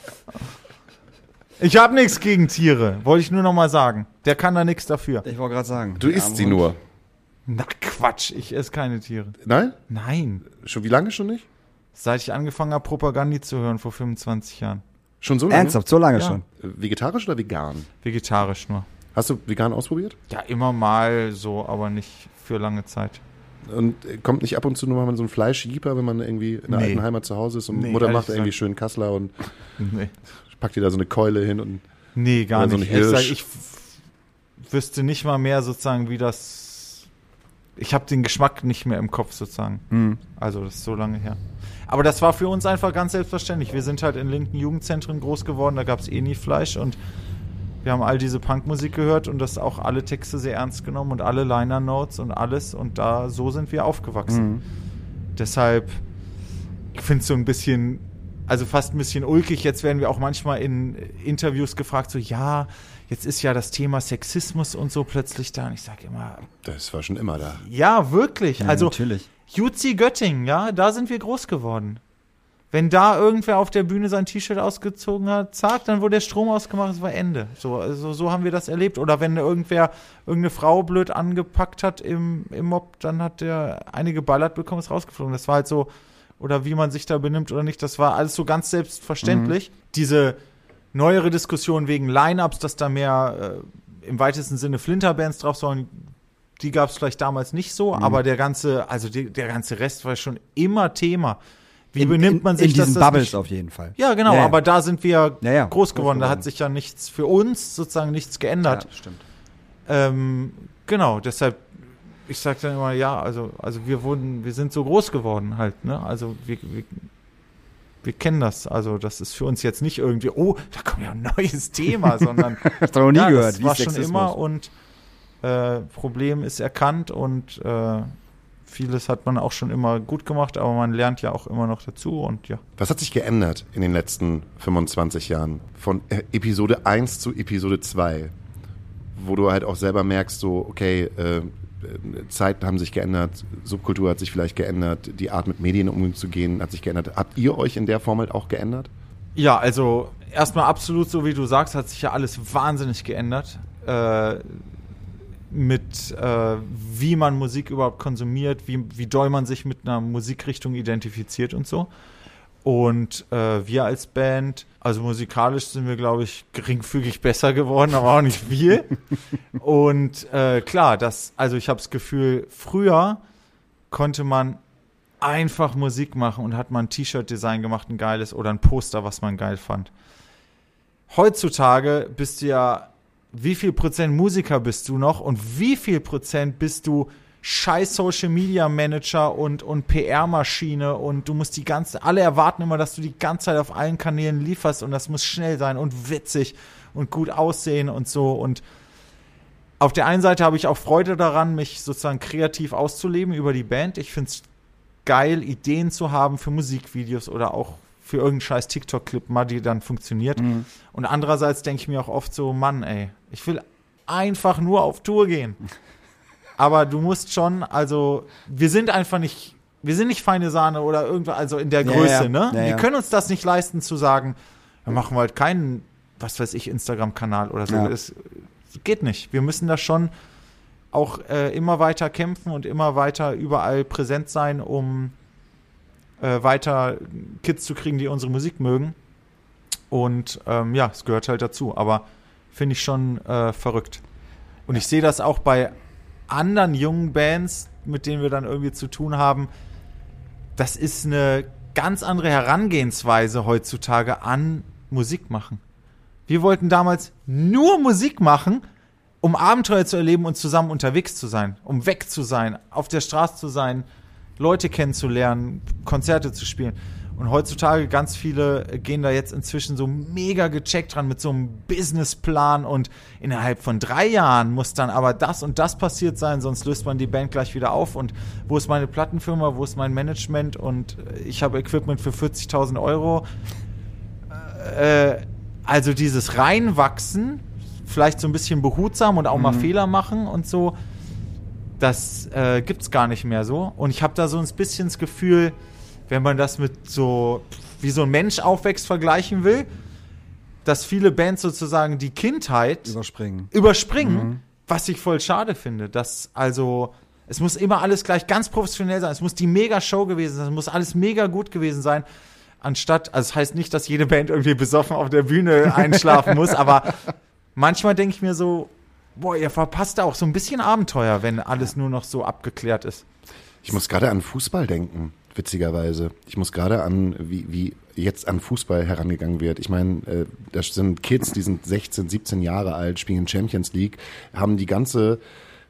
Speaker 3: Ich habe nichts gegen Tiere, wollte ich nur noch mal sagen. Der kann da nichts dafür.
Speaker 2: Ich wollte gerade sagen.
Speaker 1: Du isst sie nur.
Speaker 3: Na Quatsch, ich esse keine Tiere.
Speaker 1: Nein?
Speaker 3: Nein.
Speaker 1: Schon wie lange schon nicht?
Speaker 3: Seit ich angefangen habe, Propaganda zu hören vor 25 Jahren.
Speaker 1: Schon so lange?
Speaker 2: Ernsthaft, so lange
Speaker 3: Ja.
Speaker 2: schon.
Speaker 1: Äh, Vegetarisch oder vegan?
Speaker 3: Vegetarisch nur.
Speaker 1: Hast du vegan ausprobiert?
Speaker 3: Ja, immer mal so, aber nicht für lange Zeit.
Speaker 1: Und kommt nicht ab und zu nur mal so ein Fleischjieper, wenn man irgendwie in der
Speaker 3: Nee.
Speaker 1: alten Heimat zu Hause ist und
Speaker 3: Nee,
Speaker 1: Mutter macht irgendwie schön Kassler und
Speaker 3: Nee,
Speaker 1: packt dir da so eine Keule hin und
Speaker 3: nee gar
Speaker 1: so
Speaker 3: nicht. Ehrlich gesagt,
Speaker 1: Hirsch.
Speaker 3: ich wüsste nicht mal mehr sozusagen, wie das. Ich habe den Geschmack nicht mehr im Kopf sozusagen.
Speaker 2: Hm.
Speaker 3: Also das ist so lange her. Aber das war für uns einfach ganz selbstverständlich. Wir sind halt in linken Jugendzentren groß geworden, da gab es eh nie Fleisch und wir haben all diese Punkmusik gehört und das auch alle Texte sehr ernst genommen und alle Liner Notes und alles und da so sind wir aufgewachsen.
Speaker 2: Mhm.
Speaker 3: Deshalb, ich finde es so ein bisschen, also fast ein bisschen ulkig. Jetzt werden wir auch manchmal in Interviews gefragt, so ja, jetzt ist ja das Thema Sexismus und so plötzlich da. Und ich sage immer,
Speaker 1: das war schon immer da.
Speaker 3: ja, wirklich.
Speaker 2: Ja,
Speaker 3: also
Speaker 2: natürlich.
Speaker 3: Juzi Göttingen, ja, da sind wir groß geworden. Wenn da irgendwer auf der Bühne sein T-Shirt ausgezogen hat, zack, dann wurde der Strom ausgemacht, es war Ende. So, also, so haben wir das erlebt. Oder wenn irgendwer irgendeine Frau blöd angepackt hat im, im Mob, dann hat der eine geballert bekommen, ist rausgeflogen. Das war halt so, oder wie man sich da benimmt oder nicht, das war alles so ganz selbstverständlich. Diese neuere Diskussion wegen Line-Ups, dass da mehr äh, im weitesten Sinne Flinterbands drauf sollen, die gab es vielleicht damals nicht so, aber der ganze, also die, der ganze Rest war schon immer Thema. Wie
Speaker 2: In-
Speaker 3: benimmt
Speaker 2: in,
Speaker 3: man sich
Speaker 2: in diesen
Speaker 3: dass das
Speaker 2: Bubbles
Speaker 3: nicht-
Speaker 2: auf jeden Fall.
Speaker 3: Ja, genau,
Speaker 2: Ja, ja.
Speaker 3: aber da sind wir
Speaker 2: Ja,
Speaker 3: groß geworden. Da hat sich ja nichts für uns sozusagen nichts geändert.
Speaker 2: stimmt.
Speaker 3: Ähm, genau, deshalb, ich sage dann immer, ja, also, also wir wurden, wir sind so groß geworden halt, ne? Also wir, wir, wir kennen das. Also das ist für uns jetzt nicht irgendwie, oh, da kommt ja ein neues Thema, sondern
Speaker 2: Hast du noch nie
Speaker 3: ja,
Speaker 2: gehört,
Speaker 3: das
Speaker 2: wie
Speaker 3: war schon immer und äh, Problem ist erkannt und äh, vieles hat man auch schon immer gut gemacht, aber man lernt ja auch immer noch dazu und ja.
Speaker 1: Was hat sich geändert in den letzten 25 Jahren? Von äh, Episode 1 zu Episode 2? Wo du halt auch selber merkst, so, okay, äh, äh, Zeiten haben sich geändert, Subkultur hat sich vielleicht geändert, die Art mit Medien umzugehen hat sich geändert. Habt ihr euch in der Form halt auch geändert?
Speaker 3: Ja, also erstmal absolut so wie du sagst, hat sich ja alles wahnsinnig geändert. Äh, mit äh, wie man Musik überhaupt konsumiert, wie, wie doll man sich mit einer Musikrichtung identifiziert und so. Und äh, wir als Band, also musikalisch sind wir, glaube ich, geringfügig besser geworden, aber auch nicht viel. und äh, klar, das, also ich habe das Gefühl, früher konnte man einfach Musik machen und hat mal ein T-Shirt-Design gemacht, ein geiles, oder ein Poster, was man geil fand. Heutzutage bist du ja, wie viel Prozent Musiker bist du noch und wie viel Prozent bist du scheiß Social Media Manager und, und PR-Maschine und du musst die ganze, alle erwarten immer, dass du die ganze Zeit auf allen Kanälen lieferst und das muss schnell sein und witzig und gut aussehen und so und auf der einen Seite habe ich auch Freude daran, mich sozusagen kreativ auszuleben über die Band. Ich finde es geil, Ideen zu haben für Musikvideos oder auch für irgendeinen scheiß TikTok-Clip mal, die dann funktioniert. Und andererseits denke ich mir auch oft so, Mann, ey, ich will einfach nur auf Tour gehen. Aber du musst schon, also, wir sind einfach nicht, wir sind nicht feine Sahne oder irgendwas, also in der
Speaker 2: Ja,
Speaker 3: Größe,
Speaker 2: ja.
Speaker 3: ne?
Speaker 2: Ja,
Speaker 3: wir können uns das nicht leisten zu sagen, wir machen halt keinen, was weiß ich, Instagram-Kanal oder so. Das geht nicht. Wir müssen da schon auch äh, immer weiter kämpfen und immer weiter überall präsent sein, um äh, weiter Kids zu kriegen, die unsere Musik mögen. Und ähm, ja, es gehört halt dazu. Aber finde ich schon äh, verrückt. Und ich sehe das auch bei anderen jungen Bands, mit denen wir dann irgendwie zu tun haben. Das ist eine ganz andere Herangehensweise heutzutage an Musik machen. Wir wollten damals nur Musik machen, um Abenteuer zu erleben und zusammen unterwegs zu sein, um weg zu sein, auf der Straße zu sein, Leute kennenzulernen, Konzerte zu spielen. Und heutzutage ganz viele gehen da jetzt inzwischen so mega gecheckt dran mit so einem Businessplan und innerhalb von drei Jahren muss dann aber das und das passiert sein, sonst löst man die Band gleich wieder auf und wo ist meine Plattenfirma, wo ist mein Management und ich habe Equipment für 40.000 Euro. Äh, also dieses Reinwachsen, vielleicht so ein bisschen behutsam und auch mal Fehler machen und so, das äh, gibt's gar nicht mehr so. Und ich habe da so ein bisschen das Gefühl, wenn man das mit so, wie so ein Mensch aufwächst, vergleichen will, dass viele Bands sozusagen die Kindheit
Speaker 2: Überspringen.
Speaker 3: überspringen, was ich voll schade finde. Dass also, es muss immer alles gleich ganz professionell sein, es muss die mega Show gewesen sein, es muss alles mega gut gewesen sein. Anstatt, also es heißt nicht, dass jede Band irgendwie besoffen auf der Bühne einschlafen muss, aber manchmal denke ich mir so, boah, ihr verpasst da auch so ein bisschen Abenteuer, wenn alles nur noch so abgeklärt ist.
Speaker 1: Ich muss gerade an Fußball denken, witzigerweise. Ich muss gerade an, wie, wie jetzt an Fußball herangegangen wird. Ich meine, äh, das sind Kids, die sind 16, 17 Jahre alt, spielen Champions League, haben die ganze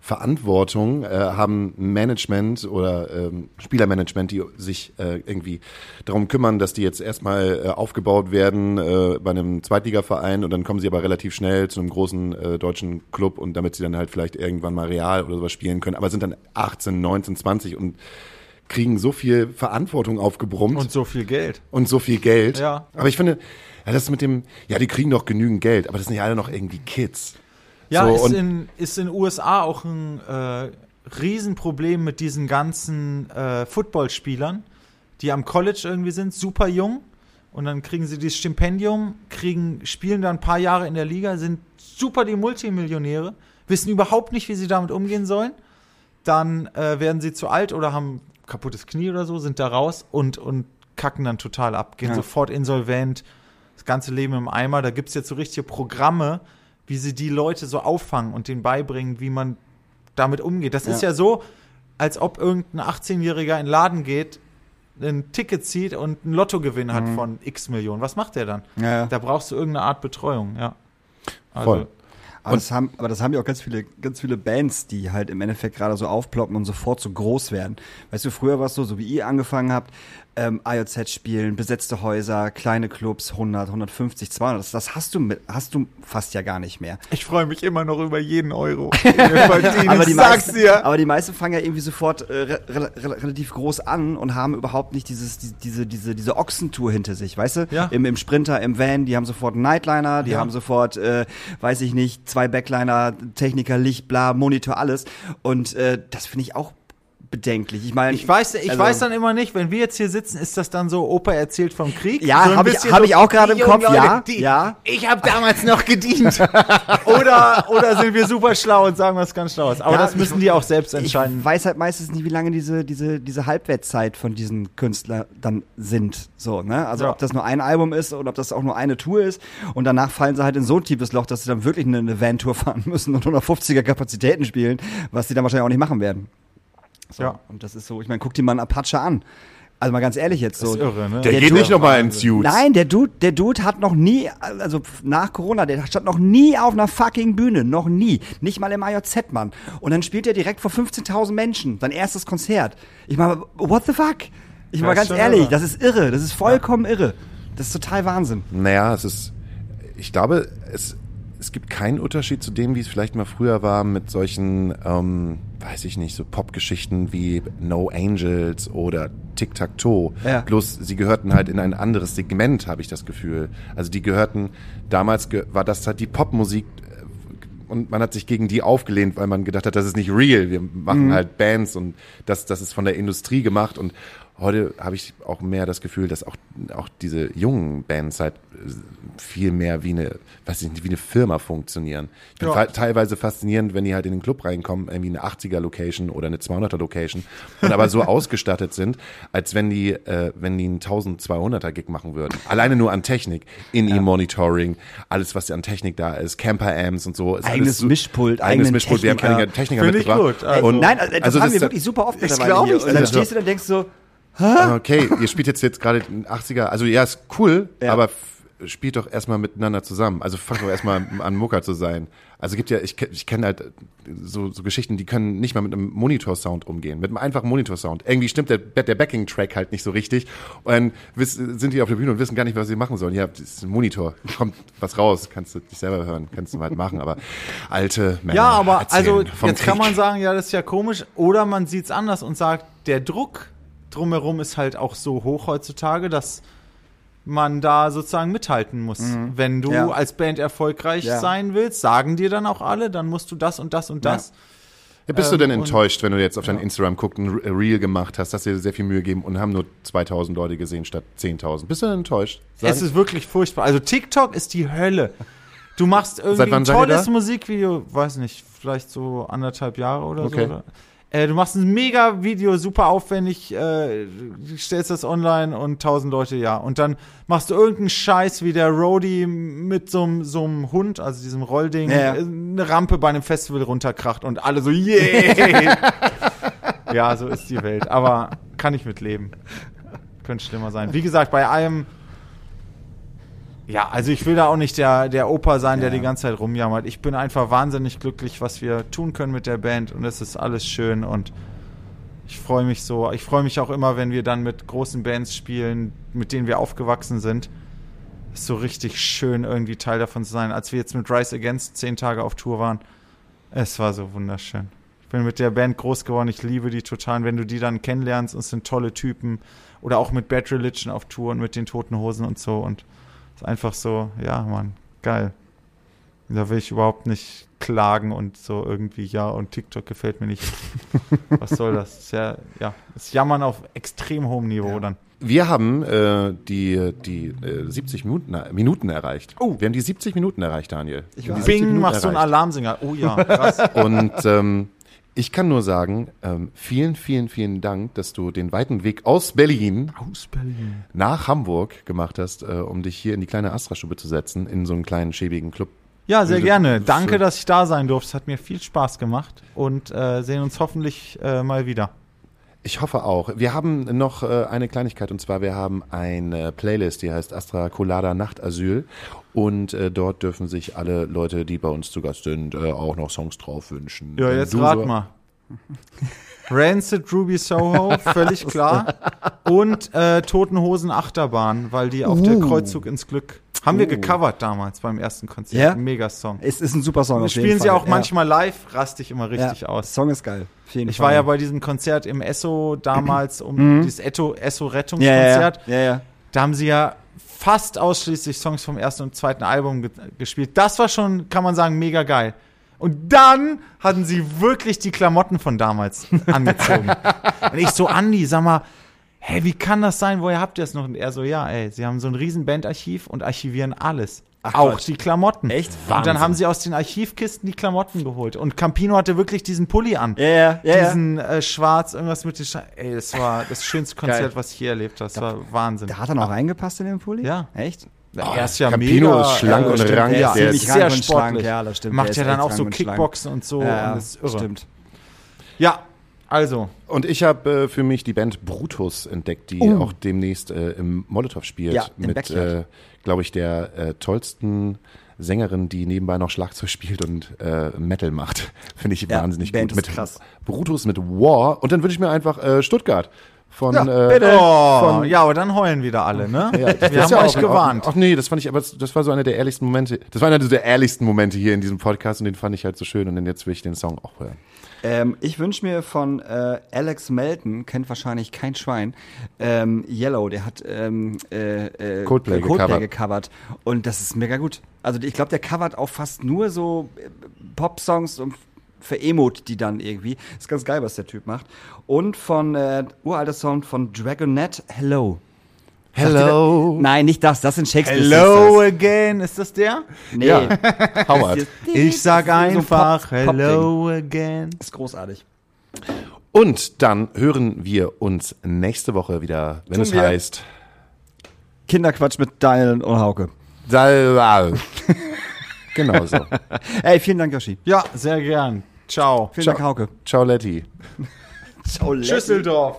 Speaker 1: Verantwortung, äh, haben Management oder ähm, Spielermanagement, die sich äh, irgendwie darum kümmern, dass die jetzt erstmal äh, aufgebaut werden äh, bei einem Zweitligaverein und dann kommen sie aber relativ schnell zu einem großen äh, deutschen Club und damit sie dann halt vielleicht irgendwann mal Real oder sowas spielen können, aber sind dann 18, 19, 20 und kriegen so viel Verantwortung aufgebrummt
Speaker 3: Und so viel Geld.
Speaker 1: und so viel Geld.
Speaker 3: Ja.
Speaker 1: Aber ich finde, ja, das mit dem, ja, die kriegen doch genügend Geld, aber das sind ja alle noch irgendwie Kids.
Speaker 3: Ja,
Speaker 1: So,
Speaker 3: ist, in, ist in USA auch ein äh, Riesenproblem mit diesen ganzen äh, Footballspielern, die am College irgendwie sind, super jung. Und dann kriegen sie dieses Stipendium, kriegen, spielen dann ein paar Jahre in der Liga, sind super die Multimillionäre, wissen überhaupt nicht, wie sie damit umgehen sollen. Dann äh, werden sie zu alt oder haben kaputtes Knie oder so, sind da raus und, und kacken dann total ab, gehen
Speaker 2: Ja.
Speaker 3: sofort insolvent, das ganze Leben im Eimer. Da gibt es jetzt so richtige Programme, wie sie die Leute so auffangen und denen beibringen, wie man damit umgeht. Das ist
Speaker 2: Ja.
Speaker 3: ja so, als ob irgendein 18-Jähriger in den Laden geht, ein Ticket zieht und einen Lottogewinn hat von x Millionen. Was macht der dann?
Speaker 2: Mhm. Ja, ja.
Speaker 3: Da brauchst du irgendeine Art Betreuung, ja. Also,
Speaker 1: Voll.
Speaker 2: Aber das, haben, aber das haben ja auch ganz viele, ganz viele Bands, die halt im Endeffekt gerade so aufploppen und sofort so groß werden. Weißt du, früher war es so, so wie ihr angefangen habt, ähm, IOZ spielen, besetzte Häuser, kleine Clubs, 100, 150, 200. Das, das hast du mit, hast du fast ja gar nicht mehr.
Speaker 3: Ich freue mich immer noch über jeden Euro.
Speaker 2: aber, die meisten,
Speaker 3: dir.
Speaker 2: aber die meisten fangen ja irgendwie sofort äh, re re relativ groß an und haben überhaupt nicht dieses, die, diese, diese, diese Ochsentour hinter sich, weißt du?
Speaker 3: Ja.
Speaker 2: Im, Im Sprinter, im Van, die haben sofort einen Nightliner, die
Speaker 3: Ja.
Speaker 2: haben sofort, äh, weiß ich nicht, zwei Backliner, Techniker, Licht, bla, Monitor, alles. Und äh, das finde ich auch bedenklich. Ich meine,
Speaker 3: Ich weiß, ich
Speaker 2: also-
Speaker 3: weiß dann immer nicht, wenn wir jetzt hier sitzen, ist das dann so, Opa erzählt vom Krieg?
Speaker 2: Ja,
Speaker 3: so ein
Speaker 2: hab ich- hab ich auch gerade im
Speaker 3: die
Speaker 2: Kopf, ja, ja.
Speaker 3: Ich habe damals noch gedient. oder, oder sind wir super schlau und sagen was ganz Schlaues? Aber
Speaker 2: Ja,
Speaker 3: das müssen die auch selbst entscheiden.
Speaker 2: Ich weiß halt meistens nicht, wie lange diese, diese, diese Halbwertszeit von diesen Künstlern dann sind. So, ne? Also
Speaker 3: Ja.
Speaker 2: ob das nur ein Album ist oder ob das auch nur eine Tour ist. Und danach fallen sie halt in so ein tiefes Loch, dass sie dann wirklich eine, eine Van-Tour fahren müssen und 150er Kapazitäten spielen, was sie dann wahrscheinlich auch nicht machen werden. So,
Speaker 3: Ja.
Speaker 2: Und das ist so, ich meine, guck dir mal einen Apache an. Also mal ganz ehrlich jetzt so.
Speaker 3: Das ist irre, ne?
Speaker 1: Der,
Speaker 2: Der
Speaker 1: geht
Speaker 2: Tour-
Speaker 1: nicht nochmal ins Suits.
Speaker 2: Nein, der Dude, der Dude hat noch nie, also nach Corona, der stand noch nie auf einer fucking Bühne, noch nie. Nicht mal im IOZ, Mann. Und dann spielt er direkt vor 15.000 Menschen, sein erstes Konzert. Ich meine, what the fuck? Ich
Speaker 3: Ja,
Speaker 2: meine ganz ehrlich,
Speaker 3: irre.
Speaker 2: das ist irre, das ist vollkommen irre. Das ist total Wahnsinn.
Speaker 1: Naja, es ist, ich glaube, es, es gibt keinen Unterschied zu dem, wie es vielleicht mal früher war mit solchen, ähm, weiß ich nicht, so Popgeschichten wie No Angels oder Tic-Tac-Toe.
Speaker 2: Ja.
Speaker 1: Bloß sie gehörten halt in ein anderes Segment, habe ich das Gefühl. Also die gehörten, damals ge war das halt die Popmusik äh, und man hat sich gegen die aufgelehnt, weil man gedacht hat, das ist nicht real. Wir machen halt Bands und das, das ist von der Industrie gemacht und Heute habe ich auch mehr das Gefühl, dass auch, auch diese jungen Bands halt äh, viel mehr wie eine, weiß ich nicht, wie eine Firma funktionieren. Ich bin
Speaker 3: Ja.
Speaker 1: teilweise faszinierend, wenn die halt in den Club reinkommen, irgendwie eine 80er Location oder eine 200er Location und aber so ausgestattet sind, als wenn die, äh, wenn die einen 1200er Gig machen würden. Alleine nur an Technik, In-Ear-Monitoring, alles was an Technik da ist, Camper-Amps und so. Ist
Speaker 2: Eigenes
Speaker 1: so,
Speaker 2: Mischpult,
Speaker 1: eigenes Mischpult. Wir haben
Speaker 2: Techniker.
Speaker 1: einige Techniker
Speaker 3: Finde ich
Speaker 1: mitgebracht.
Speaker 3: gut. Also-
Speaker 1: Und
Speaker 2: Nein, also, das
Speaker 1: also
Speaker 2: haben
Speaker 1: das
Speaker 2: wir wirklich super oft mittlerweile hier.
Speaker 3: ich
Speaker 2: Und dann stehst du da und denkst so,
Speaker 1: Okay, ihr spielt jetzt jetzt gerade den 80er, also ja, ist cool,
Speaker 2: Ja.
Speaker 1: aber spielt doch erstmal miteinander zusammen. Also fangt doch erstmal an Mucker zu sein. Also gibt ja, ich, ich kenne halt so, so Geschichten, die können nicht mal mit einem Monitor-Sound umgehen, mit einem einfachen Monitor-Sound. Irgendwie stimmt der, der Backing-Track halt nicht so richtig und dann sind die auf der Bühne und wissen gar nicht, was sie machen sollen. Ja, das ist ein Monitor, kommt was raus, kannst du dich selber hören, kannst du halt machen, aber alte Männer
Speaker 3: Ja, aber also jetzt kann
Speaker 1: Krieg.
Speaker 3: man sagen, ja, das ist ja komisch. Oder man sieht es anders und sagt, der Druck drumherum ist halt auch so hoch heutzutage, dass man da sozusagen mithalten muss. Wenn du
Speaker 2: Mhm. Ja.
Speaker 3: als Band erfolgreich
Speaker 2: Ja.
Speaker 3: sein willst, sagen dir dann auch alle, dann musst du das und das und das.
Speaker 1: Ja, bist du
Speaker 3: Ähm,
Speaker 1: denn
Speaker 3: und-
Speaker 1: enttäuscht, wenn du jetzt auf dein Instagram guckst, ein Re- Reel gemacht hast, hast dir sehr viel Mühe gegeben und haben nur 2000 Leute gesehen statt 10.000? Bist du denn enttäuscht? Sag-
Speaker 3: Es ist wirklich furchtbar. Also TikTok ist die Hölle. Du machst irgendwie ein tolles? Musikvideo, weiß nicht, vielleicht so anderthalb Jahre oder
Speaker 1: Okay.
Speaker 3: so. Äh, du machst ein mega Video, super aufwendig, äh, stellst das online und tausend Leute ja. Und dann machst du irgendeinen Scheiß wie der Roadie mit so einem Hund, also diesem Rollding,
Speaker 2: Ja,
Speaker 3: äh, eine Rampe bei einem Festival runterkracht und alle so, yeah! ja, so ist die Welt. Aber kann ich mit leben. Könnte schlimmer sein. Wie gesagt, bei allem ja, also ich will da auch nicht der, der Opa sein, der
Speaker 2: Ja.
Speaker 3: die ganze Zeit rumjammert. Ich bin einfach wahnsinnig glücklich, was wir tun können mit der Band und es ist alles schön und ich freue mich so. Ich freue mich auch immer, wenn wir dann mit großen Bands spielen, mit denen wir aufgewachsen sind. Ist so richtig schön, irgendwie Teil davon zu sein. Als wir jetzt mit Rise Against zehn Tage auf Tour waren, es war so wunderschön. Ich bin mit der Band groß geworden, ich liebe die total. Und wenn du die dann kennenlernst, und es sind tolle Typen. Oder auch mit Bad Religion auf Tour und mit den Toten Hosen und so. Und ist einfach so, ja, Mann, geil. Da will ich überhaupt nicht klagen und so irgendwie, ja, und TikTok gefällt mir nicht. Was soll das? Ist ja, ja, ist Jammern auf extrem hohem Niveau dann.
Speaker 1: Wir haben äh, die, die äh, 70 Minuten, Minuten erreicht.
Speaker 3: Oh.
Speaker 1: Wir haben die 70 Minuten erreicht, Daniel.
Speaker 2: Ich
Speaker 1: Wir haben
Speaker 2: weiß.
Speaker 1: die 70
Speaker 3: Bing,
Speaker 1: Minuten
Speaker 3: machst du einen
Speaker 1: erreicht.
Speaker 3: Alarmsinger. Oh ja, krass.
Speaker 1: Und ähm, ich kann nur sagen, ähm, vielen, vielen, vielen Dank, dass du den weiten Weg aus Berlin
Speaker 3: Aus Berlin.
Speaker 1: nach Hamburg gemacht hast, äh, um dich hier in die kleine Astra-Stube zu setzen, in so einen kleinen, schäbigen Club.
Speaker 3: Ja, sehr
Speaker 1: Also,
Speaker 3: gerne. Danke, dass ich da sein durfte. Es hat mir viel Spaß gemacht und äh, sehen uns hoffentlich äh, mal wieder.
Speaker 1: Ich hoffe auch. Wir haben noch äh, eine Kleinigkeit und zwar wir haben eine Playlist, die heißt Astra Colada Nachtasyl und äh, dort dürfen sich alle Leute, die bei uns zu Gast sind, äh, auch noch Songs drauf wünschen.
Speaker 3: Ja,
Speaker 1: Wenn
Speaker 3: jetzt
Speaker 1: du
Speaker 3: rat
Speaker 1: so-
Speaker 3: mal. Rancid Ruby Soho, völlig klar. Und äh, Toten Hosen Achterbahn, weil die auf der Kreuzzug ins Glück haben wir
Speaker 1: Uh.
Speaker 3: gecovert damals beim ersten Konzert.
Speaker 2: Ja?
Speaker 3: Mega-Song.
Speaker 2: es ist ein super Song.
Speaker 3: Wir
Speaker 2: auf jeden
Speaker 3: spielen sie
Speaker 2: Fall.
Speaker 3: auch manchmal live, raste ich immer richtig
Speaker 2: ja.
Speaker 3: aus.
Speaker 2: Song ist geil. Auf jeden
Speaker 3: Ich
Speaker 2: Fall.
Speaker 3: war ja bei diesem Konzert im Esso damals um dieses Esso, Esso
Speaker 2: ja, ja,
Speaker 3: Rettungskonzert.
Speaker 2: ja, ja.
Speaker 3: Da haben sie ja fast ausschließlich Songs vom ersten und zweiten Album ge gespielt. Das war schon, kann man sagen, mega geil. Und dann hatten sie wirklich die Klamotten von damals angezogen. und ich so, Andi, sag mal, hä, wie kann das sein? Woher habt ihr das noch? Und er so, ja, ey, sie haben so ein riesen Bandarchiv und archivieren alles. Auch
Speaker 2: Quatsch.
Speaker 3: die Klamotten.
Speaker 2: Echt?
Speaker 3: Und dann
Speaker 2: Wahnsinn.
Speaker 3: haben sie aus den Archivkisten die Klamotten geholt. Und Campino hatte wirklich diesen Pulli an.
Speaker 2: Ja, ja, ja.
Speaker 3: Diesen äh, schwarz, irgendwas mit den Sche Ey, das war das schönste Konzert,
Speaker 2: Geil.
Speaker 3: was ich je erlebt habe. Das war Wahnsinn.
Speaker 2: Da hat er noch reingepasst in den Pulli?
Speaker 3: Ja.
Speaker 2: Echt?
Speaker 3: er ist ja
Speaker 1: Campino
Speaker 3: mega
Speaker 1: ist schlank
Speaker 3: äh,
Speaker 1: und
Speaker 3: stimmt,
Speaker 1: rank,
Speaker 3: Ja,
Speaker 1: der ist
Speaker 3: sehr sportlich.
Speaker 2: ja, das stimmt,
Speaker 3: Macht ja dann auch so
Speaker 2: rank und.
Speaker 3: Kickboxen und so.
Speaker 2: Ja,
Speaker 3: und das ist irre.
Speaker 2: stimmt.
Speaker 3: Ja, also.
Speaker 1: Und ich habe äh, für mich die Band Brutus entdeckt, die auch demnächst äh, im Molotow spielt.
Speaker 2: Ja, im
Speaker 1: mit,
Speaker 2: Backyard.
Speaker 1: äh, glaube ich, der äh, tollsten Sängerin, die nebenbei noch Schlagzeug spielt und äh, Metal macht. Finde ich
Speaker 2: Ja,
Speaker 1: wahnsinnig
Speaker 2: Band
Speaker 1: gut.
Speaker 2: ist
Speaker 1: mit
Speaker 2: krass.
Speaker 1: Brutus mit War. Und dann wünsche ich mir einfach äh, Stuttgart. Von,
Speaker 2: Ja,
Speaker 1: äh.
Speaker 3: Oh,
Speaker 1: von-
Speaker 3: ja, aber dann heulen wieder alle, ne?
Speaker 1: Ja, das
Speaker 3: Wir haben
Speaker 1: ja
Speaker 3: euch
Speaker 1: auch-
Speaker 3: gewarnt.
Speaker 1: Ach, ach nee, das fand ich, aber das, das war so einer der ehrlichsten Momente. Das war einer der ehrlichsten Momente hier in diesem Podcast und den fand ich halt so schön und dann jetzt will ich den Song auch hören.
Speaker 2: Ähm, ich wünsche mir von äh, Alex Melton, kennt wahrscheinlich kein Schwein, ähm, Yellow, der hat ähm, äh, äh,
Speaker 1: Coldplay
Speaker 2: Coldplay
Speaker 1: gecovert.
Speaker 2: Und das ist mega gut. Also ich glaube, der covert auch fast nur so äh, Pop-Songs und veremot die dann irgendwie. Ist ganz geil, was der Typ macht. Und von äh, uralter Song von Dragonette, Hello.
Speaker 1: Hello.
Speaker 2: das? Nein, nicht das, das sind Shakespeare
Speaker 3: Hello
Speaker 2: Sisters.
Speaker 3: again, ist das der?
Speaker 2: Nee.
Speaker 1: Ja. Howard.
Speaker 3: Ich sag
Speaker 2: ist so
Speaker 3: einfach
Speaker 2: Pop-.
Speaker 3: Hello again.
Speaker 2: Ist großartig.
Speaker 1: Und dann hören wir uns nächste Woche wieder, wenn
Speaker 2: Tun
Speaker 1: es
Speaker 2: wir.
Speaker 1: heißt
Speaker 2: Kinderquatsch mit Daniel und Hauke.
Speaker 1: Genau so.
Speaker 2: Ey, vielen Dank, Yoshi.
Speaker 3: Ja, sehr gern. Ciao.
Speaker 2: Vielen
Speaker 1: Ciao.
Speaker 2: Dank, Hauke.
Speaker 1: Ciao, Letty.
Speaker 2: Ciao, Leslie.
Speaker 3: Schüsseldorf.